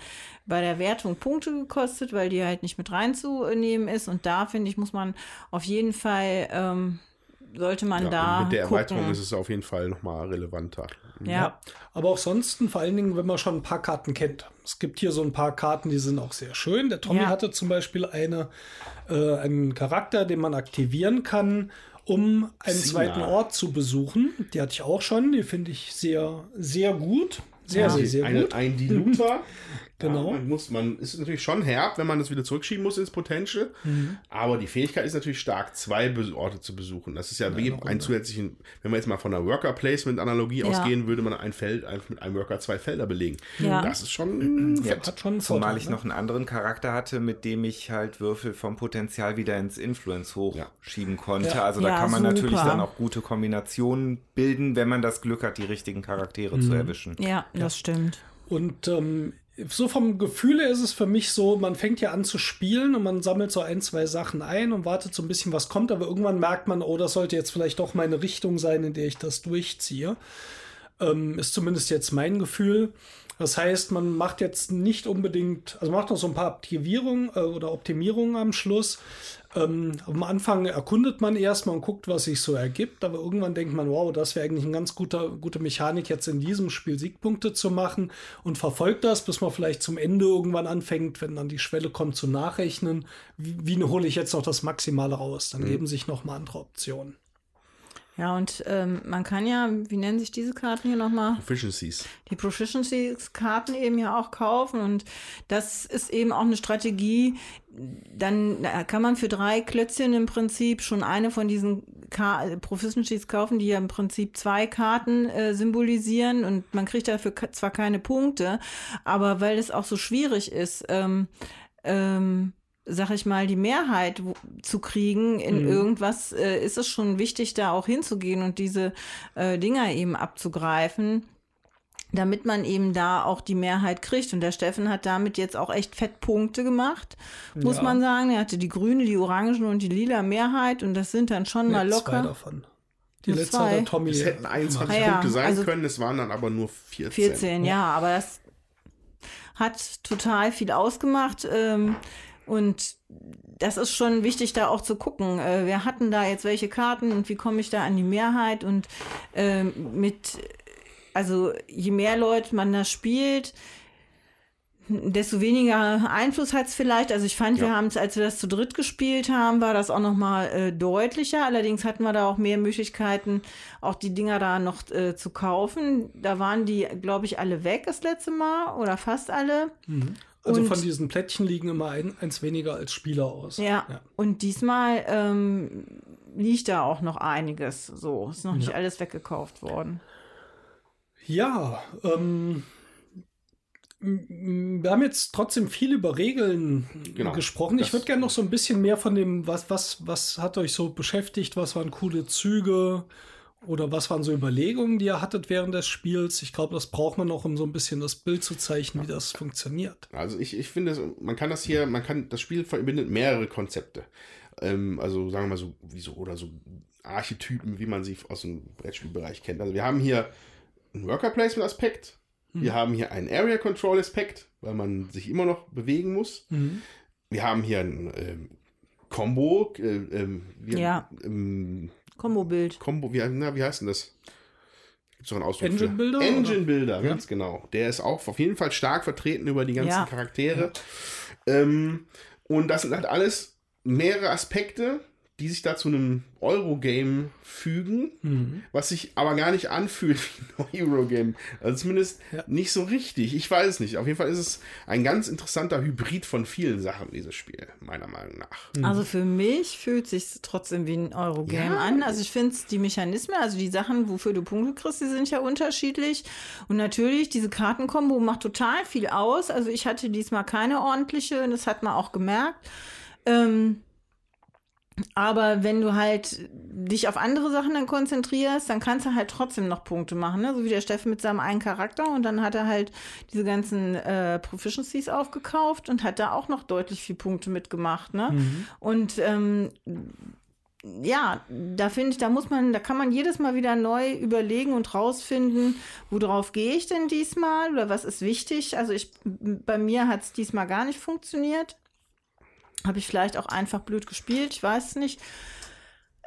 bei der Wertung Punkte gekostet, weil die halt nicht mit reinzunehmen ist. Und da finde ich, muss man auf jeden Fall. Ähm, sollte man ja, da. Mit der Erweiterung gucken. ist es auf jeden Fall nochmal relevanter. Ja. ja. Aber auch sonst, vor allen Dingen, wenn man schon ein paar Karten kennt. Es gibt hier so ein paar Karten, die sind auch sehr schön. Der Tommy ja. hatte zum Beispiel eine, äh, einen Charakter, den man aktivieren kann, um einen Sina. zweiten Ort zu besuchen. Die hatte ich auch schon. Die finde ich sehr, sehr gut. Sehr, ja. sehr, sehr eine, gut. Ein Diluter. Genau. Ja, man muss, man ist natürlich schon herb, wenn man das wieder zurückschieben muss ins Potential. Mhm. Aber die Fähigkeit ist natürlich stark, zwei Orte zu besuchen. Das ist ja, ja wie ein zusätzlichen, wenn man jetzt mal von einer Worker Placement Analogie ja. ausgehen, würde man ein Feld einfach mit einem Worker zwei Felder belegen. Ja. Das ist schon ja, hat schon Zumal ich ne? noch einen anderen Charakter hatte, mit dem ich halt Würfel vom Potenzial wieder ins Influence hochschieben konnte. Also da kann man super. natürlich dann auch gute Kombinationen bilden, wenn man das Glück hat, die richtigen Charaktere mhm. zu erwischen. Ja, das stimmt. Und ähm, so vom Gefühl ist es für mich so, man fängt ja an zu spielen und man sammelt so ein, zwei Sachen ein und wartet so ein bisschen, was kommt, aber irgendwann merkt man, oh, das sollte jetzt vielleicht doch meine Richtung sein, in der ich das durchziehe. Ähm, ist zumindest jetzt mein Gefühl. Das heißt, man macht jetzt nicht unbedingt, also macht noch so ein paar Aktivierungen äh, oder Optimierungen am Schluss, ähm, am Anfang erkundet man erstmal und guckt, was sich so ergibt, aber irgendwann denkt man, wow, das wäre eigentlich eine ganz guter, gute Mechanik, jetzt in diesem Spiel Siegpunkte zu machen und verfolgt das, bis man vielleicht zum Ende irgendwann anfängt, wenn dann die Schwelle kommt zu nachrechnen, wie, wie hole ich jetzt noch das Maximale raus? Dann mhm. geben sich noch mal andere Optionen. Ja, und ähm, man kann ja, wie nennen sich diese Karten hier nochmal? Proficiencies. Die Proficiencies-Karten eben ja auch kaufen. Und das ist eben auch eine Strategie. Dann kann man für drei Klötzchen im Prinzip schon eine von diesen Ka Proficiencies kaufen, die ja im Prinzip zwei Karten äh, symbolisieren. Und man kriegt dafür zwar keine Punkte, aber weil es auch so schwierig ist, ähm, ähm, sag ich mal, die Mehrheit zu kriegen in mhm. irgendwas, äh, ist es schon wichtig, da auch hinzugehen und diese äh, Dinger eben abzugreifen damit man eben da auch die Mehrheit kriegt. Und der Steffen hat damit jetzt auch echt Fettpunkte gemacht, muss ja. man sagen. Er hatte die grüne, die orange und die lila Mehrheit und das sind dann schon ja, mal locker. Zwei davon. Die Nur letzte zwei. hat Tommy. Es hätten 21 Ah ja, Punkte sein also- können, es waren dann aber nur 14. 14, ja, aber das hat total viel ausgemacht. Ähm, und das ist schon wichtig, da auch zu gucken. Äh, wir hatten da jetzt welche Karten und wie komme ich da an die Mehrheit? Und ähm, mit, also je mehr Leute man da spielt, desto weniger Einfluss hat es vielleicht. Also ich fand, wir Ja. haben es, als wir das zu dritt gespielt haben, war das auch noch mal äh, deutlicher. Allerdings hatten wir da auch mehr Möglichkeiten, auch die Dinger da noch äh, zu kaufen. Da waren die, glaube ich, alle weg das letzte Mal oder fast alle. Also Und- von diesen Plättchen liegen immer ein, eins weniger als Spieler aus. Ja. ja. Und diesmal ähm, liegt da auch noch einiges. So, ist noch nicht alles weggekauft worden. Ja, ähm, wir haben jetzt trotzdem viel über Regeln Genau, gesprochen. Ich würde gerne noch so ein bisschen mehr von dem, was, was, was hat euch so beschäftigt, was waren coole Züge oder was waren so Überlegungen, die ihr hattet während des Spiels. Ich glaube, das braucht man noch, um so ein bisschen das Bild zu zeichnen, wie das funktioniert. Also ich, ich finde, man kann das hier, man kann, das Spiel verbindet mehrere Konzepte. Ähm, also sagen wir mal so, wie so, oder so Archetypen, wie man sie aus dem Brettspielbereich kennt. Also wir haben hier einen Worker Placement Aspekt, wir haben hier einen Area Control Aspekt, weil man sich immer noch bewegen muss. Wir haben hier ein ähm, Combo, äh, ähm, wie, Ja. ähm, Kombo-Bild. Combo, wie, na, wie heißt denn das? Gibt's doch einen Ausdruck Engine für? Builder, Engine oder? Builder, ganz genau. Der ist auch auf jeden Fall stark vertreten über die ganzen Ja. Charaktere. Ähm, und das sind halt alles mehrere Aspekte, die sich da zu einem Eurogame fügen, Mhm. was sich aber gar nicht anfühlt wie ein Eurogame. Also zumindest Ja. nicht so richtig. Ich weiß es nicht. Auf jeden Fall ist es ein ganz interessanter Hybrid von vielen Sachen, dieses Spiel, meiner Meinung nach. Also für mich fühlt sich trotzdem wie ein Eurogame Ja. an. Also ich finde die Mechanismen, also die Sachen, wofür du Punkte kriegst, die sind ja unterschiedlich. Und natürlich, diese Kartenkombo macht total viel aus. Also ich hatte diesmal keine ordentliche und das hat man auch gemerkt. Ähm, aber wenn du halt dich auf andere Sachen dann konzentrierst, dann kannst du halt trotzdem noch Punkte machen, ne? So wie der Steffen mit seinem einen Charakter und dann hat er halt diese ganzen äh, Proficiencies aufgekauft und hat da auch noch deutlich viel Punkte mitgemacht, ne? Und ähm, ja, da finde ich, da muss man, da kann man jedes Mal wieder neu überlegen und rausfinden, worauf gehe ich denn diesmal oder was ist wichtig. Also ich, bei mir hat es diesmal gar nicht funktioniert. Habe ich vielleicht auch einfach blöd gespielt, ich weiß es nicht.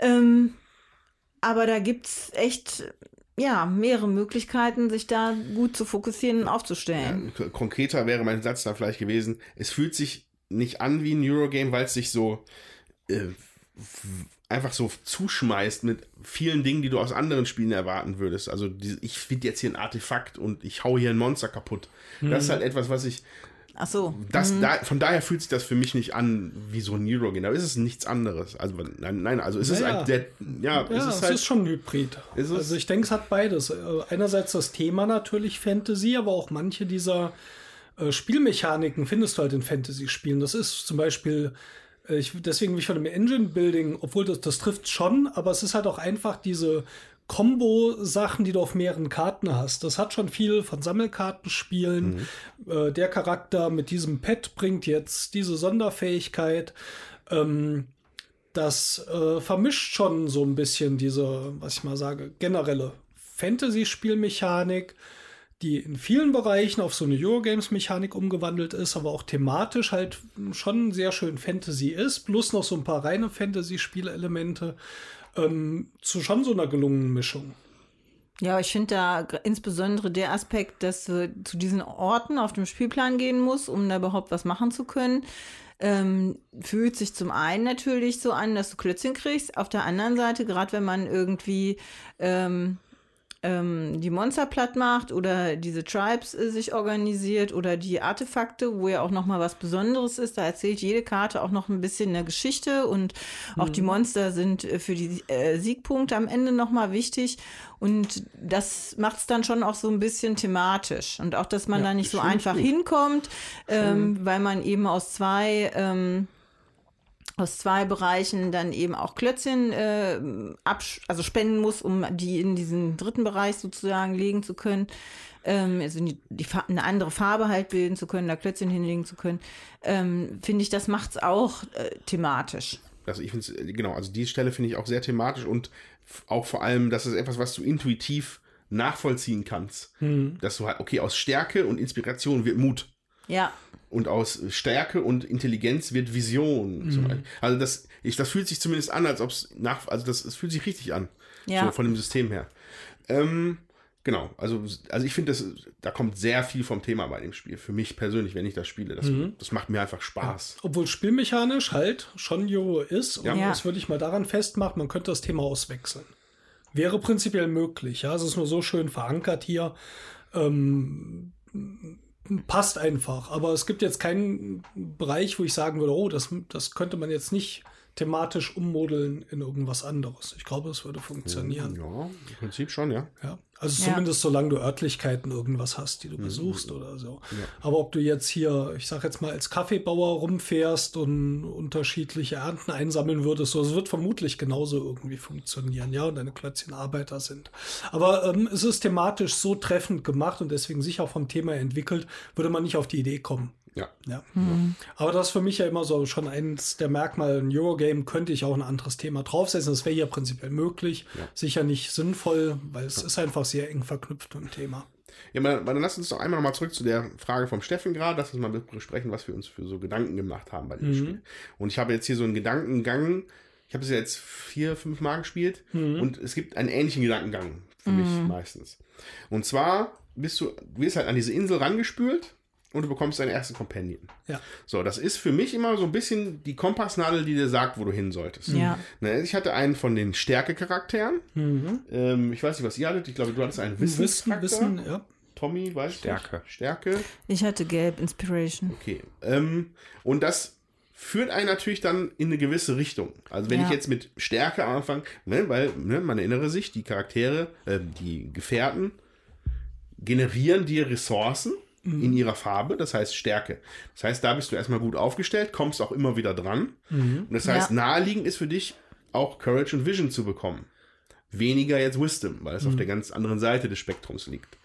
Ähm, aber da gibt es echt, ja, mehrere Möglichkeiten, sich da gut zu fokussieren und aufzustellen. K- Konkreter wäre mein Satz da vielleicht gewesen, es fühlt sich nicht an wie ein Eurogame, weil es sich so äh, einfach so zuschmeißt mit vielen Dingen, die du aus anderen Spielen erwarten würdest. Also die, ich finde jetzt hier ein Artefakt und ich hau hier ein Monster kaputt. Das ist halt etwas, was ich Ach so. das, da, von daher fühlt sich das für mich nicht an wie so ein Eurogame. Da ist es nichts anderes. Also nein, nein also es ist Naja. ein, der, ja, Ja, es es ist ist, halt schon ein Hybrid. Ist es? Also ich denke, es hat beides. Äh, Einerseits das Thema natürlich Fantasy, aber auch manche dieser äh, Spielmechaniken findest du halt in Fantasy-Spielen. Das ist zum Beispiel, äh, ich, deswegen bin ich von dem Engine-Building, obwohl das, das trifft schon, aber es ist halt auch einfach diese Combo-Sachen, die du auf mehreren Karten hast. Das hat schon viel von Sammelkartenspielen. Äh, der Charakter mit diesem Pet bringt jetzt diese Sonderfähigkeit. Ähm, das äh, vermischt schon so ein bisschen diese, was ich mal sage, generelle Fantasy-Spielmechanik, die in vielen Bereichen auf so eine Eurogames-Mechanik umgewandelt ist, aber auch thematisch halt schon sehr schön Fantasy ist, plus noch so ein paar reine Fantasy-Spielelemente ähm, zu schon so einer gelungenen Mischung. Ja, ich finde da insbesondere der Aspekt, dass du zu diesen Orten auf dem Spielplan gehen musst, um da überhaupt was machen zu können, ähm, fühlt sich zum einen natürlich so an, dass du Klötzchen kriegst. Auf der anderen Seite, gerade wenn man irgendwie ähm, ähm, die Monster platt macht oder diese Tribes äh, sich organisiert oder die Artefakte, wo ja auch noch mal was Besonderes ist. Da erzählt jede Karte auch noch ein bisschen eine Geschichte und auch die Monster sind äh, für die äh, Siegpunkte am Ende noch mal wichtig und das macht es dann schon auch so ein bisschen thematisch und auch, dass man da nicht so einfach gut. hinkommt, ähm, weil man eben aus zwei ähm, aus zwei Bereichen dann eben auch Klötzchen äh, absch also spenden muss, um die in diesen dritten Bereich sozusagen legen zu können. Ähm, also die, die eine andere Farbe halt bilden zu können, da Klötzchen hinlegen zu können. Ähm, Finde ich, das macht's auch äh, thematisch. Also ich finde genau, also die Stelle finde ich auch sehr thematisch und auch vor allem, das ist etwas, was du intuitiv nachvollziehen kannst. Mhm. Dass du halt, okay, aus Stärke und Inspiration wird Mut. Ja. Und aus Stärke und Intelligenz wird Vision. Mhm. Also das, ich, das fühlt sich zumindest an, als ob es nach, also das, es fühlt sich richtig an. Ja. So von dem System her. Ähm, Genau, also, also ich finde, da kommt sehr viel vom Thema bei dem Spiel. Für mich persönlich, wenn ich das spiele. Das, mhm. das macht mir einfach Spaß. Ja. Obwohl spielmechanisch halt schon Euro ist. Und ja. das würde ich mal daran festmachen, man könnte das Thema auswechseln. Wäre prinzipiell möglich. Ja, es ist nur so schön verankert hier. Ähm, passt einfach. Aber es gibt jetzt keinen Bereich, wo ich sagen würde, oh, das, das könnte man jetzt nicht thematisch ummodeln in irgendwas anderes. Ich glaube, es würde funktionieren. Ja, im Prinzip schon, ja. Ja, also ja. zumindest solange du Örtlichkeiten irgendwas hast, die du mhm. besuchst oder so. Ja. Aber ob du jetzt hier, ich sag jetzt mal, als Kaffeebauer rumfährst und unterschiedliche Ernten einsammeln würdest, so, es wird vermutlich genauso irgendwie funktionieren, ja, und deine Klötzchen Arbeiter sind. Aber ähm, es ist thematisch so treffend gemacht und deswegen sicher vom Thema entwickelt, würde man nicht auf die Idee kommen, ja. ja. Mhm. Aber das ist für mich ja immer so schon eins der Merkmale. Ein Eurogame könnte ich auch ein anderes Thema draufsetzen. Das wäre ja prinzipiell möglich. Ja. Sicher nicht sinnvoll, weil es ja. ist einfach sehr eng verknüpft mit dem Thema. Ja, dann, dann lass uns doch einmal nochmal zurück zu der Frage vom Steffen gerade, dass wir mal besprechen, was wir uns für so Gedanken gemacht haben bei dem mhm. Spiel. Und ich habe jetzt hier so einen Gedankengang. Ich habe es ja jetzt vier, fünf Mal gespielt mhm. und es gibt einen ähnlichen Gedankengang für mich mhm. meistens. Und zwar bist du, du wirst halt an diese Insel rangespült und du bekommst deinen ersten Companion. Ja. So, das ist für mich immer so ein bisschen die Kompassnadel, die dir sagt, wo du hin solltest. Ja. Ne, ich hatte einen von den Stärke-Charakteren. Mhm. Ähm, ich weiß nicht, was ihr hattet. Ich glaube, du hattest einen Wissen. Wissen, Wissen, ja. Tommy, weißt du? Stärke. Stärke. Ich hatte Gelb, Inspiration. Okay. Ähm, und das führt einen natürlich dann in eine gewisse Richtung. Also wenn ja. ich jetzt mit Stärke anfange, ne, weil ne, man erinnere sich, die Charaktere, äh, die Gefährten generieren dir Ressourcen mhm. in ihrer Farbe, das heißt Stärke. Das heißt, da bist du erstmal gut aufgestellt, kommst auch immer wieder dran. Mhm. Und das heißt, ja. naheliegend ist für dich auch Courage und Vision zu bekommen. Weniger jetzt Wisdom, weil es mhm. auf der ganz anderen Seite des Spektrums liegt.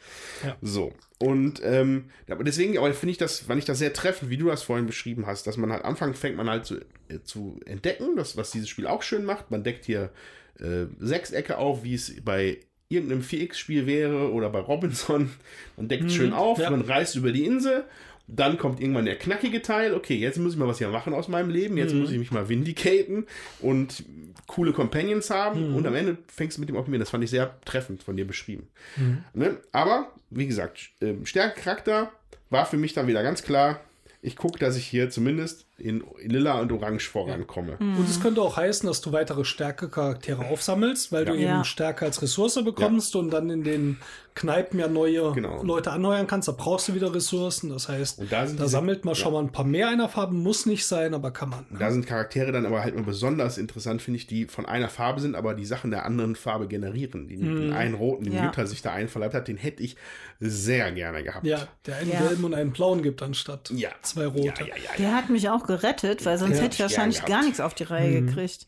Ja. So. Und ähm, aber deswegen, aber finde ich das, fand ich das sehr treffend, wie du das vorhin beschrieben hast, dass man halt anfangs fängt man halt zu, äh, zu entdecken, das, was dieses Spiel auch schön macht. Man deckt hier äh, Sechsecke auf, wie es bei irgendeinem 4X-Spiel wäre oder bei Robinson. Man deckt mhm, schön auf, ja. man reist über die Insel. Dann kommt irgendwann der knackige Teil. Okay, jetzt muss ich mal was hier machen aus meinem Leben. Jetzt mhm. muss ich mich mal vindicaten und coole Companions haben. Mhm. Und am Ende fängst du mit dem Optimieren. Das fand ich sehr treffend von dir beschrieben. Mhm. Ne? Aber, wie gesagt, äh, Stärke war für mich dann wieder ganz klar. Ich gucke, dass ich hier zumindest in Lila und Orange vorankomme. Mhm. Und es könnte auch heißen, dass du weitere Stärke-Charaktere aufsammelst, weil ja. du eben ja. Stärke als Ressource bekommst ja. und dann in den Kneipen ja neue genau. Leute anheuern kannst. Da brauchst du wieder Ressourcen. Das heißt, da, da sammelt man schon mal ein paar mehr einer Farbe. Muss nicht sein, aber kann man. Ne? Da sind Charaktere dann aber halt mal besonders interessant, finde ich, die von einer Farbe sind, aber die Sachen der anderen Farbe generieren. Die, mhm. Den einen roten, den Jutta sich da einverleibt hat, den hätte ich sehr gerne gehabt. Ja, der einen gelben und einen blauen gibt anstatt zwei rote. Der hat mich auch gerettet, weil sonst ja, hätte ich wahrscheinlich gar nichts auf die Reihe mhm. gekriegt.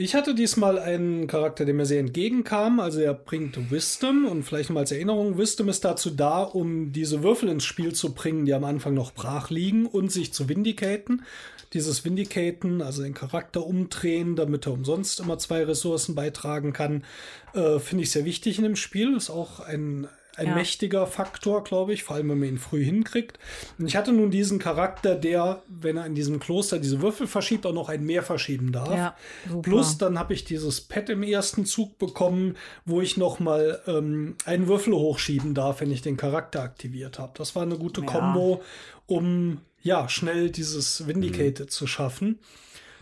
Ich hatte diesmal einen Charakter, der mir sehr entgegenkam. Also er bringt Wisdom und vielleicht mal als Erinnerung, Wisdom ist dazu da, um diese Würfel ins Spiel zu bringen, die am Anfang noch brach liegen und sich zu vindicaten. Dieses Vindicaten, also den Charakter umdrehen, damit er umsonst immer zwei Ressourcen beitragen kann, äh, finde ich sehr wichtig in dem Spiel. Ist auch ein, ein ja. mächtiger Faktor, glaube ich, vor allem wenn man ihn früh hinkriegt. Und ich hatte nun diesen Charakter, der, wenn er in diesem Kloster diese Würfel verschiebt, auch noch ein Mehr verschieben darf. Ja, Plus dann habe ich dieses Pad im ersten Zug bekommen, wo ich noch mal ähm, einen Würfel hochschieben darf, wenn ich den Charakter aktiviert habe. Das war eine gute ja. Kombo, um ja schnell dieses Vindicated mhm. zu schaffen.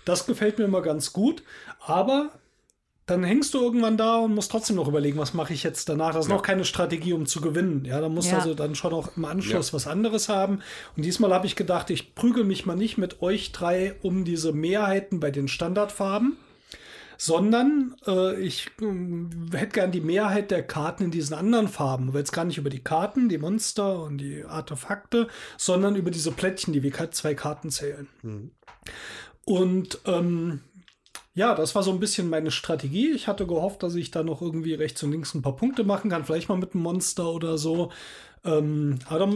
Das gefällt mir immer ganz gut, aber dann hängst du irgendwann da und musst trotzdem noch überlegen, was mache ich jetzt danach. Das ist ja. noch keine Strategie, um zu gewinnen. Ja, da musst du also dann schon auch im Anschluss ja. was anderes haben. Und diesmal habe ich gedacht, ich prügel mich mal nicht mit euch drei um diese Mehrheiten bei den Standardfarben, sondern äh, ich äh, hätte gern die Mehrheit der Karten in diesen anderen Farben. Aber jetzt gar nicht über die Karten, die Monster und die Artefakte, sondern über diese Plättchen, die wie zwei Karten zählen. Mhm. Und ähm, ja, das war so ein bisschen meine Strategie. Ich hatte gehofft, dass ich da noch irgendwie rechts und links ein paar Punkte machen kann, vielleicht mal mit einem Monster oder so. Ähm, aber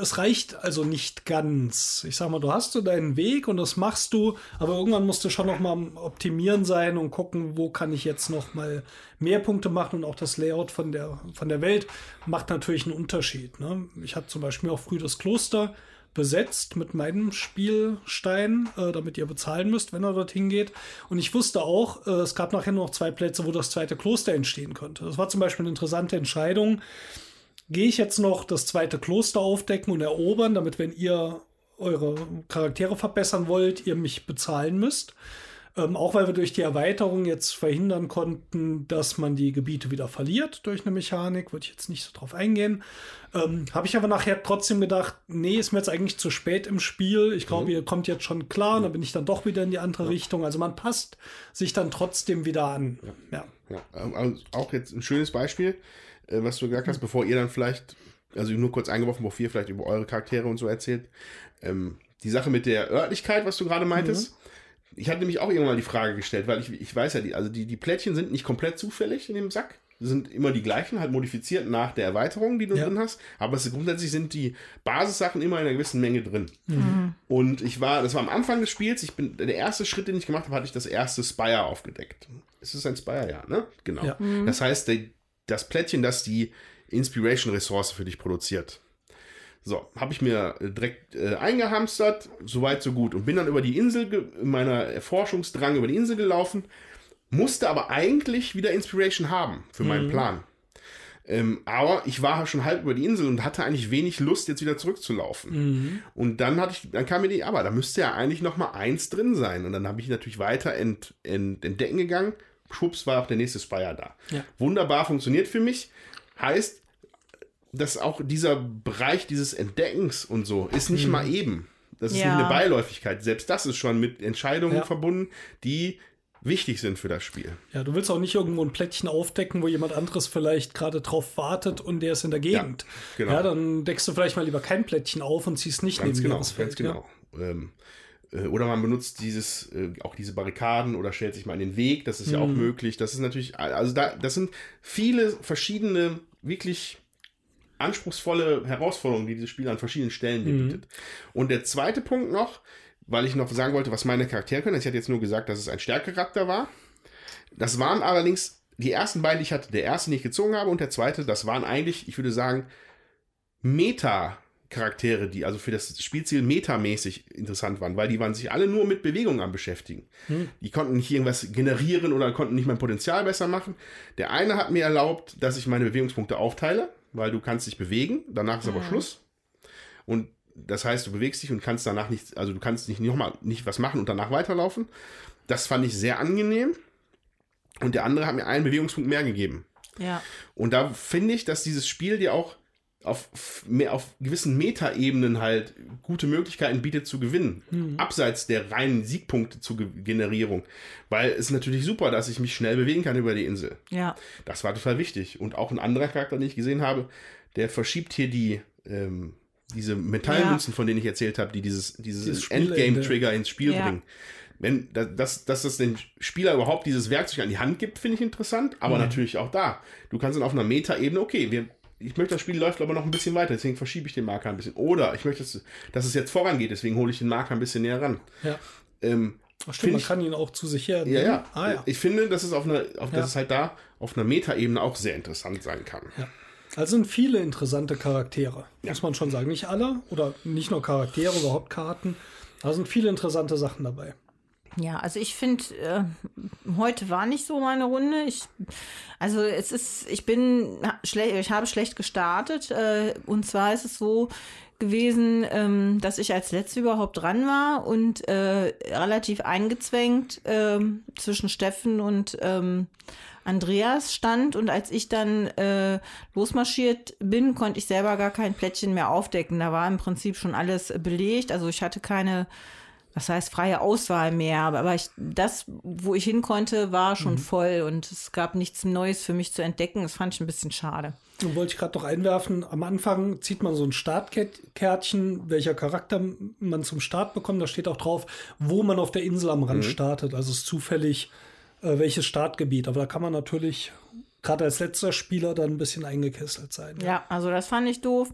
es reicht also nicht ganz. Ich sag mal, du hast so deinen Weg und das machst du, aber irgendwann musst du schon noch mal optimieren sein und gucken, wo kann ich jetzt noch mal mehr Punkte machen und auch das Layout von der, von der Welt macht natürlich einen Unterschied. Ne? Ich hatte zum Beispiel auch früh das Kloster besetzt mit meinem Spielstein, äh, damit ihr bezahlen müsst, wenn er dorthin geht. Und ich wusste auch, äh, es gab nachher nur noch zwei Plätze, wo das zweite Kloster entstehen könnte. Das war zum Beispiel eine interessante Entscheidung gehe ich jetzt noch das zweite Kloster aufdecken und erobern, damit, wenn ihr eure Charaktere verbessern wollt, ihr mich bezahlen müsst. Ähm, auch weil wir durch die Erweiterung jetzt verhindern konnten, dass man die Gebiete wieder verliert durch eine Mechanik, würde ich jetzt nicht so drauf eingehen. Ähm, Habe ich aber nachher trotzdem gedacht, nee, ist mir jetzt eigentlich zu spät im Spiel. Ich glaube, mhm. ihr kommt jetzt schon klar, mhm. dann bin ich dann doch wieder in die andere ja. Richtung. Also man passt sich dann trotzdem wieder an. Ja. ja. ja. Also auch jetzt ein schönes Beispiel. Äh, was du gesagt hast, bevor ihr dann vielleicht, also nur kurz eingeworfen, bevor ihr vielleicht über eure Charaktere und so erzählt. Ähm, die Sache mit der Örtlichkeit, was du gerade meintest. Mhm. Ich hatte nämlich auch irgendwann die Frage gestellt, weil ich, ich weiß ja, die, also die, die Plättchen sind nicht komplett zufällig in dem Sack. Die sind immer die gleichen, halt modifiziert nach der Erweiterung, die du ja. drin hast. Aber es, grundsätzlich sind die Basissachen immer in einer gewissen Menge drin. Mhm. Und ich war, das war am Anfang des Spiels, ich bin, der erste Schritt, den ich gemacht habe, hatte ich das erste Spire aufgedeckt. Es ist ein Spire, ja, ne? Genau. Ja. Mhm. Das heißt, der, das Plättchen, das die Inspiration-Ressource für dich produziert. So, habe ich mir direkt äh, eingehamstert, soweit so gut und bin dann über die Insel, in meiner Erforschungsdrang über die Insel gelaufen, musste aber eigentlich wieder Inspiration haben für meinen mhm. Plan. Ähm, aber ich war schon halb über die Insel und hatte eigentlich wenig Lust, jetzt wieder zurückzulaufen. Mhm. Und dann hatte ich, dann kam mir die, aber da müsste ja eigentlich noch mal eins drin sein. Und dann habe ich natürlich weiter ent, ent, entdecken gegangen schwupps war auch der nächste Spire da. Ja. Wunderbar funktioniert für mich. Heißt, dass auch dieser Bereich dieses Entdeckens und so ist nicht mhm. mal eben. Das ist ja. nicht eine Beiläufigkeit. Selbst das ist schon mit Entscheidungen ja. verbunden, die wichtig sind für das Spiel. Ja, du willst auch nicht irgendwo ein Plättchen aufdecken, wo jemand anderes vielleicht gerade drauf wartet und der ist in der Gegend. Ja, genau. ja dann deckst du vielleicht mal lieber kein Plättchen auf und ziehst nicht ganz neben genau, das Feld. Ganz genau. Ja. Ähm, äh, oder man benutzt dieses, äh, auch diese Barrikaden oder stellt sich mal in den Weg. Das ist mhm. ja auch mhm. möglich. Das ist natürlich, also da, das sind viele verschiedene, wirklich anspruchsvolle Herausforderungen, die dieses Spiel an verschiedenen Stellen mhm. bietet. Und der zweite Punkt noch, weil ich noch sagen wollte, was meine Charaktere können. Ich hatte jetzt nur gesagt, dass es ein Stärkecharakter war. Das waren allerdings die ersten beiden, die ich hatte. Der erste, den ich gezogen habe, und der zweite, das waren eigentlich, ich würde sagen, Meta- Charaktere, die also für das Spielziel metamäßig interessant waren, weil die waren sich alle nur mit Bewegung am beschäftigen. Hm. Die konnten nicht irgendwas generieren oder konnten nicht mein Potenzial besser machen. Der eine hat mir erlaubt, dass ich meine Bewegungspunkte aufteile, weil du kannst dich bewegen, danach ist aber Schluss. Und das heißt, du bewegst dich und kannst danach nicht, also du kannst nicht nochmal nicht was machen und danach weiterlaufen. Das fand ich sehr angenehm. Und der andere hat mir einen Bewegungspunkt mehr gegeben. Ja. Und da finde ich, dass dieses Spiel dir auch auf, auf gewissen Metaebenen halt gute Möglichkeiten bietet zu gewinnen. Mhm. Abseits der reinen Siegpunkte zur Generierung. Weil es ist natürlich super, dass ich mich schnell bewegen kann über die Insel. Ja. Das war total wichtig. Und auch ein anderer Charakter, den ich gesehen habe, der verschiebt hier die, ähm, diese Metallmünzen, ja. von denen ich erzählt habe, die dieses, dieses, dieses Endgame-Trigger ins Spiel ja. bringen. Wenn, dass, dass das den Spieler überhaupt dieses Werkzeug an die Hand gibt, finde ich interessant, aber mhm. natürlich auch da. Du kannst dann auf einer Meta-Ebene, okay, wir ich möchte, das Spiel läuft aber noch ein bisschen weiter, deswegen verschiebe ich den Marker ein bisschen. Oder ich möchte, dass es jetzt vorangeht, deswegen hole ich den Marker ein bisschen näher ran. Ja. Ähm, Ach stimmt, man ich, kann ihn auch zu sich her. Ja, ja. Ah, ja. Ich finde, dass es auf einer, auf, ja. dass es halt da auf einer Metaebene auch sehr interessant sein kann. Ja. Also sind viele interessante Charaktere, ja. muss man schon sagen. Nicht alle oder nicht nur Charaktere, überhaupt Karten. Da sind viele interessante Sachen dabei. Ja, also ich finde, äh, heute war nicht so meine Runde. Ich, also es ist, ich bin schlecht, ich habe schlecht gestartet. Äh, und zwar ist es so gewesen, ähm, dass ich als Letzte überhaupt dran war und äh, relativ eingezwängt äh, zwischen Steffen und ähm, Andreas stand. Und als ich dann äh, losmarschiert bin, konnte ich selber gar kein Plättchen mehr aufdecken. Da war im Prinzip schon alles belegt. Also ich hatte keine was heißt freie Auswahl mehr, aber ich, das, wo ich hin konnte, war schon mhm. voll und es gab nichts Neues für mich zu entdecken. Das fand ich ein bisschen schade. Und wollte ich gerade noch einwerfen, am Anfang zieht man so ein Startkärtchen, welcher Charakter man zum Start bekommt. Da steht auch drauf, wo man auf der Insel am Rand mhm. startet. Also es ist zufällig, äh, welches Startgebiet. Aber da kann man natürlich gerade als letzter Spieler dann ein bisschen eingekesselt sein. Ja, ja also das fand ich doof.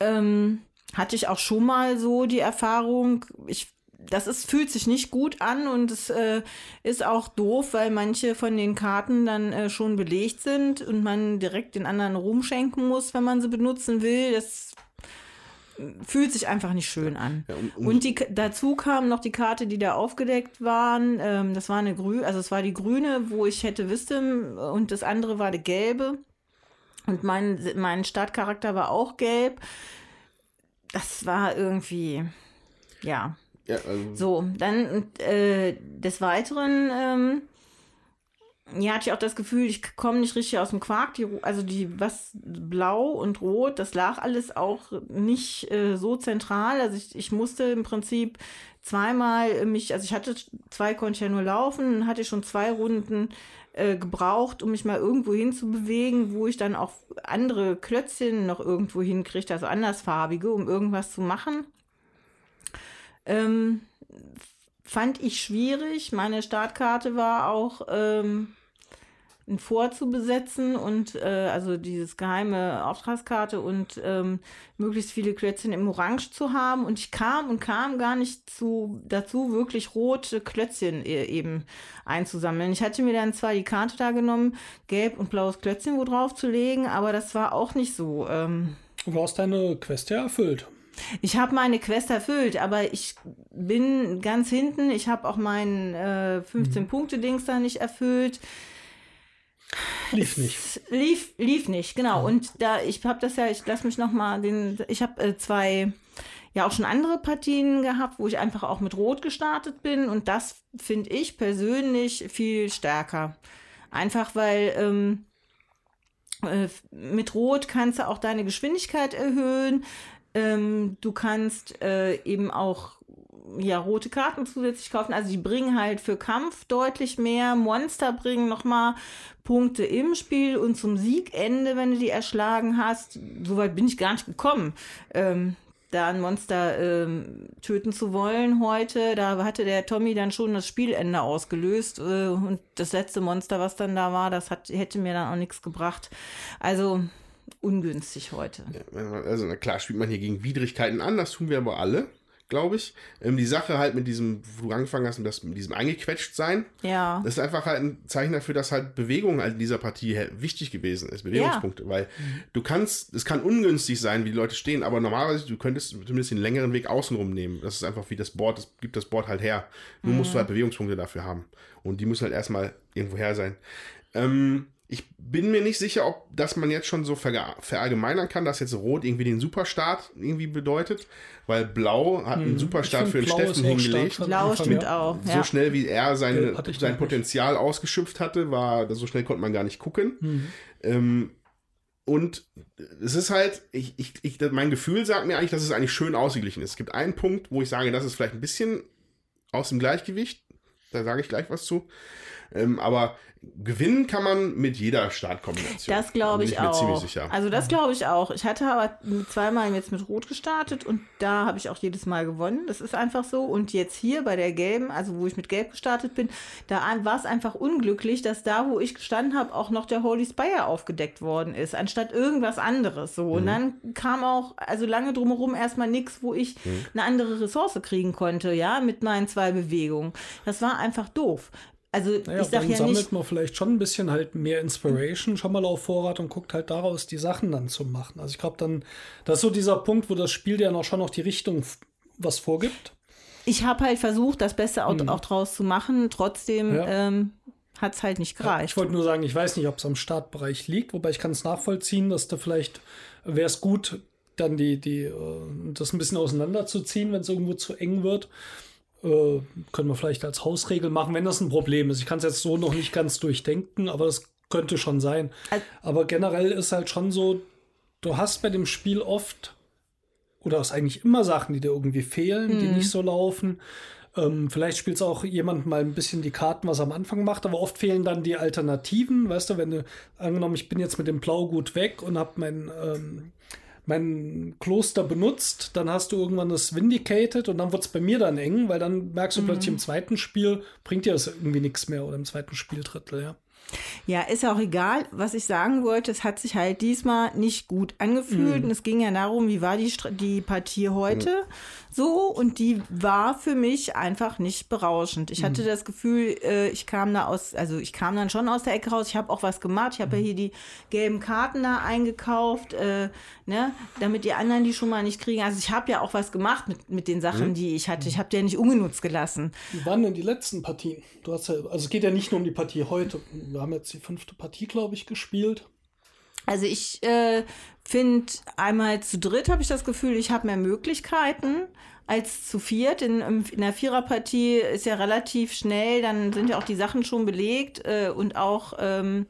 Ähm, hatte ich auch schon mal so die Erfahrung. Ich das ist, fühlt sich nicht gut an und es äh, ist auch doof, weil manche von den Karten dann äh, schon belegt sind und man direkt den anderen Ruhm schenken muss, wenn man sie benutzen will. Das fühlt sich einfach nicht schön an. Ja, und, und, und die, dazu kam noch die Karte, die da aufgedeckt waren. Ähm, das war eine grüne, also es war die grüne, wo ich hätte Wisdom und das andere war die gelbe. Und mein, mein Startcharakter war auch gelb. Das war irgendwie, ja. Ja, also so, dann äh, des Weiteren, ähm, ja, hatte ich auch das Gefühl, ich komme nicht richtig aus dem Quark. Die, also die, was blau und rot, das lag alles auch nicht äh, so zentral. Also ich, ich musste im Prinzip zweimal mich, also ich hatte zwei konnte ich ja nur laufen, hatte schon zwei Runden äh, gebraucht, um mich mal irgendwo hin zu bewegen, wo ich dann auch andere Klötzchen noch irgendwo hinkriegte, also andersfarbige, um irgendwas zu machen. Ähm, fand ich schwierig. Meine Startkarte war auch ähm, ein Vor zu besetzen und äh, also dieses geheime Auftragskarte und ähm, möglichst viele Klötzchen im Orange zu haben. Und ich kam und kam gar nicht zu, dazu, wirklich rote Klötzchen e eben einzusammeln. Ich hatte mir dann zwar die Karte da genommen, gelb und blaues Klötzchen wo drauf zu legen, aber das war auch nicht so. Ähm, du hast deine Quest ja erfüllt. Ich habe meine Quest erfüllt, aber ich bin ganz hinten. Ich habe auch meinen äh, 15-Punkte-Dings mhm. da nicht erfüllt. Lief nicht. Lief, lief nicht, genau. Ja. Und da, ich habe das ja, ich lasse mich noch mal den, ich habe äh, zwei, ja auch schon andere Partien gehabt, wo ich einfach auch mit Rot gestartet bin und das finde ich persönlich viel stärker. Einfach weil ähm, äh, mit Rot kannst du auch deine Geschwindigkeit erhöhen. Ähm, du kannst äh, eben auch ja, rote Karten zusätzlich kaufen. Also die bringen halt für Kampf deutlich mehr. Monster bringen nochmal Punkte im Spiel und zum Siegende, wenn du die erschlagen hast. Soweit bin ich gar nicht gekommen. Ähm, da ein Monster ähm, töten zu wollen heute. Da hatte der Tommy dann schon das Spielende ausgelöst. Äh, und das letzte Monster, was dann da war, das hat, hätte mir dann auch nichts gebracht. Also ungünstig heute. Ja, also klar spielt man hier gegen Widrigkeiten an, das tun wir aber alle, glaube ich. Ähm, die Sache halt mit diesem, wo du angefangen hast, mit, das, mit diesem eingequetscht sein, ja. das ist einfach halt ein Zeichen dafür, dass halt Bewegung halt in dieser Partie wichtig gewesen ist, Bewegungspunkte, ja. weil du kannst, es kann ungünstig sein, wie die Leute stehen, aber normalerweise, du könntest zumindest den längeren Weg außenrum nehmen. Das ist einfach wie das Board, das gibt das Board halt her. Nur mhm. musst du halt Bewegungspunkte dafür haben. Und die müssen halt erstmal irgendwo her sein. Ähm, ich bin mir nicht sicher, ob das man jetzt schon so verallgemeinern kann, dass jetzt Rot irgendwie den Superstart irgendwie bedeutet, weil Blau hat einen hm, Superstart für den Steffen hingelegt. Blau stimmt auch. Ja. So schnell wie er seine, sein Potenzial ausgeschöpft hatte, war so schnell konnte man gar nicht gucken. Mhm. Ähm, und es ist halt, ich, ich, ich, mein Gefühl sagt mir eigentlich, dass es eigentlich schön ausgeglichen ist. Es gibt einen Punkt, wo ich sage, das ist vielleicht ein bisschen aus dem Gleichgewicht. Da sage ich gleich was zu. Ähm, aber gewinnen kann man mit jeder Startkombination. Das glaube ich, ich auch. Also das glaube ich auch. Ich hatte aber zweimal jetzt mit Rot gestartet und da habe ich auch jedes Mal gewonnen. Das ist einfach so. Und jetzt hier bei der gelben, also wo ich mit Gelb gestartet bin, da war es einfach unglücklich, dass da, wo ich gestanden habe, auch noch der Holy Spire aufgedeckt worden ist, anstatt irgendwas anderes. So. Mhm. Und dann kam auch, also lange drumherum erstmal nichts, wo ich mhm. eine andere Ressource kriegen konnte, ja, mit meinen zwei Bewegungen. Das war einfach doof. Also naja, ich sag ja sammelt nicht, man vielleicht schon ein bisschen halt mehr Inspiration schon mal auf Vorrat und guckt halt daraus die Sachen dann zu machen. Also ich glaube dann, das ist so dieser Punkt, wo das Spiel ja noch schon noch die Richtung was vorgibt. Ich habe halt versucht, das Beste auch, mhm. auch draus zu machen. Trotzdem ja. ähm, hat es halt nicht gereicht. Ja, ich wollte nur sagen, ich weiß nicht, ob es am Startbereich liegt, wobei ich kann es nachvollziehen, dass da vielleicht wäre es gut, dann die, die, äh, das ein bisschen auseinanderzuziehen, wenn es irgendwo zu eng wird. Äh, können wir vielleicht als Hausregel machen, wenn das ein Problem ist. Ich kann es jetzt so noch nicht ganz durchdenken, aber es könnte schon sein. Also, aber generell ist halt schon so, du hast bei dem Spiel oft oder hast eigentlich immer Sachen, die dir irgendwie fehlen, die mhm. nicht so laufen. Ähm, vielleicht spielt es auch jemand mal ein bisschen die Karten, was er am Anfang macht, aber oft fehlen dann die Alternativen. Weißt du, wenn du angenommen, ich bin jetzt mit dem Blaugut weg und habe mein ähm, mein Kloster benutzt, dann hast du irgendwann das Vindicated und dann wird es bei mir dann eng, weil dann merkst du mhm. plötzlich im zweiten Spiel bringt dir das irgendwie nichts mehr oder im zweiten Spieldrittel, ja. Ja, ist ja auch egal. Was ich sagen wollte, es hat sich halt diesmal nicht gut angefühlt. Mhm. Und es ging ja darum, wie war die, die Partie heute mhm. So. Und die war für mich einfach nicht berauschend. Ich hatte mhm. das Gefühl, äh, ich kam da aus, also ich kam dann schon aus der Ecke raus. Ich habe auch was gemacht. Ich habe ja mhm. hier die gelben Karten da eingekauft, äh, ne, damit die anderen die schon mal nicht kriegen. Also ich habe ja auch was gemacht mit, mit den Sachen, mhm. die ich hatte. Ich habe die ja nicht ungenutzt gelassen. Wie waren denn die letzten Partien? Du hast ja, also es geht ja nicht nur um die Partie heute. Wir haben jetzt die fünfte Partie, glaube ich, gespielt. Also ich äh, finde, einmal zu dritt habe ich das Gefühl, ich habe mehr Möglichkeiten als zu viert. In, in der Viererpartie ist ja relativ schnell, dann sind ja auch die Sachen schon belegt äh, und auch, ähm,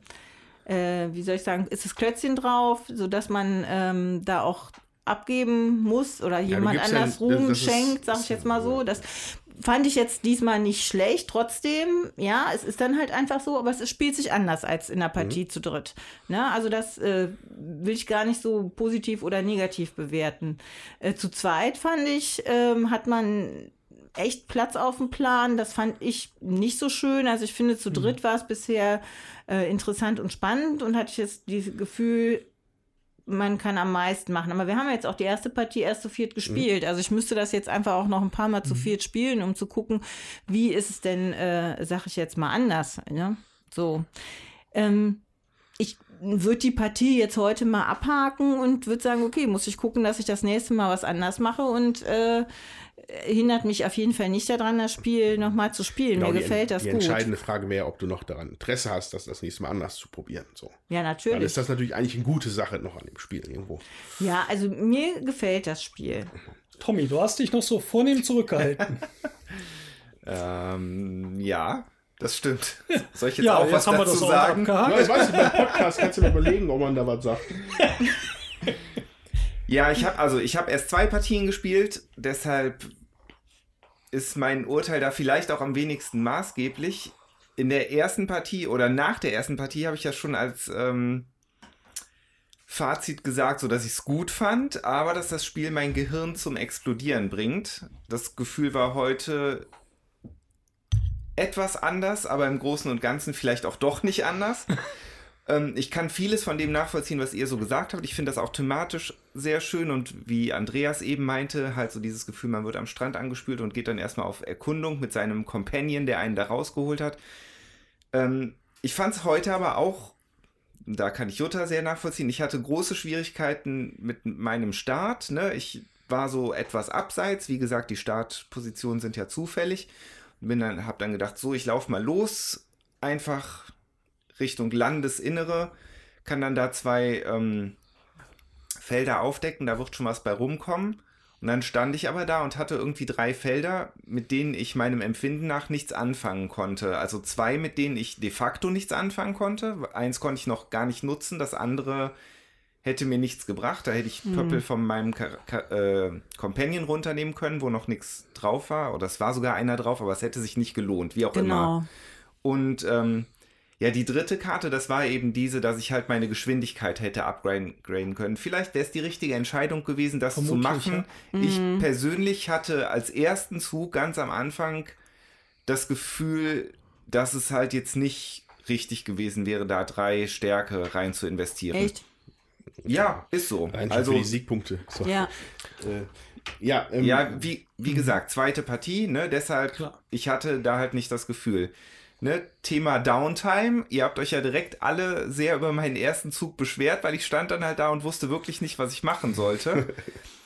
äh, wie soll ich sagen, ist das Klötzchen drauf, sodass man ähm, da auch abgeben muss oder jemand ja, anders ja, Ruhm schenkt, sag ich jetzt mal so. Das fand ich jetzt diesmal nicht schlecht. Trotzdem, ja, es ist dann halt einfach so, aber es spielt sich anders als in der Partie mhm. zu dritt. Ne? Also das äh, will ich gar nicht so positiv oder negativ bewerten. Äh, zu zweit fand ich, ähm, hat man echt Platz auf dem Plan. Das fand ich nicht so schön. Also ich finde, zu mhm. dritt mhm. war es bisher äh, interessant und spannend und hatte ich jetzt dieses Gefühl, man kann am meisten machen. Aber wir haben jetzt auch die erste Partie erst zu viert gespielt. Mhm. Also ich müsste das jetzt einfach auch noch ein paar Mal zu mhm. viert spielen, um zu gucken, wie ist es denn, äh, sag ich jetzt mal anders. Ne? So. Ähm, ich würde die Partie jetzt heute mal abhaken und würde sagen, okay, muss ich gucken, dass ich das nächste Mal was anders mache und äh, hindert mich auf jeden Fall nicht daran, das Spiel nochmal zu spielen. Genau, Mir gefällt das die gut. Die entscheidende Frage wäre, ob du noch daran Interesse hast, das das nächste Mal anders zu probieren. So. Ja, natürlich. Dann ist das natürlich eigentlich eine gute Sache noch an dem Spiel irgendwo. Ja, also mir gefällt das Spiel. Tommy, du hast dich noch so vornehm zurückgehalten. ähm, ja. Das stimmt. Soll ich jetzt ja, auch jetzt was dazu sagen? Ja, ich weiß nicht, beim Podcast kannst du mir überlegen, ob man da was sagt. Ja, ich habe also ich habe erst zwei Partien gespielt, deshalb ist mein Urteil da vielleicht auch am wenigsten maßgeblich. In der ersten Partie oder nach der ersten Partie habe ich ja schon als ähm, Fazit gesagt, so dass ich es gut fand, aber dass das Spiel mein Gehirn zum Explodieren bringt. Das Gefühl war heute etwas anders, aber im Großen und Ganzen vielleicht auch doch nicht anders. Ähm, ich kann vieles von dem nachvollziehen, was ihr so gesagt habt. Ich finde das auch thematisch sehr schön und wie Andreas eben meinte, halt so dieses Gefühl, man wird am Strand angespült und geht dann erstmal auf Erkundung mit seinem Companion, der einen da rausgeholt hat. Ähm, ich fand es heute aber auch, da kann ich Jutta sehr nachvollziehen, ich hatte große Schwierigkeiten mit meinem Start. Ne? Ich war so etwas abseits. Wie gesagt, die Startpositionen sind ja zufällig. Bin dann, hab dann gedacht, so, ich laufe mal los, einfach Richtung Landesinnere, kann dann da zwei ähm, Felder aufdecken, da wird schon was bei rumkommen. Und dann stand ich aber da und hatte irgendwie drei Felder, mit denen ich meinem Empfinden nach nichts anfangen konnte. Also zwei, mit denen ich de facto nichts anfangen konnte. Eins konnte ich noch gar nicht nutzen, das andere hätte mir nichts gebracht. Da hätte ich mhm. Pöppel von meinem Ka Ka äh, Companion runternehmen können, wo noch nichts drauf war. Oder es war sogar einer drauf, aber es hätte sich nicht gelohnt, wie auch genau. immer. Und ähm, ja, die dritte Karte, das war eben diese, dass ich halt meine Geschwindigkeit hätte upgraden können. Vielleicht wäre es die richtige Entscheidung gewesen, das Vermutlich, zu machen. Ja. Ich mhm. persönlich hatte als ersten Zug ganz am Anfang das Gefühl, dass es halt jetzt nicht richtig gewesen wäre, da drei Stärke rein zu investieren. Echt? Ja, ist so. Rein also für die Siegpunkte. So. Ja. Äh, ja, ähm, ja, wie, wie gesagt, zweite Partie, ne? Deshalb, Klar. ich hatte da halt nicht das Gefühl. Ne, Thema Downtime. Ihr habt euch ja direkt alle sehr über meinen ersten Zug beschwert, weil ich stand dann halt da und wusste wirklich nicht, was ich machen sollte.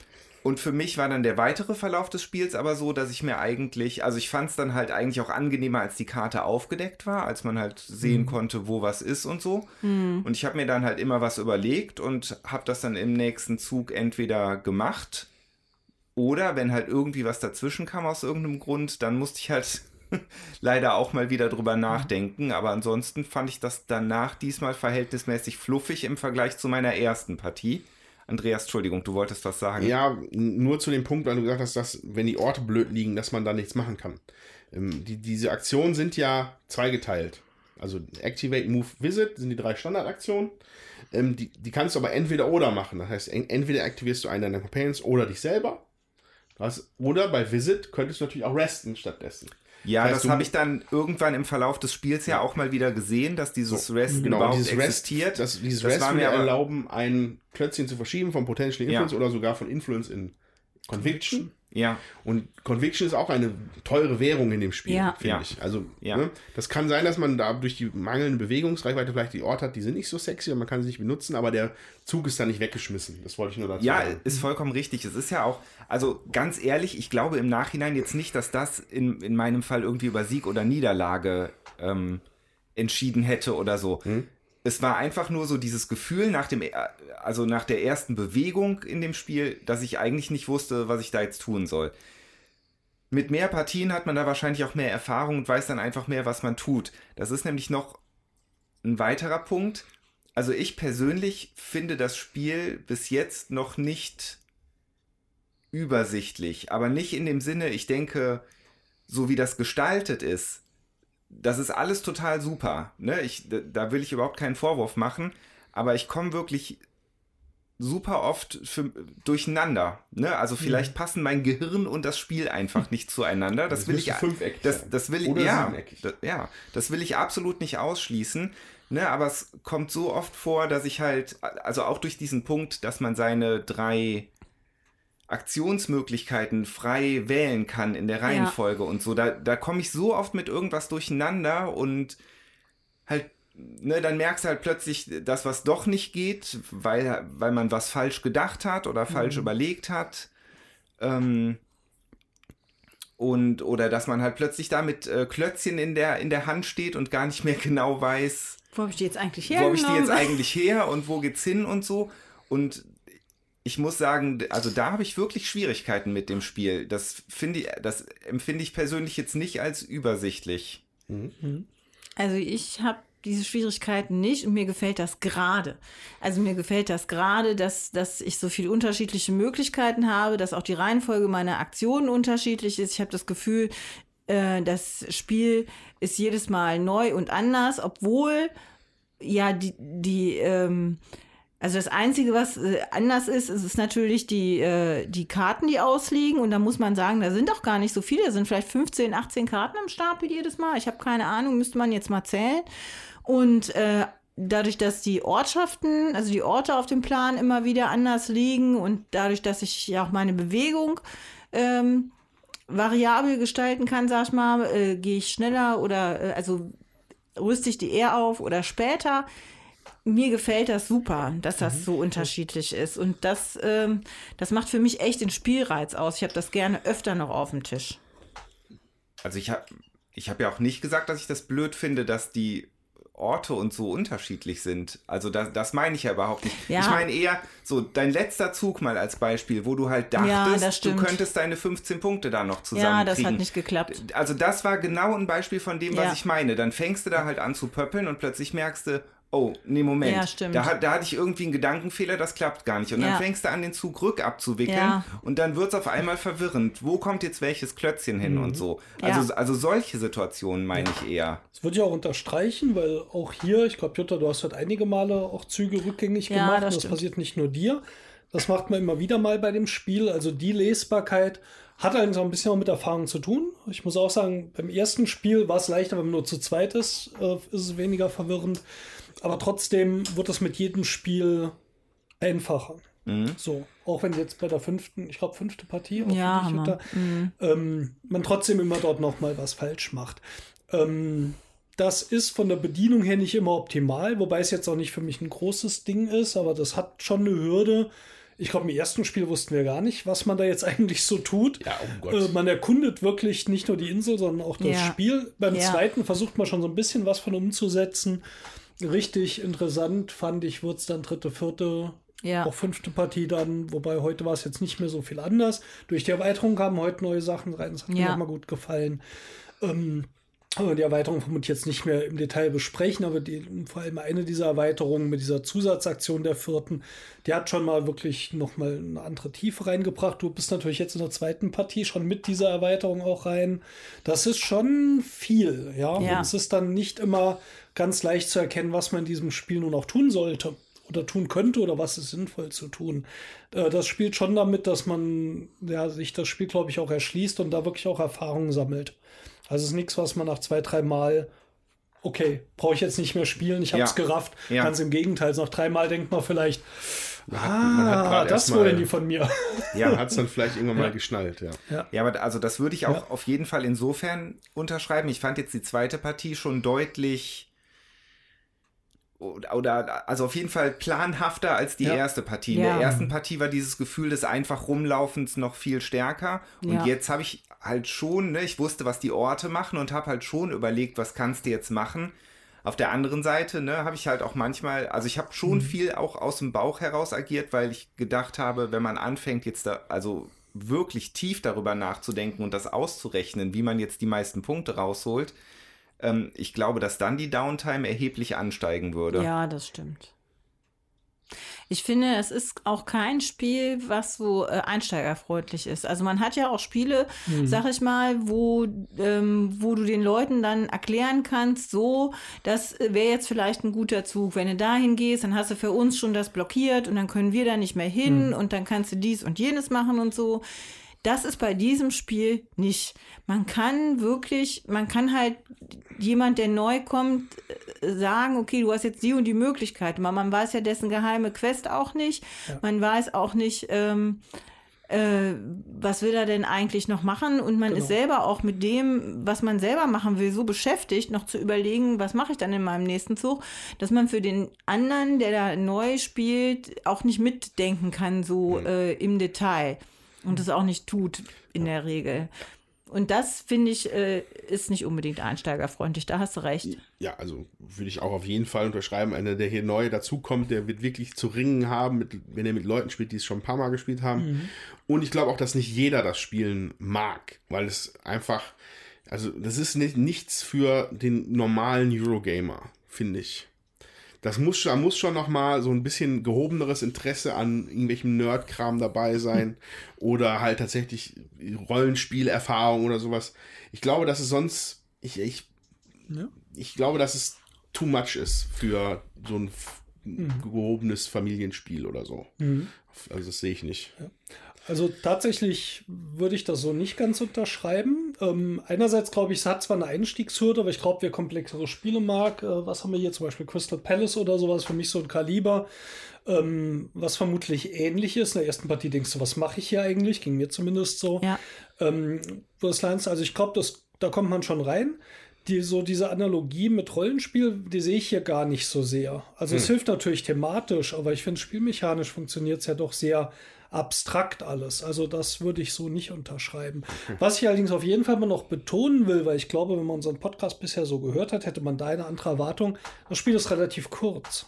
und für mich war dann der weitere Verlauf des Spiels aber so, dass ich mir eigentlich, also ich fand es dann halt eigentlich auch angenehmer, als die Karte aufgedeckt war, als man halt sehen mhm. konnte, wo was ist und so. Mhm. Und ich habe mir dann halt immer was überlegt und habe das dann im nächsten Zug entweder gemacht oder wenn halt irgendwie was dazwischen kam aus irgendeinem Grund, dann musste ich halt leider auch mal wieder drüber nachdenken. Aber ansonsten fand ich das danach diesmal verhältnismäßig fluffig im Vergleich zu meiner ersten Partie. Andreas, Entschuldigung, du wolltest was sagen. Ja, nur zu dem Punkt, weil du gesagt hast, dass wenn die Orte blöd liegen, dass man da nichts machen kann. Ähm, die, diese Aktionen sind ja zweigeteilt. Also Activate, Move, Visit sind die drei Standardaktionen. Ähm, die, die kannst du aber entweder oder machen. Das heißt, entweder aktivierst du einen deiner Companions oder dich selber. Hast, oder bei Visit könntest du natürlich auch resten stattdessen. Ja, das, heißt, das habe ich dann irgendwann im Verlauf des Spiels ja, ja auch mal wieder gesehen, dass dieses so, Rest genau, überhaupt dieses existiert. Rest, das, dieses das Rest würde erlauben, ein Klötzchen zu verschieben von Potential Influence ja. oder sogar von Influence in Conviction. Ja. Und Conviction ist auch eine teure Währung in dem Spiel, ja. finde ja. ich. Also, ja. ne, das kann sein, dass man da durch die mangelnde Bewegungsreichweite vielleicht die Orte hat, die sind nicht so sexy und man kann sie nicht benutzen, aber der Zug ist dann nicht weggeschmissen. Das wollte ich nur dazu ja, sagen. Ja, ist vollkommen richtig. Es ist ja auch, also ganz ehrlich, ich glaube im Nachhinein jetzt nicht, dass das in, in meinem Fall irgendwie über Sieg oder Niederlage ähm, entschieden hätte oder so. Hm? Es war einfach nur so dieses Gefühl nach dem, also nach der ersten Bewegung in dem Spiel, dass ich eigentlich nicht wusste, was ich da jetzt tun soll. Mit mehr Partien hat man da wahrscheinlich auch mehr Erfahrung und weiß dann einfach mehr, was man tut. Das ist nämlich noch ein weiterer Punkt. Also ich persönlich finde das Spiel bis jetzt noch nicht übersichtlich, aber nicht in dem Sinne, ich denke, so wie das gestaltet ist, das ist alles total super. Ne? Ich, da will ich überhaupt keinen Vorwurf machen, aber ich komme wirklich super oft für, durcheinander. Ne? Also mhm. vielleicht mhm. passen mein Gehirn und das Spiel einfach nicht zueinander. Das, das will ich. Das, das will ich. Ja, das, ja, das will ich absolut nicht ausschließen. Ne? Aber es kommt so oft vor, dass ich halt, also auch durch diesen Punkt, dass man seine drei Aktionsmöglichkeiten frei wählen kann in der Reihenfolge ja. und so. Da, da komme ich so oft mit irgendwas durcheinander und halt, ne, dann merkst du halt plötzlich das, was doch nicht geht, weil, weil man was falsch gedacht hat oder falsch mhm. überlegt hat. Ähm, und oder dass man halt plötzlich da mit äh, Klötzchen in der, in der Hand steht und gar nicht mehr genau weiß, wo habe ich die jetzt eigentlich her? Wo habe ich die jetzt eigentlich her und wo geht's hin und so. Und ich muss sagen, also da habe ich wirklich Schwierigkeiten mit dem Spiel. Das finde ich, das empfinde ich persönlich jetzt nicht als übersichtlich. Mhm. Also ich habe diese Schwierigkeiten nicht und mir gefällt das gerade. Also mir gefällt das gerade, dass, dass ich so viele unterschiedliche Möglichkeiten habe, dass auch die Reihenfolge meiner Aktionen unterschiedlich ist. Ich habe das Gefühl, äh, das Spiel ist jedes Mal neu und anders, obwohl ja die, die ähm, also das Einzige, was äh, anders ist, ist, ist natürlich die, äh, die Karten, die ausliegen. Und da muss man sagen, da sind doch gar nicht so viele. Da sind vielleicht 15, 18 Karten am Stapel jedes Mal. Ich habe keine Ahnung, müsste man jetzt mal zählen. Und äh, dadurch, dass die Ortschaften, also die Orte auf dem Plan immer wieder anders liegen und dadurch, dass ich ja auch meine Bewegung ähm, variabel gestalten kann, sag ich mal, äh, gehe ich schneller oder äh, also rüste ich die eher auf oder später mir gefällt das super, dass das mhm. so unterschiedlich ist. Und das, ähm, das macht für mich echt den Spielreiz aus. Ich habe das gerne öfter noch auf dem Tisch. Also ich habe ich hab ja auch nicht gesagt, dass ich das blöd finde, dass die Orte und so unterschiedlich sind. Also das, das meine ich ja überhaupt nicht. Ja. Ich meine eher so dein letzter Zug mal als Beispiel, wo du halt dachtest, ja, du könntest deine 15 Punkte da noch zusammen Ja, das hat nicht geklappt. Also das war genau ein Beispiel von dem, was ja. ich meine. Dann fängst du da halt an zu pöppeln und plötzlich merkst du, oh, nee, Moment. Ja, stimmt. Da, da hatte ich irgendwie einen Gedankenfehler, das klappt gar nicht. Und ja. dann fängst du an, den Zug rückabzuwickeln ja. und dann wird es auf einmal verwirrend. Wo kommt jetzt welches Klötzchen hin mhm. und so? Also, also solche Situationen meine ich eher. Das würde ich auch unterstreichen, weil auch hier, ich glaube, Jutta, du hast halt einige Male auch Züge rückgängig gemacht. Das, das passiert nicht nur dir. Das macht man immer wieder mal bei dem Spiel. Also die Lesbarkeit hat halt so ein bisschen auch mit Erfahrung zu tun. Ich muss auch sagen, beim ersten Spiel war es leichter, wenn man nur zu zweit ist, äh, ist es weniger verwirrend aber trotzdem wird es mit jedem Spiel einfacher. Mhm. So, auch wenn jetzt bei der fünften, ich glaube fünfte Partie, ja, man. Da, mhm. ähm, man trotzdem immer dort noch mal was falsch macht. Ähm, das ist von der Bedienung her nicht immer optimal, wobei es jetzt auch nicht für mich ein großes Ding ist, aber das hat schon eine Hürde. Ich glaube, im ersten Spiel wussten wir gar nicht, was man da jetzt eigentlich so tut. Ja, oh Gott. Äh, man erkundet wirklich nicht nur die Insel, sondern auch das ja. Spiel. Beim ja. zweiten versucht man schon so ein bisschen was von umzusetzen richtig interessant fand ich, wurde es dann dritte, vierte, ja. auch fünfte Partie dann, wobei heute war es jetzt nicht mehr so viel anders. Durch die Erweiterung kamen heute neue Sachen rein, das hat ja. mir nochmal gut gefallen. Ähm, die Erweiterung vermutlich jetzt nicht mehr im Detail besprechen, aber die, vor allem eine dieser Erweiterungen mit dieser Zusatzaktion der vierten, die hat schon mal wirklich nochmal eine andere Tiefe reingebracht. Du bist natürlich jetzt in der zweiten Partie schon mit dieser Erweiterung auch rein. Das ist schon viel, ja. ja. Und es ist dann nicht immer ganz leicht zu erkennen, was man in diesem Spiel nun auch tun sollte oder tun könnte oder was ist sinnvoll zu tun. Äh, das spielt schon damit, dass man ja, sich das Spiel, glaube ich, auch erschließt und da wirklich auch Erfahrungen sammelt. Also es ist nichts, was man nach zwei, drei Mal okay, brauche ich jetzt nicht mehr spielen, ich habe es ja. gerafft. Ja. Ganz im Gegenteil, noch dreimal denkt man vielleicht, man hat, ah, das wollen die von mir. Ja, hat es dann vielleicht irgendwann ja. mal geschnallt, ja. ja. Ja, aber also das würde ich auch ja. auf jeden Fall insofern unterschreiben. Ich fand jetzt die zweite Partie schon deutlich oder also auf jeden Fall planhafter als die ja. erste Partie. In der ersten Partie war dieses Gefühl des einfach rumlaufens noch viel stärker und jetzt habe ich halt schon, ne, ich wusste, was die Orte machen und habe halt schon überlegt, was kannst du jetzt machen. Auf der anderen Seite, ne, habe ich halt auch manchmal, also ich habe schon mhm. viel auch aus dem Bauch heraus agiert, weil ich gedacht habe, wenn man anfängt jetzt da, also wirklich tief darüber nachzudenken und das auszurechnen, wie man jetzt die meisten Punkte rausholt, ähm, ich glaube, dass dann die Downtime erheblich ansteigen würde. Ja, das stimmt. Ich finde, es ist auch kein Spiel, was so äh, einsteigerfreundlich ist. Also man hat ja auch Spiele, mhm. sag ich mal, wo, ähm, wo du den Leuten dann erklären kannst, so, das wäre jetzt vielleicht ein guter Zug. Wenn du dahin gehst, dann hast du für uns schon das blockiert und dann können wir da nicht mehr hin mhm. und dann kannst du dies und jenes machen und so. Das ist bei diesem Spiel nicht. Man kann wirklich, man kann halt jemand, der neu kommt, äh, sagen, okay, du hast jetzt die und die Möglichkeit. Aber man weiß ja dessen geheime Quest auch nicht. Ja. Man weiß auch nicht, ähm, äh, was will er denn eigentlich noch machen? Und man genau. ist selber auch mit dem, was man selber machen will, so beschäftigt, noch zu überlegen, was mache ich dann in meinem nächsten Zug, dass man für den anderen, der da neu spielt, auch nicht mitdenken kann, so mhm. äh, im Detail und es auch nicht tut in der Regel. Und das, finde ich, äh, ist nicht unbedingt einsteigerfreundlich. Da hast du recht. Ja, also würde ich auch auf jeden Fall unterschreiben. Einer, der hier neu dazukommt, der wird wirklich zu ringen haben, mit, wenn er mit Leuten spielt, die es schon ein paar Mal gespielt haben. Mhm. Und ich glaube auch, dass nicht jeder das Spielen mag, weil es einfach, also das ist nicht, nichts für den normalen Eurogamer, finde ich das muss, da muss schon noch mal so ein bisschen gehobeneres Interesse an irgendwelchem Nerdkram dabei sein oder halt tatsächlich Rollenspielerfahrung oder sowas. Ich glaube, dass es sonst, ich, ich, ja. ich glaube, dass es too much ist für so ein mhm. gehobenes Familienspiel oder so. Mhm. Also das sehe ich nicht. Ja. Also tatsächlich würde ich das so nicht ganz unterschreiben. Ähm, einerseits glaube ich, es hat zwar eine Einstiegshürde, aber ich glaube, wer komplexere Spiele mag, äh, was haben wir hier zum Beispiel Crystal Palace oder sowas, für mich so ein Kaliber, ähm, was vermutlich ähnlich ist. In der ersten Partie denkst du, was mache ich hier eigentlich? Ging mir zumindest so. Ja. Ähm, also ich glaube, da kommt man schon rein. Die, so diese Analogie mit Rollenspiel, die sehe ich hier gar nicht so sehr. Also hm. es hilft natürlich thematisch, aber ich finde, spielmechanisch funktioniert es ja doch sehr abstrakt alles. Also das würde ich so nicht unterschreiben. Was ich allerdings auf jeden Fall mal noch betonen will, weil ich glaube, wenn man unseren Podcast bisher so gehört hat, hätte man da eine andere Erwartung. Das Spiel ist relativ kurz.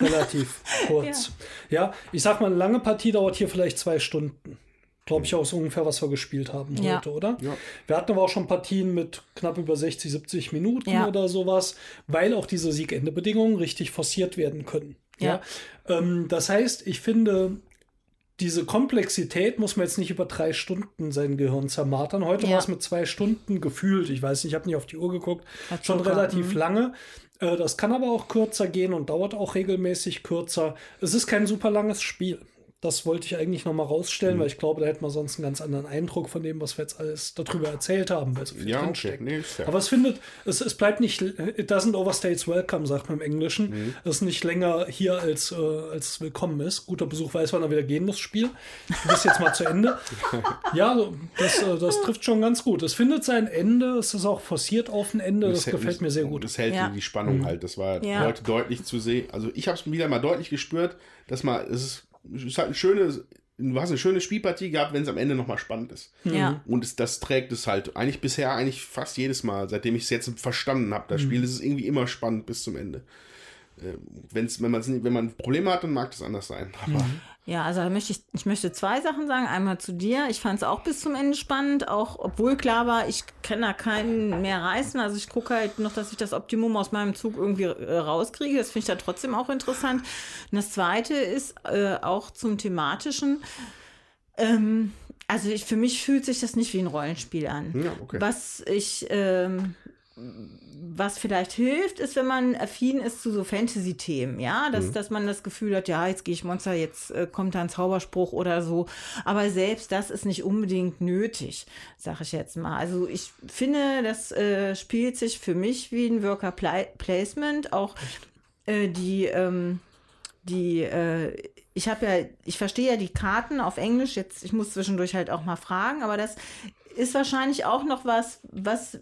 Relativ kurz. Ja. ja, ich sag mal, eine lange Partie dauert hier vielleicht zwei Stunden glaube ich, auch so ungefähr, was wir gespielt haben ja. heute, oder? Ja. Wir hatten aber auch schon Partien mit knapp über 60, 70 Minuten ja. oder sowas, weil auch diese Siegendebedingungen richtig forciert werden können. Ja. Ähm, das heißt, ich finde, diese Komplexität muss man jetzt nicht über drei Stunden sein Gehirn zermartern. Heute ja. war es mit zwei Stunden gefühlt. Ich weiß nicht, ich habe nicht auf die Uhr geguckt. Hat schon relativ mhm. lange. Äh, das kann aber auch kürzer gehen und dauert auch regelmäßig kürzer. Es ist kein super langes Spiel. Das wollte ich eigentlich noch mal rausstellen, mhm. weil ich glaube, da hätte man sonst einen ganz anderen Eindruck von dem, was wir jetzt alles darüber erzählt haben, weil so viel ja, drinsteckt. Okay. Nee, Aber es findet, es, es bleibt nicht, it doesn't overstays welcome, sagt man im Englischen. Mhm. Es ist nicht länger hier, als, äh, als es willkommen ist. Guter Besuch weiß, wann er wieder gehen muss, Spiel. Das ist jetzt mal zu Ende. Ja, das, äh, das trifft schon ganz gut. Es findet sein Ende, es ist auch forciert auf ein Ende, das, das gefällt mir sehr gut. Das hält ja. die Spannung mhm. halt. Das war ja. heute deutlich zu sehen. Also ich habe es wieder mal deutlich gespürt, dass mal, es ist es ist halt eine schöne, du hast eine schöne Spielpartie gehabt, wenn es am Ende nochmal spannend ist. Ja. Und es, das trägt es halt eigentlich bisher eigentlich fast jedes Mal, seitdem ich es jetzt verstanden habe. Das mhm. Spiel ist es irgendwie immer spannend bis zum Ende. Äh, wenn's, wenn, wenn man Probleme hat, dann mag das anders sein. Aber mhm. Ja, also möchte ich, ich möchte zwei Sachen sagen. Einmal zu dir. Ich fand es auch bis zum Ende spannend, auch obwohl klar war, ich kann da keinen mehr reißen. Also ich gucke halt noch, dass ich das Optimum aus meinem Zug irgendwie äh, rauskriege. Das finde ich da trotzdem auch interessant. Und das zweite ist äh, auch zum thematischen. Ähm, also ich, für mich fühlt sich das nicht wie ein Rollenspiel an. Ja, okay. Was ich ähm, was vielleicht hilft, ist, wenn man affin ist zu so Fantasy-Themen, ja, dass, mhm. dass man das Gefühl hat, ja, jetzt gehe ich Monster, jetzt äh, kommt da ein Zauberspruch oder so. Aber selbst das ist nicht unbedingt nötig, sag ich jetzt mal. Also ich finde, das äh, spielt sich für mich wie ein Worker Placement. Auch äh, die, ähm, die, äh, ich habe ja, ich verstehe ja die Karten auf Englisch. Jetzt, ich muss zwischendurch halt auch mal fragen, aber das ist wahrscheinlich auch noch was, was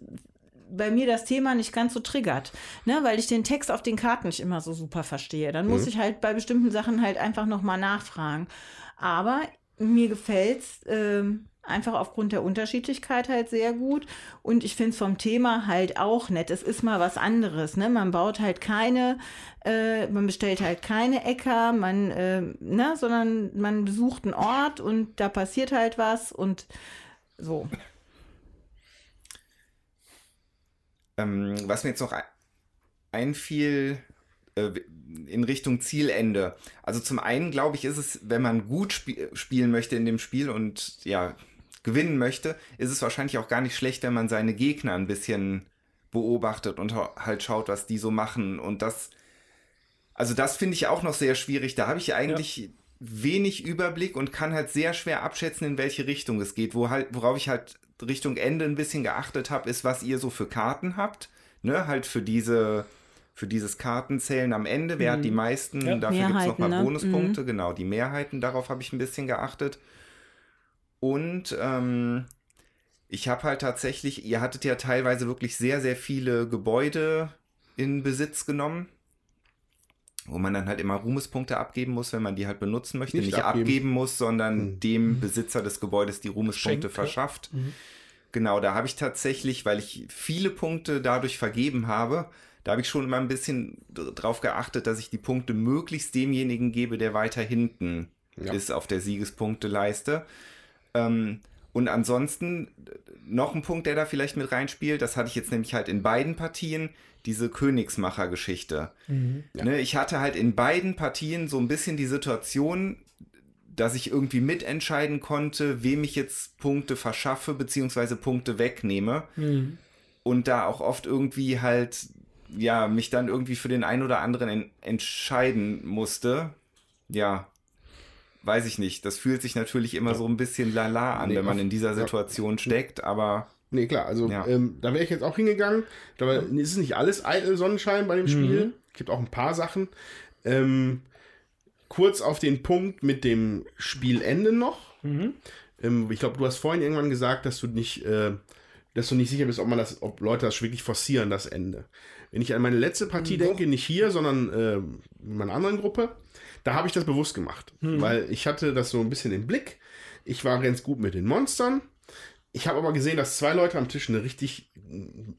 bei mir das Thema nicht ganz so triggert, ne, weil ich den Text auf den Karten nicht immer so super verstehe. Dann muss mhm. ich halt bei bestimmten Sachen halt einfach nochmal nachfragen. Aber mir gefällt's ähm, einfach aufgrund der Unterschiedlichkeit halt sehr gut. Und ich finde es vom Thema halt auch nett. Es ist mal was anderes. Ne? Man baut halt keine, äh, man bestellt halt keine Äcker, man, äh, ne? sondern man besucht einen Ort und da passiert halt was und so. Ähm, was mir jetzt noch einfiel äh, in Richtung Zielende. Also zum einen glaube ich, ist es, wenn man gut sp spielen möchte in dem Spiel und ja, gewinnen möchte, ist es wahrscheinlich auch gar nicht schlecht, wenn man seine Gegner ein bisschen beobachtet und halt schaut, was die so machen. Und das, also das finde ich auch noch sehr schwierig. Da habe ich eigentlich ja. wenig Überblick und kann halt sehr schwer abschätzen, in welche Richtung es geht. Wo halt, worauf ich halt Richtung Ende ein bisschen geachtet habe, ist, was ihr so für Karten habt. Ne, halt für diese, für dieses Kartenzählen am Ende. Wer mhm. hat die mhm. meisten? Ja. Dafür gibt es nochmal ne? Bonuspunkte. Mhm. Genau, die Mehrheiten, darauf habe ich ein bisschen geachtet. Und ähm, ich habe halt tatsächlich, ihr hattet ja teilweise wirklich sehr, sehr viele Gebäude in Besitz genommen wo man dann halt immer Ruhmespunkte abgeben muss, wenn man die halt benutzen möchte. Nicht, Nicht abgeben. abgeben. muss, sondern mhm. dem Besitzer des Gebäudes die Ruhmespunkte Schenke. verschafft. Mhm. Genau, da habe ich tatsächlich, weil ich viele Punkte dadurch vergeben habe, da habe ich schon immer ein bisschen drauf geachtet, dass ich die Punkte möglichst demjenigen gebe, der weiter hinten ja. ist auf der Siegespunkteleiste. Ähm, und ansonsten noch ein Punkt, der da vielleicht mit reinspielt, das hatte ich jetzt nämlich halt in beiden Partien, diese Königsmacher-Geschichte. Mhm. Ja. Ne, ich hatte halt in beiden Partien so ein bisschen die Situation, dass ich irgendwie mitentscheiden konnte, wem ich jetzt Punkte verschaffe, beziehungsweise Punkte wegnehme. Mhm. Und da auch oft irgendwie halt, ja, mich dann irgendwie für den einen oder anderen en entscheiden musste. Ja, weiß ich nicht. Das fühlt sich natürlich immer ja. so ein bisschen lala an, nee, wenn man in dieser Situation ja. steckt, aber Nee, klar, also ja. ähm, da wäre ich jetzt auch hingegangen. Da ist es nicht alles eitel Sonnenschein bei dem Spiel. Mhm. Es gibt auch ein paar Sachen. Ähm, kurz auf den Punkt mit dem Spielende noch. Mhm. Ähm, ich glaube, du hast vorhin irgendwann gesagt, dass du nicht, äh, dass du nicht sicher bist, ob man das, ob Leute das wirklich forcieren, das Ende. Wenn ich an meine letzte Partie mhm. denke, nicht hier, sondern äh, in meiner anderen Gruppe, da habe ich das bewusst gemacht. Mhm. Weil ich hatte das so ein bisschen im Blick. Ich war ganz gut mit den Monstern. Ich habe aber gesehen, dass zwei Leute am Tisch eine richtig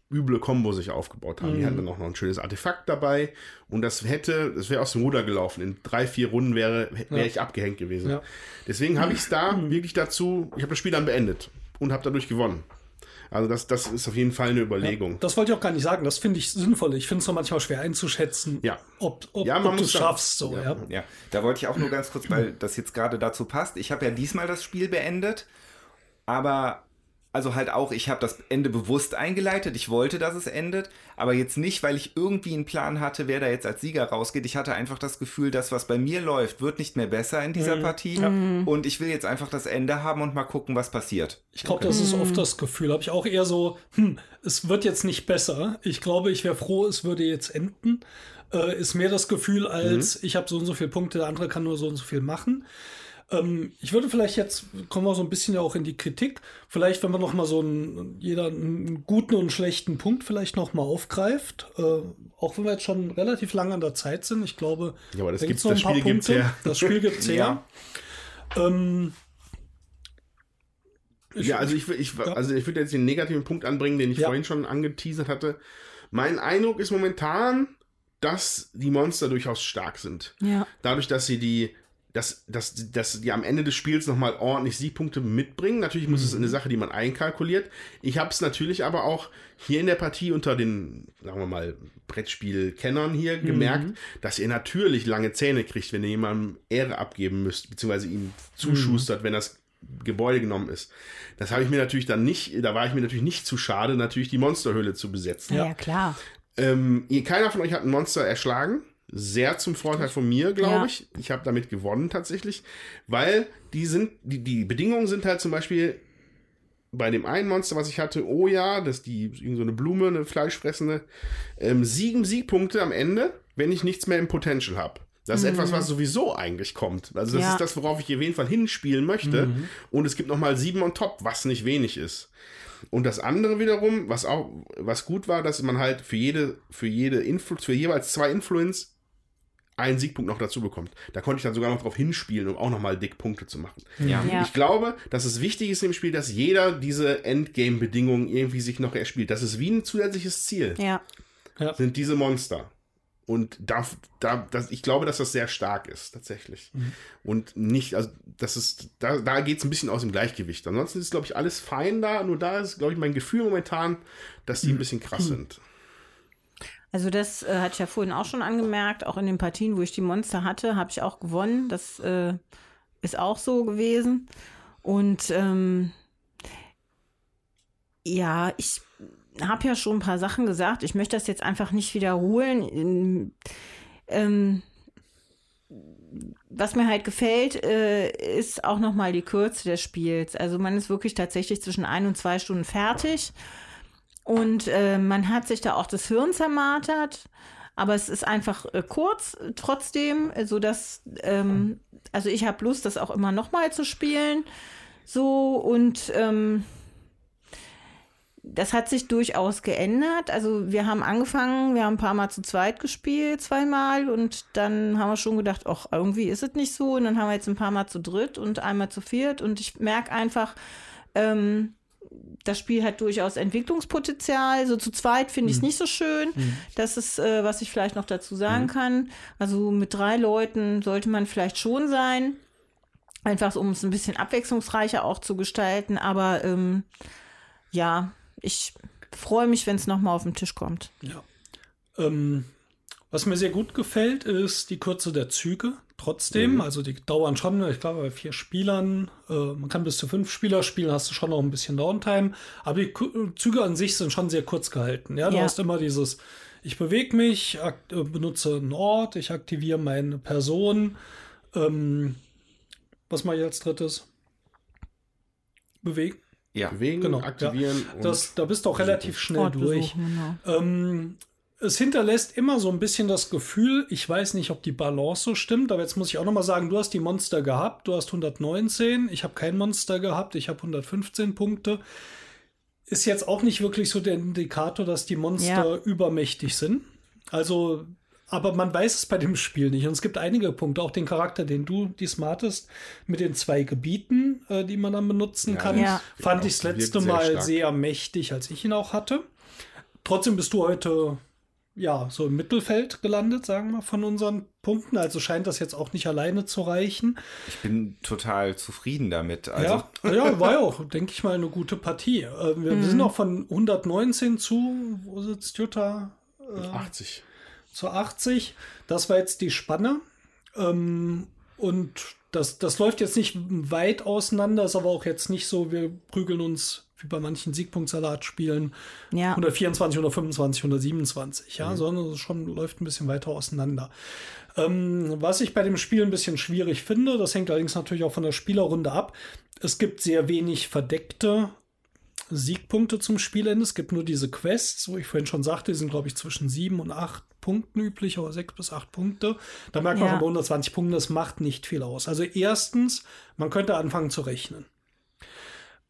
üble Kombo sich aufgebaut haben. Mhm. Die hatten dann auch noch ein schönes Artefakt dabei und das hätte, das wäre aus dem Ruder gelaufen. In drei, vier Runden wäre, wäre ja. ich abgehängt gewesen. Ja. Deswegen habe ich es da wirklich dazu, ich habe das Spiel dann beendet und habe dadurch gewonnen. Also das, das ist auf jeden Fall eine Überlegung. Ja, das wollte ich auch gar nicht sagen. Das finde ich sinnvoll. Ich finde es manchmal schwer einzuschätzen, ja. ob, ob, ja, ob du es schaffst. So, ja. ja. da wollte ich auch nur ganz kurz, weil das jetzt gerade dazu passt. Ich habe ja diesmal das Spiel beendet, aber also halt auch, ich habe das Ende bewusst eingeleitet. Ich wollte, dass es endet, aber jetzt nicht, weil ich irgendwie einen Plan hatte, wer da jetzt als Sieger rausgeht. Ich hatte einfach das Gefühl, dass was bei mir läuft, wird nicht mehr besser in dieser mhm. Partie. Ja. Und ich will jetzt einfach das Ende haben und mal gucken, was passiert. Ich glaube, das ist oft das Gefühl. Habe ich auch eher so, hm, es wird jetzt nicht besser. Ich glaube, ich wäre froh, es würde jetzt enden. Äh, ist mehr das Gefühl, als mhm. ich habe so und so viele Punkte, der andere kann nur so und so viel machen. Ähm, ich würde vielleicht jetzt, kommen wir so ein bisschen ja auch in die Kritik, vielleicht, wenn man noch mal so einen, jeder einen guten und einen schlechten Punkt vielleicht noch mal aufgreift, äh, auch wenn wir jetzt schon relativ lange an der Zeit sind, ich glaube, ja, aber das da gibt's noch ein paar Spiel Punkte. Her. Das Spiel gibt's her. ja. Ähm, ich, ja, also ich, ich, ja. also ich würde jetzt den negativen Punkt anbringen, den ich ja. vorhin schon angeteasert hatte. Mein Eindruck ist momentan, dass die Monster durchaus stark sind. Ja. Dadurch, dass sie die dass, dass, dass die am Ende des Spiels nochmal ordentlich Siegpunkte mitbringen. Natürlich muss mhm. es eine Sache, die man einkalkuliert. Ich habe es natürlich aber auch hier in der Partie unter den, sagen wir mal, Brettspiel-Kennern hier mhm. gemerkt, dass ihr natürlich lange Zähne kriegt, wenn ihr jemandem Ehre abgeben müsst, beziehungsweise ihm zuschustert, mhm. wenn das Gebäude genommen ist. Das habe ich mir natürlich dann nicht, da war ich mir natürlich nicht zu schade, natürlich die Monsterhöhle zu besetzen. Ja, ja klar. Ähm, keiner von euch hat ein Monster erschlagen. Sehr zum Vorteil von mir, glaube ja. ich. Ich habe damit gewonnen tatsächlich, weil die sind, die, die Bedingungen sind halt zum Beispiel bei dem einen Monster, was ich hatte, oh ja, das ist die, irgend so eine Blume, eine fleischfressende, ähm, sieben Siegpunkte am Ende, wenn ich nichts mehr im Potential habe. Das ist mhm. etwas, was sowieso eigentlich kommt. Also das ja. ist das, worauf ich auf jeden Fall hinspielen möchte. Mhm. Und es gibt nochmal sieben on top, was nicht wenig ist. Und das andere wiederum, was auch, was gut war, dass man halt für jede, für jede Influ für jeweils zwei Influence einen Siegpunkt noch dazu bekommt. Da konnte ich dann sogar noch drauf hinspielen, um auch nochmal dick Punkte zu machen. Ja. ja. Ich glaube, dass es wichtig ist im Spiel, dass jeder diese Endgame-Bedingungen irgendwie sich noch erspielt. Das ist wie ein zusätzliches Ziel. Ja. ja. Sind diese Monster. Und da, da, das, ich glaube, dass das sehr stark ist, tatsächlich. Mhm. Und nicht, also das ist, da, da geht es ein bisschen aus dem Gleichgewicht. Ansonsten ist, glaube ich, alles fein da. Nur da ist, glaube ich, mein Gefühl momentan, dass die mhm. ein bisschen krass mhm. sind. Also das äh, hatte ich ja vorhin auch schon angemerkt, auch in den Partien, wo ich die Monster hatte, habe ich auch gewonnen. Das äh, ist auch so gewesen. Und ähm, ja, ich habe ja schon ein paar Sachen gesagt. Ich möchte das jetzt einfach nicht wiederholen. Ähm, was mir halt gefällt, äh, ist auch nochmal die Kürze des Spiels. Also man ist wirklich tatsächlich zwischen ein und zwei Stunden fertig. Und äh, man hat sich da auch das Hirn zermartert, aber es ist einfach äh, kurz trotzdem, so dass ähm, also ich habe Lust, das auch immer noch mal zu spielen. So und ähm, das hat sich durchaus geändert. Also wir haben angefangen, wir haben ein paar Mal zu zweit gespielt, zweimal und dann haben wir schon gedacht, ach, irgendwie ist es nicht so. Und dann haben wir jetzt ein paar Mal zu dritt und einmal zu viert und ich merke einfach, ähm, das Spiel hat durchaus Entwicklungspotenzial. So zu zweit finde ich es mhm. nicht so schön. Mhm. Das ist, äh, was ich vielleicht noch dazu sagen mhm. kann. Also mit drei Leuten sollte man vielleicht schon sein. Einfach um es ein bisschen abwechslungsreicher auch zu gestalten. Aber ähm, ja, ich freue mich, wenn es nochmal auf den Tisch kommt. Ja. Ähm, was mir sehr gut gefällt, ist die Kürze der Züge trotzdem. Mhm. Also die dauern schon, ich glaube, bei vier Spielern, äh, man kann bis zu fünf Spieler spielen, hast du schon noch ein bisschen Downtime. Aber die Züge an sich sind schon sehr kurz gehalten. Ja, du ja. hast immer dieses, ich bewege mich, äh, benutze einen Ort, ich aktiviere meine Person. Ähm, was mache ich als drittes? Bewegen. Ja, bewegen, genau, aktivieren. Ja. Das, da bist du auch relativ schnell durch. Genau. Ähm, es hinterlässt immer so ein bisschen das Gefühl, ich weiß nicht, ob die Balance so stimmt, aber jetzt muss ich auch nochmal sagen, du hast die Monster gehabt, du hast 119, ich habe kein Monster gehabt, ich habe 115 Punkte. Ist jetzt auch nicht wirklich so der Indikator, dass die Monster ja. übermächtig sind. Also, aber man weiß es bei dem Spiel nicht. Und es gibt einige Punkte, auch den Charakter, den du diesmal hattest, mit den zwei Gebieten, äh, die man dann benutzen ja, kann, ja. fand ich das letzte Mal sehr, sehr mächtig, als ich ihn auch hatte. Trotzdem bist du heute ja, so im Mittelfeld gelandet, sagen wir, von unseren Punkten. Also scheint das jetzt auch nicht alleine zu reichen. Ich bin total zufrieden damit. Also. Ja, ja, war ja auch, denke ich mal, eine gute Partie. Äh, wir, mhm. wir, sind auch von 119 zu, wo sitzt Jutta? Äh, 80. Zu 80. Das war jetzt die Spanne. Ähm, und das, das läuft jetzt nicht weit auseinander, ist aber auch jetzt nicht so, wir prügeln uns wie bei manchen Siegpunktsalat-Spielen ja. 124, 125, 127, ja, mhm. sondern es schon läuft ein bisschen weiter auseinander. Ähm, was ich bei dem Spiel ein bisschen schwierig finde, das hängt allerdings natürlich auch von der Spielerrunde ab. Es gibt sehr wenig verdeckte Siegpunkte zum Spielende. Es gibt nur diese Quests, wo ich vorhin schon sagte, die sind, glaube ich, zwischen sieben und acht Punkten üblich, oder sechs bis acht Punkte. Da merkt man ja. bei 120 Punkten, das macht nicht viel aus. Also erstens, man könnte anfangen zu rechnen.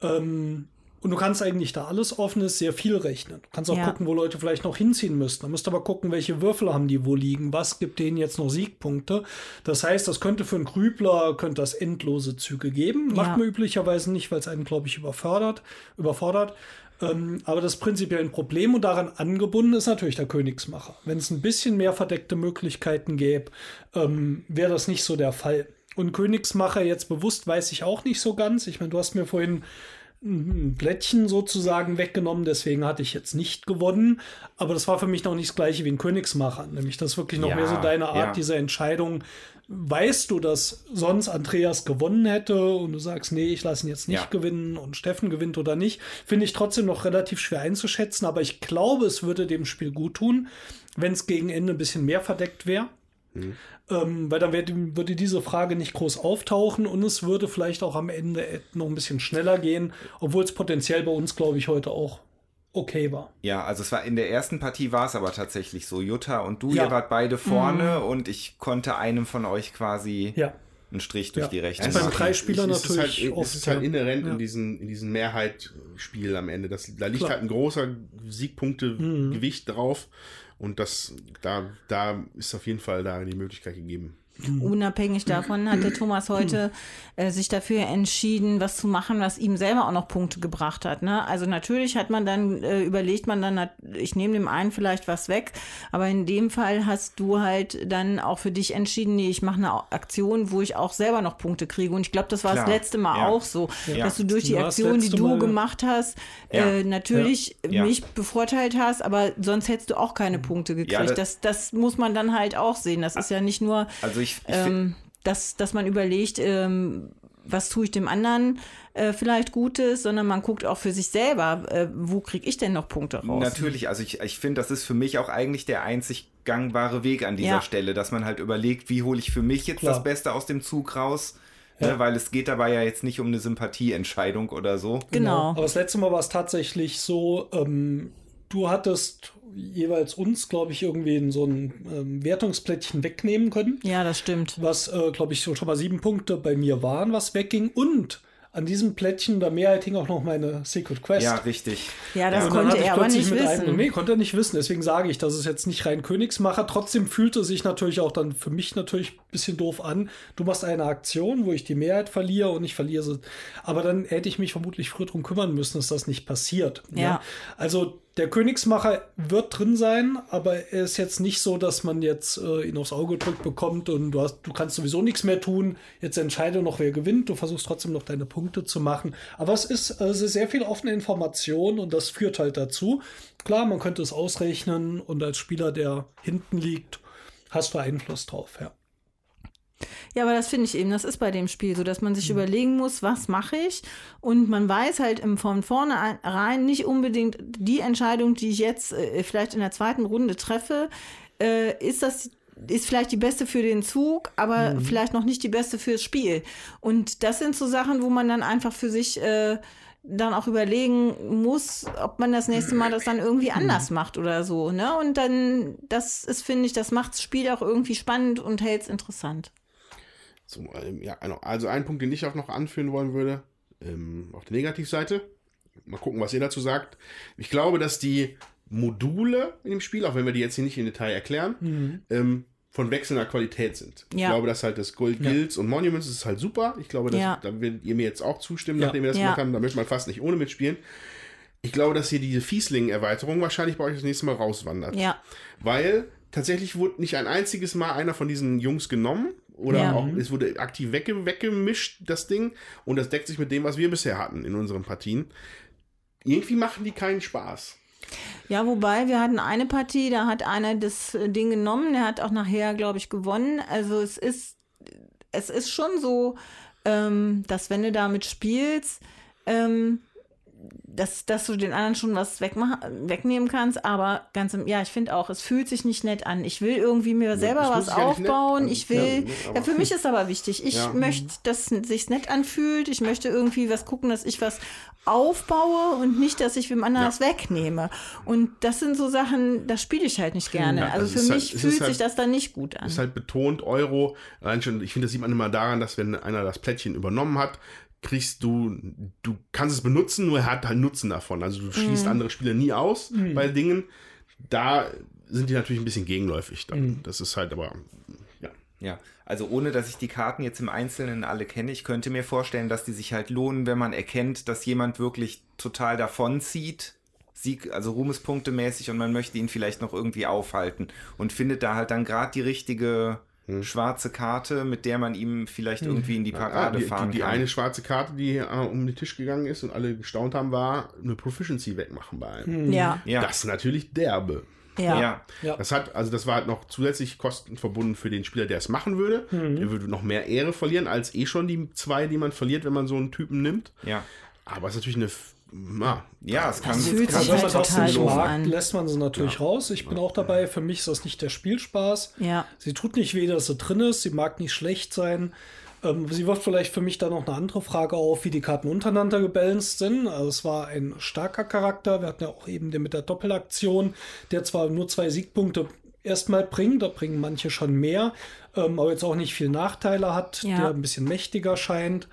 Ähm, und du kannst eigentlich, da alles offen ist, sehr viel rechnen. Du kannst auch ja. gucken, wo Leute vielleicht noch hinziehen müssten. Da musst du aber gucken, welche Würfel haben die wo liegen, was gibt denen jetzt noch Siegpunkte. Das heißt, das könnte für einen Grübler, könnte das endlose Züge geben. Macht ja. man üblicherweise nicht, weil es einen, glaube ich, überfordert. überfordert. Ähm, aber das prinzipiell ein Problem und daran angebunden ist natürlich der Königsmacher. Wenn es ein bisschen mehr verdeckte Möglichkeiten gäbe, ähm, wäre das nicht so der Fall. Und Königsmacher jetzt bewusst weiß ich auch nicht so ganz. Ich meine, du hast mir vorhin ein Blättchen sozusagen weggenommen, deswegen hatte ich jetzt nicht gewonnen. Aber das war für mich noch nicht das gleiche wie ein Königsmacher, nämlich das wirklich noch ja, mehr so deine Art, ja. diese Entscheidung. Weißt du, dass sonst Andreas gewonnen hätte und du sagst, nee, ich lasse ihn jetzt nicht ja. gewinnen und Steffen gewinnt oder nicht, finde ich trotzdem noch relativ schwer einzuschätzen. Aber ich glaube, es würde dem Spiel gut tun, wenn es gegen Ende ein bisschen mehr verdeckt wäre. Ähm, weil dann wird, würde diese Frage nicht groß auftauchen und es würde vielleicht auch am Ende noch ein bisschen schneller gehen, obwohl es potenziell bei uns, glaube ich, heute auch okay war. Ja, also es war in der ersten Partie war es aber tatsächlich so. Jutta und du, ja. ihr wart beide vorne mhm. und ich konnte einem von euch quasi ja. einen Strich durch ja. die Rechte machen. Beim Dreispieler natürlich. Es halt, oft, es ist halt inhärent ja. in diesen, in diesen Mehrheitsspiel am Ende. Das, da liegt Klar. halt ein großer Siegpunkte-Gewicht mhm. drauf. Und das, da, da ist auf jeden Fall da die Möglichkeit gegeben. Mhm. Unabhängig davon hat der Thomas heute äh, sich dafür entschieden, was zu machen, was ihm selber auch noch Punkte gebracht hat. Ne? Also natürlich hat man dann, äh, überlegt man dann, ich nehme dem einen vielleicht was weg, aber in dem Fall hast du halt dann auch für dich entschieden, nee, ich mache eine Aktion, wo ich auch selber noch Punkte kriege. Und ich glaube, das war Klar. das letzte Mal ja. auch so, ja. dass du durch die Aktion, die du Mal. gemacht hast, ja. äh, natürlich mich bevorteilt hast, aber sonst hättest du auch keine Punkte gekriegt. das, das muss man dann halt auch sehen. Das ist ja nicht nur. Also ich, ich ähm, dass, dass man überlegt, ähm, was tue ich dem anderen äh, vielleicht Gutes, sondern man guckt auch für sich selber, äh, wo kriege ich denn noch Punkte raus? Natürlich, also ich, ich finde, das ist für mich auch eigentlich der einzig gangbare Weg an dieser ja. Stelle, dass man halt überlegt, wie hole ich für mich jetzt Klar. das Beste aus dem Zug raus. Ja. Ne, weil es geht dabei ja jetzt nicht um eine Sympathieentscheidung oder so. Genau. genau. Aber das letzte Mal war es tatsächlich so, ähm, du hattest jeweils uns, glaube ich, irgendwie in so ein ähm, Wertungsplättchen wegnehmen können. Ja, das stimmt. Was, äh, glaube ich, schon mal sieben Punkte bei mir waren, was wegging. Und an diesem Plättchen der Mehrheit hing auch noch meine Secret Quest. Ja, richtig. Ja, das ja. konnte er aber nicht wissen. Einem, nee, konnte er nicht wissen. Deswegen sage ich, dass es jetzt nicht rein Königsmacher. Trotzdem fühlte sich natürlich auch dann für mich natürlich bisschen doof an. Du machst eine Aktion, wo ich die Mehrheit verliere und ich verliere sie. Aber dann hätte ich mich vermutlich früher darum kümmern müssen, dass das nicht passiert. Ja. ja. Also der Königsmacher wird drin sein, aber er ist jetzt nicht so, dass man jetzt äh, ihn aufs Auge drückt bekommt und du, hast, du kannst sowieso nichts mehr tun. Jetzt entscheide noch, wer gewinnt. Du versuchst trotzdem noch deine Punkte zu machen. Aber es ist also sehr viel offene Information und das führt halt dazu. Klar, man könnte es ausrechnen und als Spieler, der hinten liegt, hast du Einfluss drauf, ja. Ja, aber das finde ich eben, das ist bei dem Spiel so, dass man sich mhm. überlegen muss, was mache ich? Und man weiß halt von vornherein nicht unbedingt die Entscheidung, die ich jetzt äh, vielleicht in der zweiten Runde treffe, äh, ist das ist vielleicht die beste für den Zug, aber mhm. vielleicht noch nicht die beste fürs Spiel. Und das sind so Sachen, wo man dann einfach für sich äh, dann auch überlegen muss, ob man das nächste Mal das dann irgendwie anders macht oder so. Ne? Und dann, das ist, finde ich, das macht das Spiel auch irgendwie spannend und hält es interessant. So, ähm, ja, genau. Also ein Punkt, den ich auch noch anführen wollen würde, ähm, auf der Negativseite. Mal gucken, was ihr dazu sagt. Ich glaube, dass die Module in dem Spiel, auch wenn wir die jetzt hier nicht im Detail erklären, mhm. ähm, von wechselnder Qualität sind. Ja. Ich glaube, dass halt das Gold Guilds ja. und Monuments ist halt super. Ich glaube, dass, ja. da werdet ihr mir jetzt auch zustimmen, nachdem wir das gemacht haben. Da möchte man fast nicht ohne mitspielen. Ich glaube, dass hier diese Fiesling-Erweiterung wahrscheinlich bei euch das nächste Mal rauswandert. Weil tatsächlich wurde nicht ein einziges Mal einer von diesen Jungs genommen oder ja. auch, es wurde aktiv wegge weggemischt, das Ding. Und das deckt sich mit dem, was wir bisher hatten in unseren Partien. Irgendwie machen die keinen Spaß. Ja, wobei wir hatten eine Partie, da hat einer das äh, Ding genommen, der hat auch nachher, glaube ich, gewonnen. Also es ist, es ist schon so, ähm, dass wenn du damit spielst, ähm, dass, dass du den anderen schon was wegnehmen kannst, aber ganz im, ja, ich finde auch, es fühlt sich nicht nett an. Ich will irgendwie mir selber ja, was aufbauen. Ich will, ja, ja, für mich ist aber wichtig. Ich ja. möchte, dass es sich nett anfühlt. Ich möchte irgendwie was gucken, dass ich was aufbaue und nicht, dass ich wem anderen was wegnehme. Und das sind so Sachen, das spiele ich halt nicht gerne. also, also für mich halt, fühlt sich halt, das dann nicht gut an. Ist halt betont Euro. ich finde, das sieht man immer daran, dass wenn einer das Plättchen übernommen hat, kriegst du, du kannst es benutzen, nur er hat halt Nutzen davon. Also du schließt mhm. andere Spieler nie aus mhm. bei Dingen. Da sind die natürlich ein bisschen gegenläufig. Dann. Mhm. Das ist halt aber, ja. Ja, also ohne dass ich die Karten jetzt im Einzelnen alle kenne, ich könnte mir vorstellen, dass die sich halt lohnen, wenn man erkennt, dass jemand wirklich total davonzieht. Sieg, also Ruhmespunkte mäßig und man möchte ihn vielleicht noch irgendwie aufhalten und findet da halt dann gerade die richtige hm. schwarze Karte, mit der man ihm vielleicht hm. irgendwie in die Parade ah, die, fahren die, kann. Die eine schwarze Karte, die äh, um den Tisch gegangen ist und alle gestaunt haben, war eine Proficiency wegmachen bei einem. Hm. Ja. Das ist natürlich derbe. Ja. ja. Das hat, also das war halt noch zusätzlich Kosten verbunden für den Spieler, der es machen würde. Mhm. Der würde noch mehr Ehre verlieren als eh schon die zwei, die man verliert, wenn man so einen Typen nimmt. Ja. Aber es ist natürlich eine na, ja, es kann, das fühlt sich halt wenn man total nicht mag, an. lässt man sie natürlich ja. raus. Ich bin auch dabei. Für mich ist das nicht der Spielspaß. Ja. Sie tut nicht weh, dass sie drin ist. Sie mag nicht schlecht sein. Ähm, sie wirft vielleicht für mich dann noch eine andere Frage auf, wie die Karten untereinander gebalanced sind. Also es war ein starker Charakter. Wir hatten ja auch eben den mit der Doppelaktion, der zwar nur zwei Siegpunkte erstmal bringt, da bringen manche schon mehr, ähm, aber jetzt auch nicht viel Nachteile hat, Ja. der ein bisschen mächtiger scheint.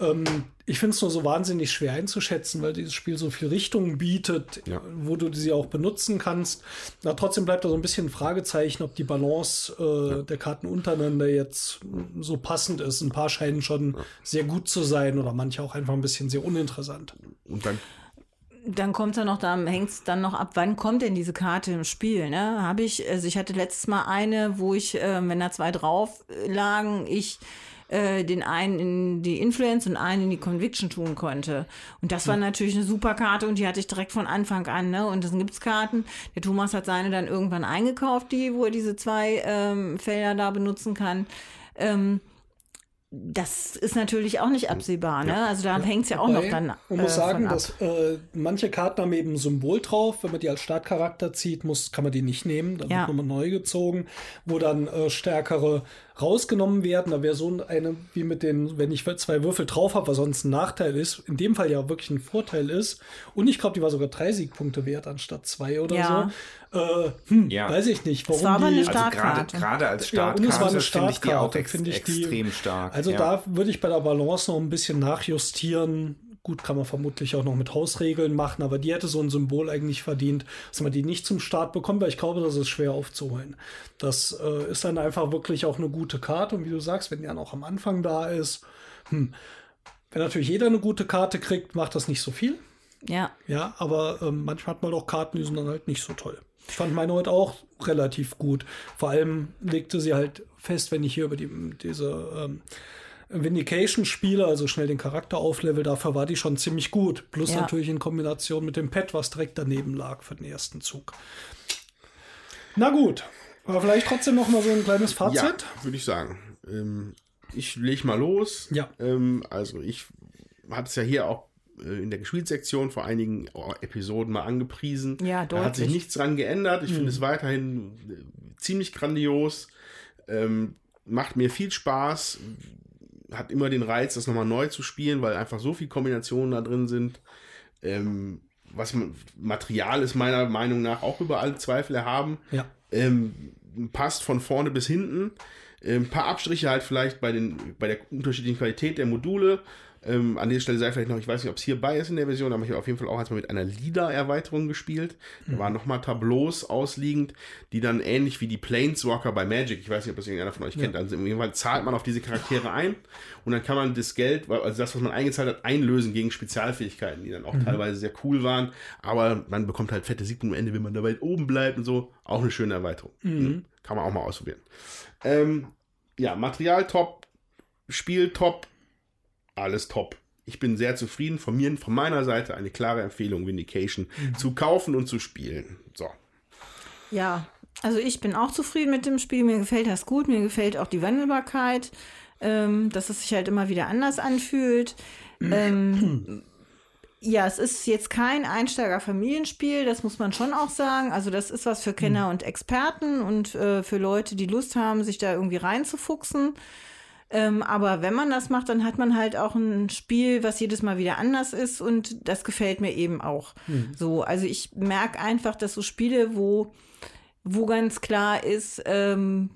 Ähm, ich finde es nur so wahnsinnig schwer einzuschätzen, weil dieses Spiel so viel Richtungen bietet, Ja. wo du sie auch benutzen kannst. Na, trotzdem bleibt da so ein bisschen ein Fragezeichen, ob die Balance äh, der Karten untereinander jetzt so passend ist. Ein paar scheinen schon sehr gut zu sein oder manche auch einfach ein bisschen sehr uninteressant. Und dann Dann kommt ja noch, da hängt es dann noch ab, wann kommt denn diese Karte im Spiel, ne? Habe ich, also ich hatte letztes Mal eine, wo ich, äh, wenn da zwei drauf lagen, ich äh, den einen in die Influence und einen in die Conviction tun konnte. Und das war natürlich eine super Karte und die hatte ich direkt von Anfang an, ne? Und dann gibt's Karten. Der Thomas hat seine dann irgendwann eingekauft, die, wo er diese zwei ähm, Felder da benutzen kann. Ähm, das ist natürlich auch nicht absehbar, ne? Also da hängt's ja auch Wobei, noch dann. Man muss äh, sagen, dass äh, manche Karten haben eben ein Symbol drauf. Wenn man die als Startcharakter zieht, muss, kann man die nicht nehmen. Dann Ja. wird nochmal neu gezogen, wo dann äh, stärkere rausgenommen werden. Da wäre so eine, wie mit den, wenn ich zwei Würfel drauf habe, was sonst ein Nachteil ist, in dem Fall ja wirklich ein Vorteil ist. Und ich glaube, die war sogar drei Siegpunkte wert anstatt zwei oder Ja. so. Äh, hm, Ja. Weiß ich nicht, warum war aber die. eine Also gerade Startkarte. gerade als Ja, und es war eine Startkarte finde ich die auch Startkarte, ex finde ich die- extrem stark. Also ja. da würde ich bei der Balance noch ein bisschen nachjustieren. Gut, kann man vermutlich auch noch mit Hausregeln machen, aber die hätte so ein Symbol eigentlich verdient, dass man die nicht zum Start bekommt, weil ich glaube, das ist schwer aufzuholen. Das äh, ist dann einfach wirklich auch eine gute Karte und wie du sagst, wenn die dann auch am Anfang da ist, hm, wenn natürlich jeder eine gute Karte kriegt, macht das nicht so viel. Ja. Ja, aber ähm, manchmal hat man auch Karten, die sind dann halt nicht so toll. Ich fand meine heute auch relativ gut. Vor allem legte sie halt fest, wenn ich hier über die, diese ähm, Vindication spiele, also schnell den Charakter auflevel, dafür war die schon ziemlich gut. Plus Ja. natürlich in Kombination mit dem Pad, was direkt daneben lag für den ersten Zug. Na gut, aber vielleicht trotzdem noch mal so ein kleines Ja, Fazit. würde ich sagen. Ähm, ich lege mal los. Ja. Ähm, also ich hatte es ja hier auch äh, in der Gespielsektion vor einigen Episoden mal angepriesen. Ja, Da hat sich deutlich. nichts dran geändert. Ich finde es weiterhin äh, ziemlich grandios. Ähm, macht mir viel Spaß. Hat immer den Reiz, das nochmal neu zu spielen, weil einfach so viele Kombinationen da drin sind. Ähm, was Material ist meiner Meinung nach auch über alle Zweifel erhaben. Ja. Ähm, passt von vorne bis hinten. Ähm, Ein paar Abstriche halt vielleicht bei, den, bei der unterschiedlichen Qualität der Module. Ähm, an dieser Stelle sei vielleicht noch, ich weiß nicht, ob es hier bei ist in der Version, aber ich habe auf jeden Fall auch erstmal mit einer LIDA-Erweiterung gespielt. Da waren nochmal Tableaus ausliegend, die dann ähnlich wie die Planeswalker bei Magic, ich weiß nicht, ob das irgendeiner von euch kennt, also im Fall zahlt man auf diese Charaktere ein und dann kann man das Geld, also das, was man eingezahlt hat, einlösen gegen Spezialfähigkeiten, die dann auch teilweise sehr cool waren, aber man bekommt halt fette Siegpunkte am Ende, wenn man dabei oben bleibt und so. Auch eine schöne Erweiterung. Mhm. Kann man auch mal ausprobieren. Ähm, ja, Material top, Spiel top, alles top. Ich bin sehr zufrieden. Von mir, von meiner Seite eine klare Empfehlung, Vindication zu kaufen und zu spielen. So. Ja, also ich bin auch zufrieden mit dem Spiel. Mir gefällt das gut. Mir gefällt auch die Wandelbarkeit, ähm, dass es sich halt immer wieder anders anfühlt. Ähm, ja, es ist jetzt kein Einsteiger-Familienspiel, das muss man schon auch sagen. Also das ist was für Kenner und Experten und äh, für Leute, die Lust haben, sich da irgendwie reinzufuchsen. Ähm, aber wenn man das macht, dann hat man halt auch ein Spiel, was jedes Mal wieder anders ist und das gefällt mir eben auch. So, also ich merke einfach, dass so Spiele, wo, wo ganz klar ist, ähm,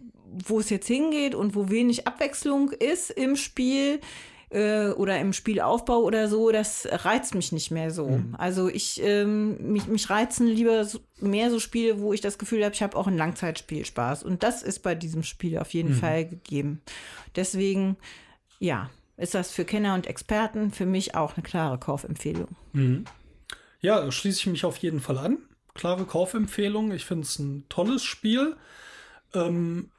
wo es jetzt hingeht und wo wenig Abwechslung ist im Spiel äh, oder im Spielaufbau oder so, das reizt mich nicht mehr so. Also ich ähm, mich, mich reizen lieber so, mehr so Spiele, wo ich das Gefühl habe, ich habe auch einen Langzeitspielspaß. Und das ist bei diesem Spiel auf jeden Fall gegeben. Deswegen, ja, ist das für Kenner und Experten für mich auch eine klare Kaufempfehlung. Ja, da schließe ich mich auf jeden Fall an. Klare Kaufempfehlung. Ich finde es ein tolles Spiel. Ähm,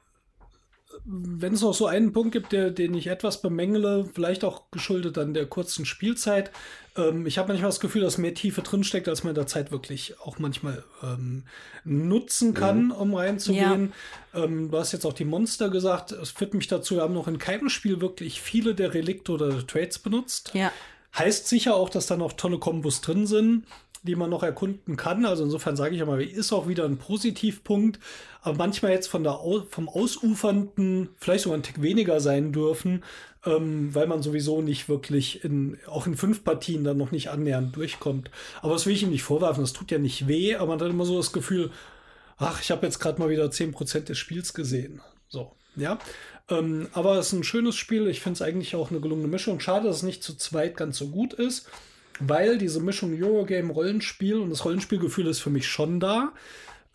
wenn es noch so einen Punkt gibt, der, den ich etwas bemängele, vielleicht auch geschuldet an der kurzen Spielzeit. Ähm, ich habe manchmal das Gefühl, dass mehr Tiefe drinsteckt, als man in der Zeit wirklich auch manchmal ähm, nutzen kann, mhm. um reinzugehen. Ja. Ähm, du hast jetzt auch die Monster gesagt. Es führt mich dazu, wir haben noch in keinem Spiel wirklich viele der Relikte oder Trades benutzt. Ja. Heißt sicher auch, dass da noch tolle Kombos drin sind die man noch erkunden kann. Also insofern sage ich einmal, ist auch wieder ein Positivpunkt. Aber manchmal jetzt von der vom Ausufernden vielleicht sogar ein Tick weniger sein dürfen, ähm, weil man sowieso nicht wirklich in, auch in fünf Partien dann noch nicht annähernd durchkommt. Aber das will ich ihm nicht vorwerfen, das tut ja nicht weh, aber man hat immer so das Gefühl, ach, ich habe jetzt gerade mal wieder 10% des Spiels gesehen. So, ja. Ähm, aber es ist ein schönes Spiel. Ich finde es eigentlich auch eine gelungene Mischung. Schade, dass es nicht zu zweit ganz so gut ist weil diese Mischung Eurogame-Rollenspiel und das Rollenspielgefühl ist für mich schon da.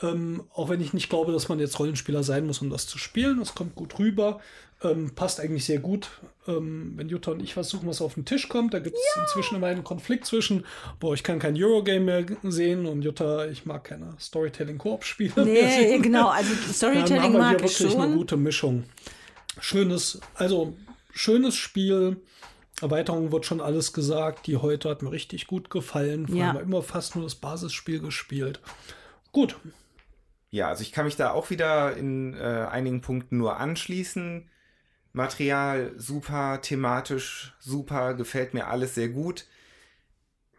Ähm, auch wenn ich nicht glaube, dass man jetzt Rollenspieler sein muss, um das zu spielen. Das kommt gut rüber. Ähm, passt eigentlich sehr gut, ähm, wenn Jutta und ich versuchen, was auf den Tisch kommt. Da gibt es ja. inzwischen immer einen Konflikt zwischen, boah, ich kann kein Eurogame mehr sehen und Jutta, ich mag keine Storytelling-Koop-Spiele. Nee, genau, also Storytelling Dann mag hier ich wirklich schon. eine gute Mischung. Schönes, also schönes Spiel Erweiterung wird schon alles gesagt. Die heute hat mir richtig gut gefallen. Vorher ja. haben wir immer fast nur das Basisspiel gespielt. Gut. Ja, also ich kann mich da auch wieder in äh, einigen Punkten nur anschließen. Material super, thematisch super, gefällt mir alles sehr gut.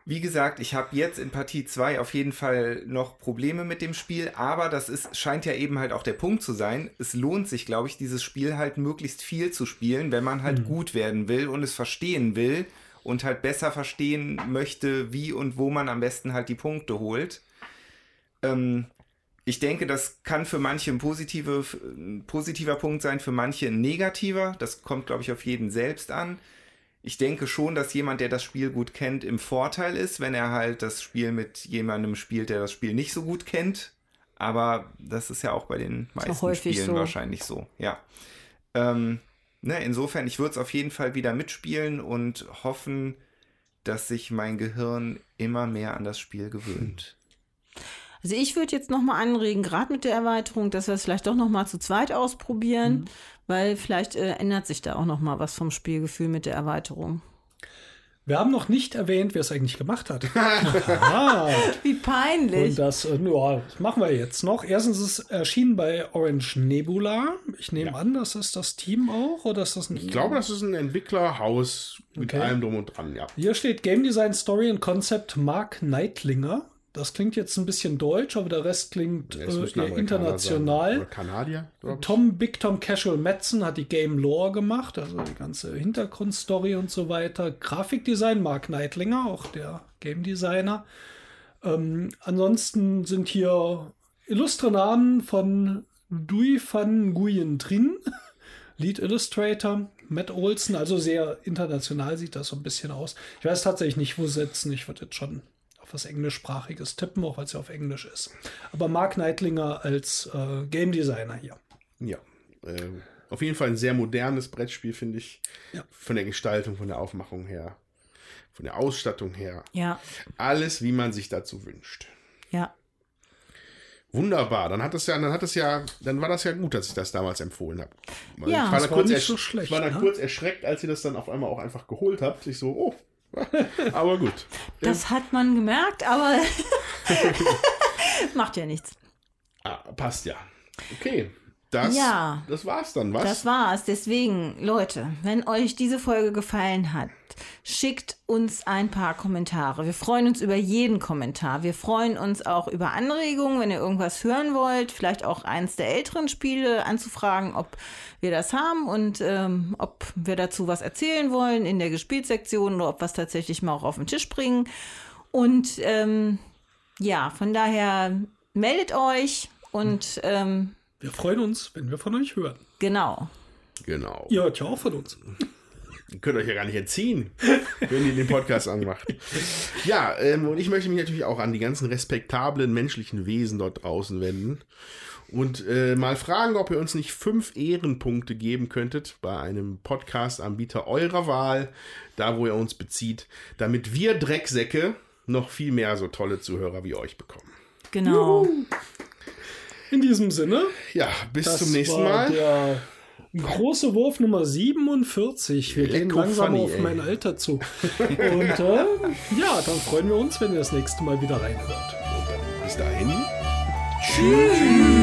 Wie gesagt, ich habe jetzt in Partie 2 auf jeden Fall noch Probleme mit dem Spiel, aber das ist, scheint ja eben halt auch der Punkt zu sein. Es lohnt sich, glaube ich, dieses Spiel halt möglichst viel zu spielen, wenn man halt mhm. gut werden will und es verstehen will und halt besser verstehen möchte, wie und wo man am besten halt die Punkte holt. Ähm, ich denke, das kann für manche ein, positive, ein positiver Punkt sein, für manche ein negativer. Das kommt, glaube ich, auf jeden selbst an ich denke schon, dass jemand, der das Spiel gut kennt, im Vorteil ist, wenn er halt das Spiel mit jemandem spielt, der das Spiel nicht so gut kennt. Aber das ist ja auch bei den meisten Spielen so. wahrscheinlich so. Ja. Ähm, ne, insofern, ich würde es auf jeden Fall wieder mitspielen und hoffen, dass sich mein Gehirn immer mehr an das Spiel gewöhnt. Also ich würde jetzt nochmal anregen, gerade mit der Erweiterung, dass wir es vielleicht doch nochmal zu zweit ausprobieren, mhm. Weil vielleicht äh, ändert sich da auch nochmal was vom Spielgefühl mit der Erweiterung. Wir haben noch nicht erwähnt, wer es eigentlich gemacht hat. Wie peinlich. Und das, äh, ja, das machen wir jetzt noch. Erstens ist es erschienen bei Orange Nebula. Ich nehme ja. an, das ist das Team auch oder ist das ein Ich glaube, das ist ein Entwicklerhaus mit okay. allem drum und dran, ja. Hier steht Game Design Story und Concept Mark Neidlinger. Das klingt jetzt ein bisschen deutsch, aber der Rest klingt äh, international. Kanadier. Tom Big Tom Casual Metzen hat die Game Lore gemacht, also die ganze Hintergrundstory und so weiter. Grafikdesign Mark Neidlinger, auch der Game Designer. Ähm, ansonsten sind hier illustre Namen von Dui van Nguyen drin, Lead Illustrator. Matt Olsen, also sehr international sieht das so ein bisschen aus. Ich weiß tatsächlich nicht, wo sitzen. Ich würde jetzt schon auf was Englischsprachiges tippen, auch weil es ja auf Englisch ist. Aber Mark Neidlinger als äh, Game Designer hier. Ja. Äh, auf jeden Fall ein sehr modernes Brettspiel, finde ich. Ja. Von der Gestaltung, von der Aufmachung her, von der Ausstattung her. Ja. Alles, wie man sich dazu wünscht. Ja. Wunderbar, dann hat es ja, dann hat es ja, dann war das ja gut, dass ich das damals empfohlen habe. Ja, ich war, da kurz, war so schlecht, war dann ne? kurz erschreckt, als ihr das dann auf einmal auch einfach geholt habt. Ich so, oh, aber gut. Das hat man gemerkt, aber macht ja nichts. Ah, passt ja. Okay. Das, ja, das war's dann, was? Das war's. Deswegen, Leute, wenn euch diese Folge gefallen hat, schickt uns ein paar Kommentare. Wir freuen uns über jeden Kommentar. Wir freuen uns auch über Anregungen, wenn ihr irgendwas hören wollt. Vielleicht auch eins der älteren Spiele anzufragen, ob wir das haben und ähm, ob wir dazu was erzählen wollen in der Gespieltsektion oder ob wir es tatsächlich mal auch auf den Tisch bringen. Und ähm, ja, von daher meldet euch und ähm, wir freuen uns, wenn wir von euch hören. Genau. Genau. Ihr hört ja auch von uns. Ihr könnt euch ja gar nicht entziehen, wenn ihr den Podcast anmacht. Ja, ähm, und ich möchte mich natürlich auch an die ganzen respektablen menschlichen Wesen dort draußen wenden und äh, mal fragen, ob ihr uns nicht fünf Ehrenpunkte geben könntet bei einem Podcast-Anbieter eurer Wahl, da wo ihr uns bezieht, damit wir Drecksäcke noch viel mehr so tolle Zuhörer wie euch bekommen. Genau. Juhu. In diesem Sinne. Ja, bis zum nächsten Mal. Der große Wurf Nummer 47. Wir gehen langsam funny, auf ey. mein Alter zu. Und äh, ja, dann freuen wir uns, wenn ihr das nächste Mal wieder reinhört. Bis dahin. Tschüss.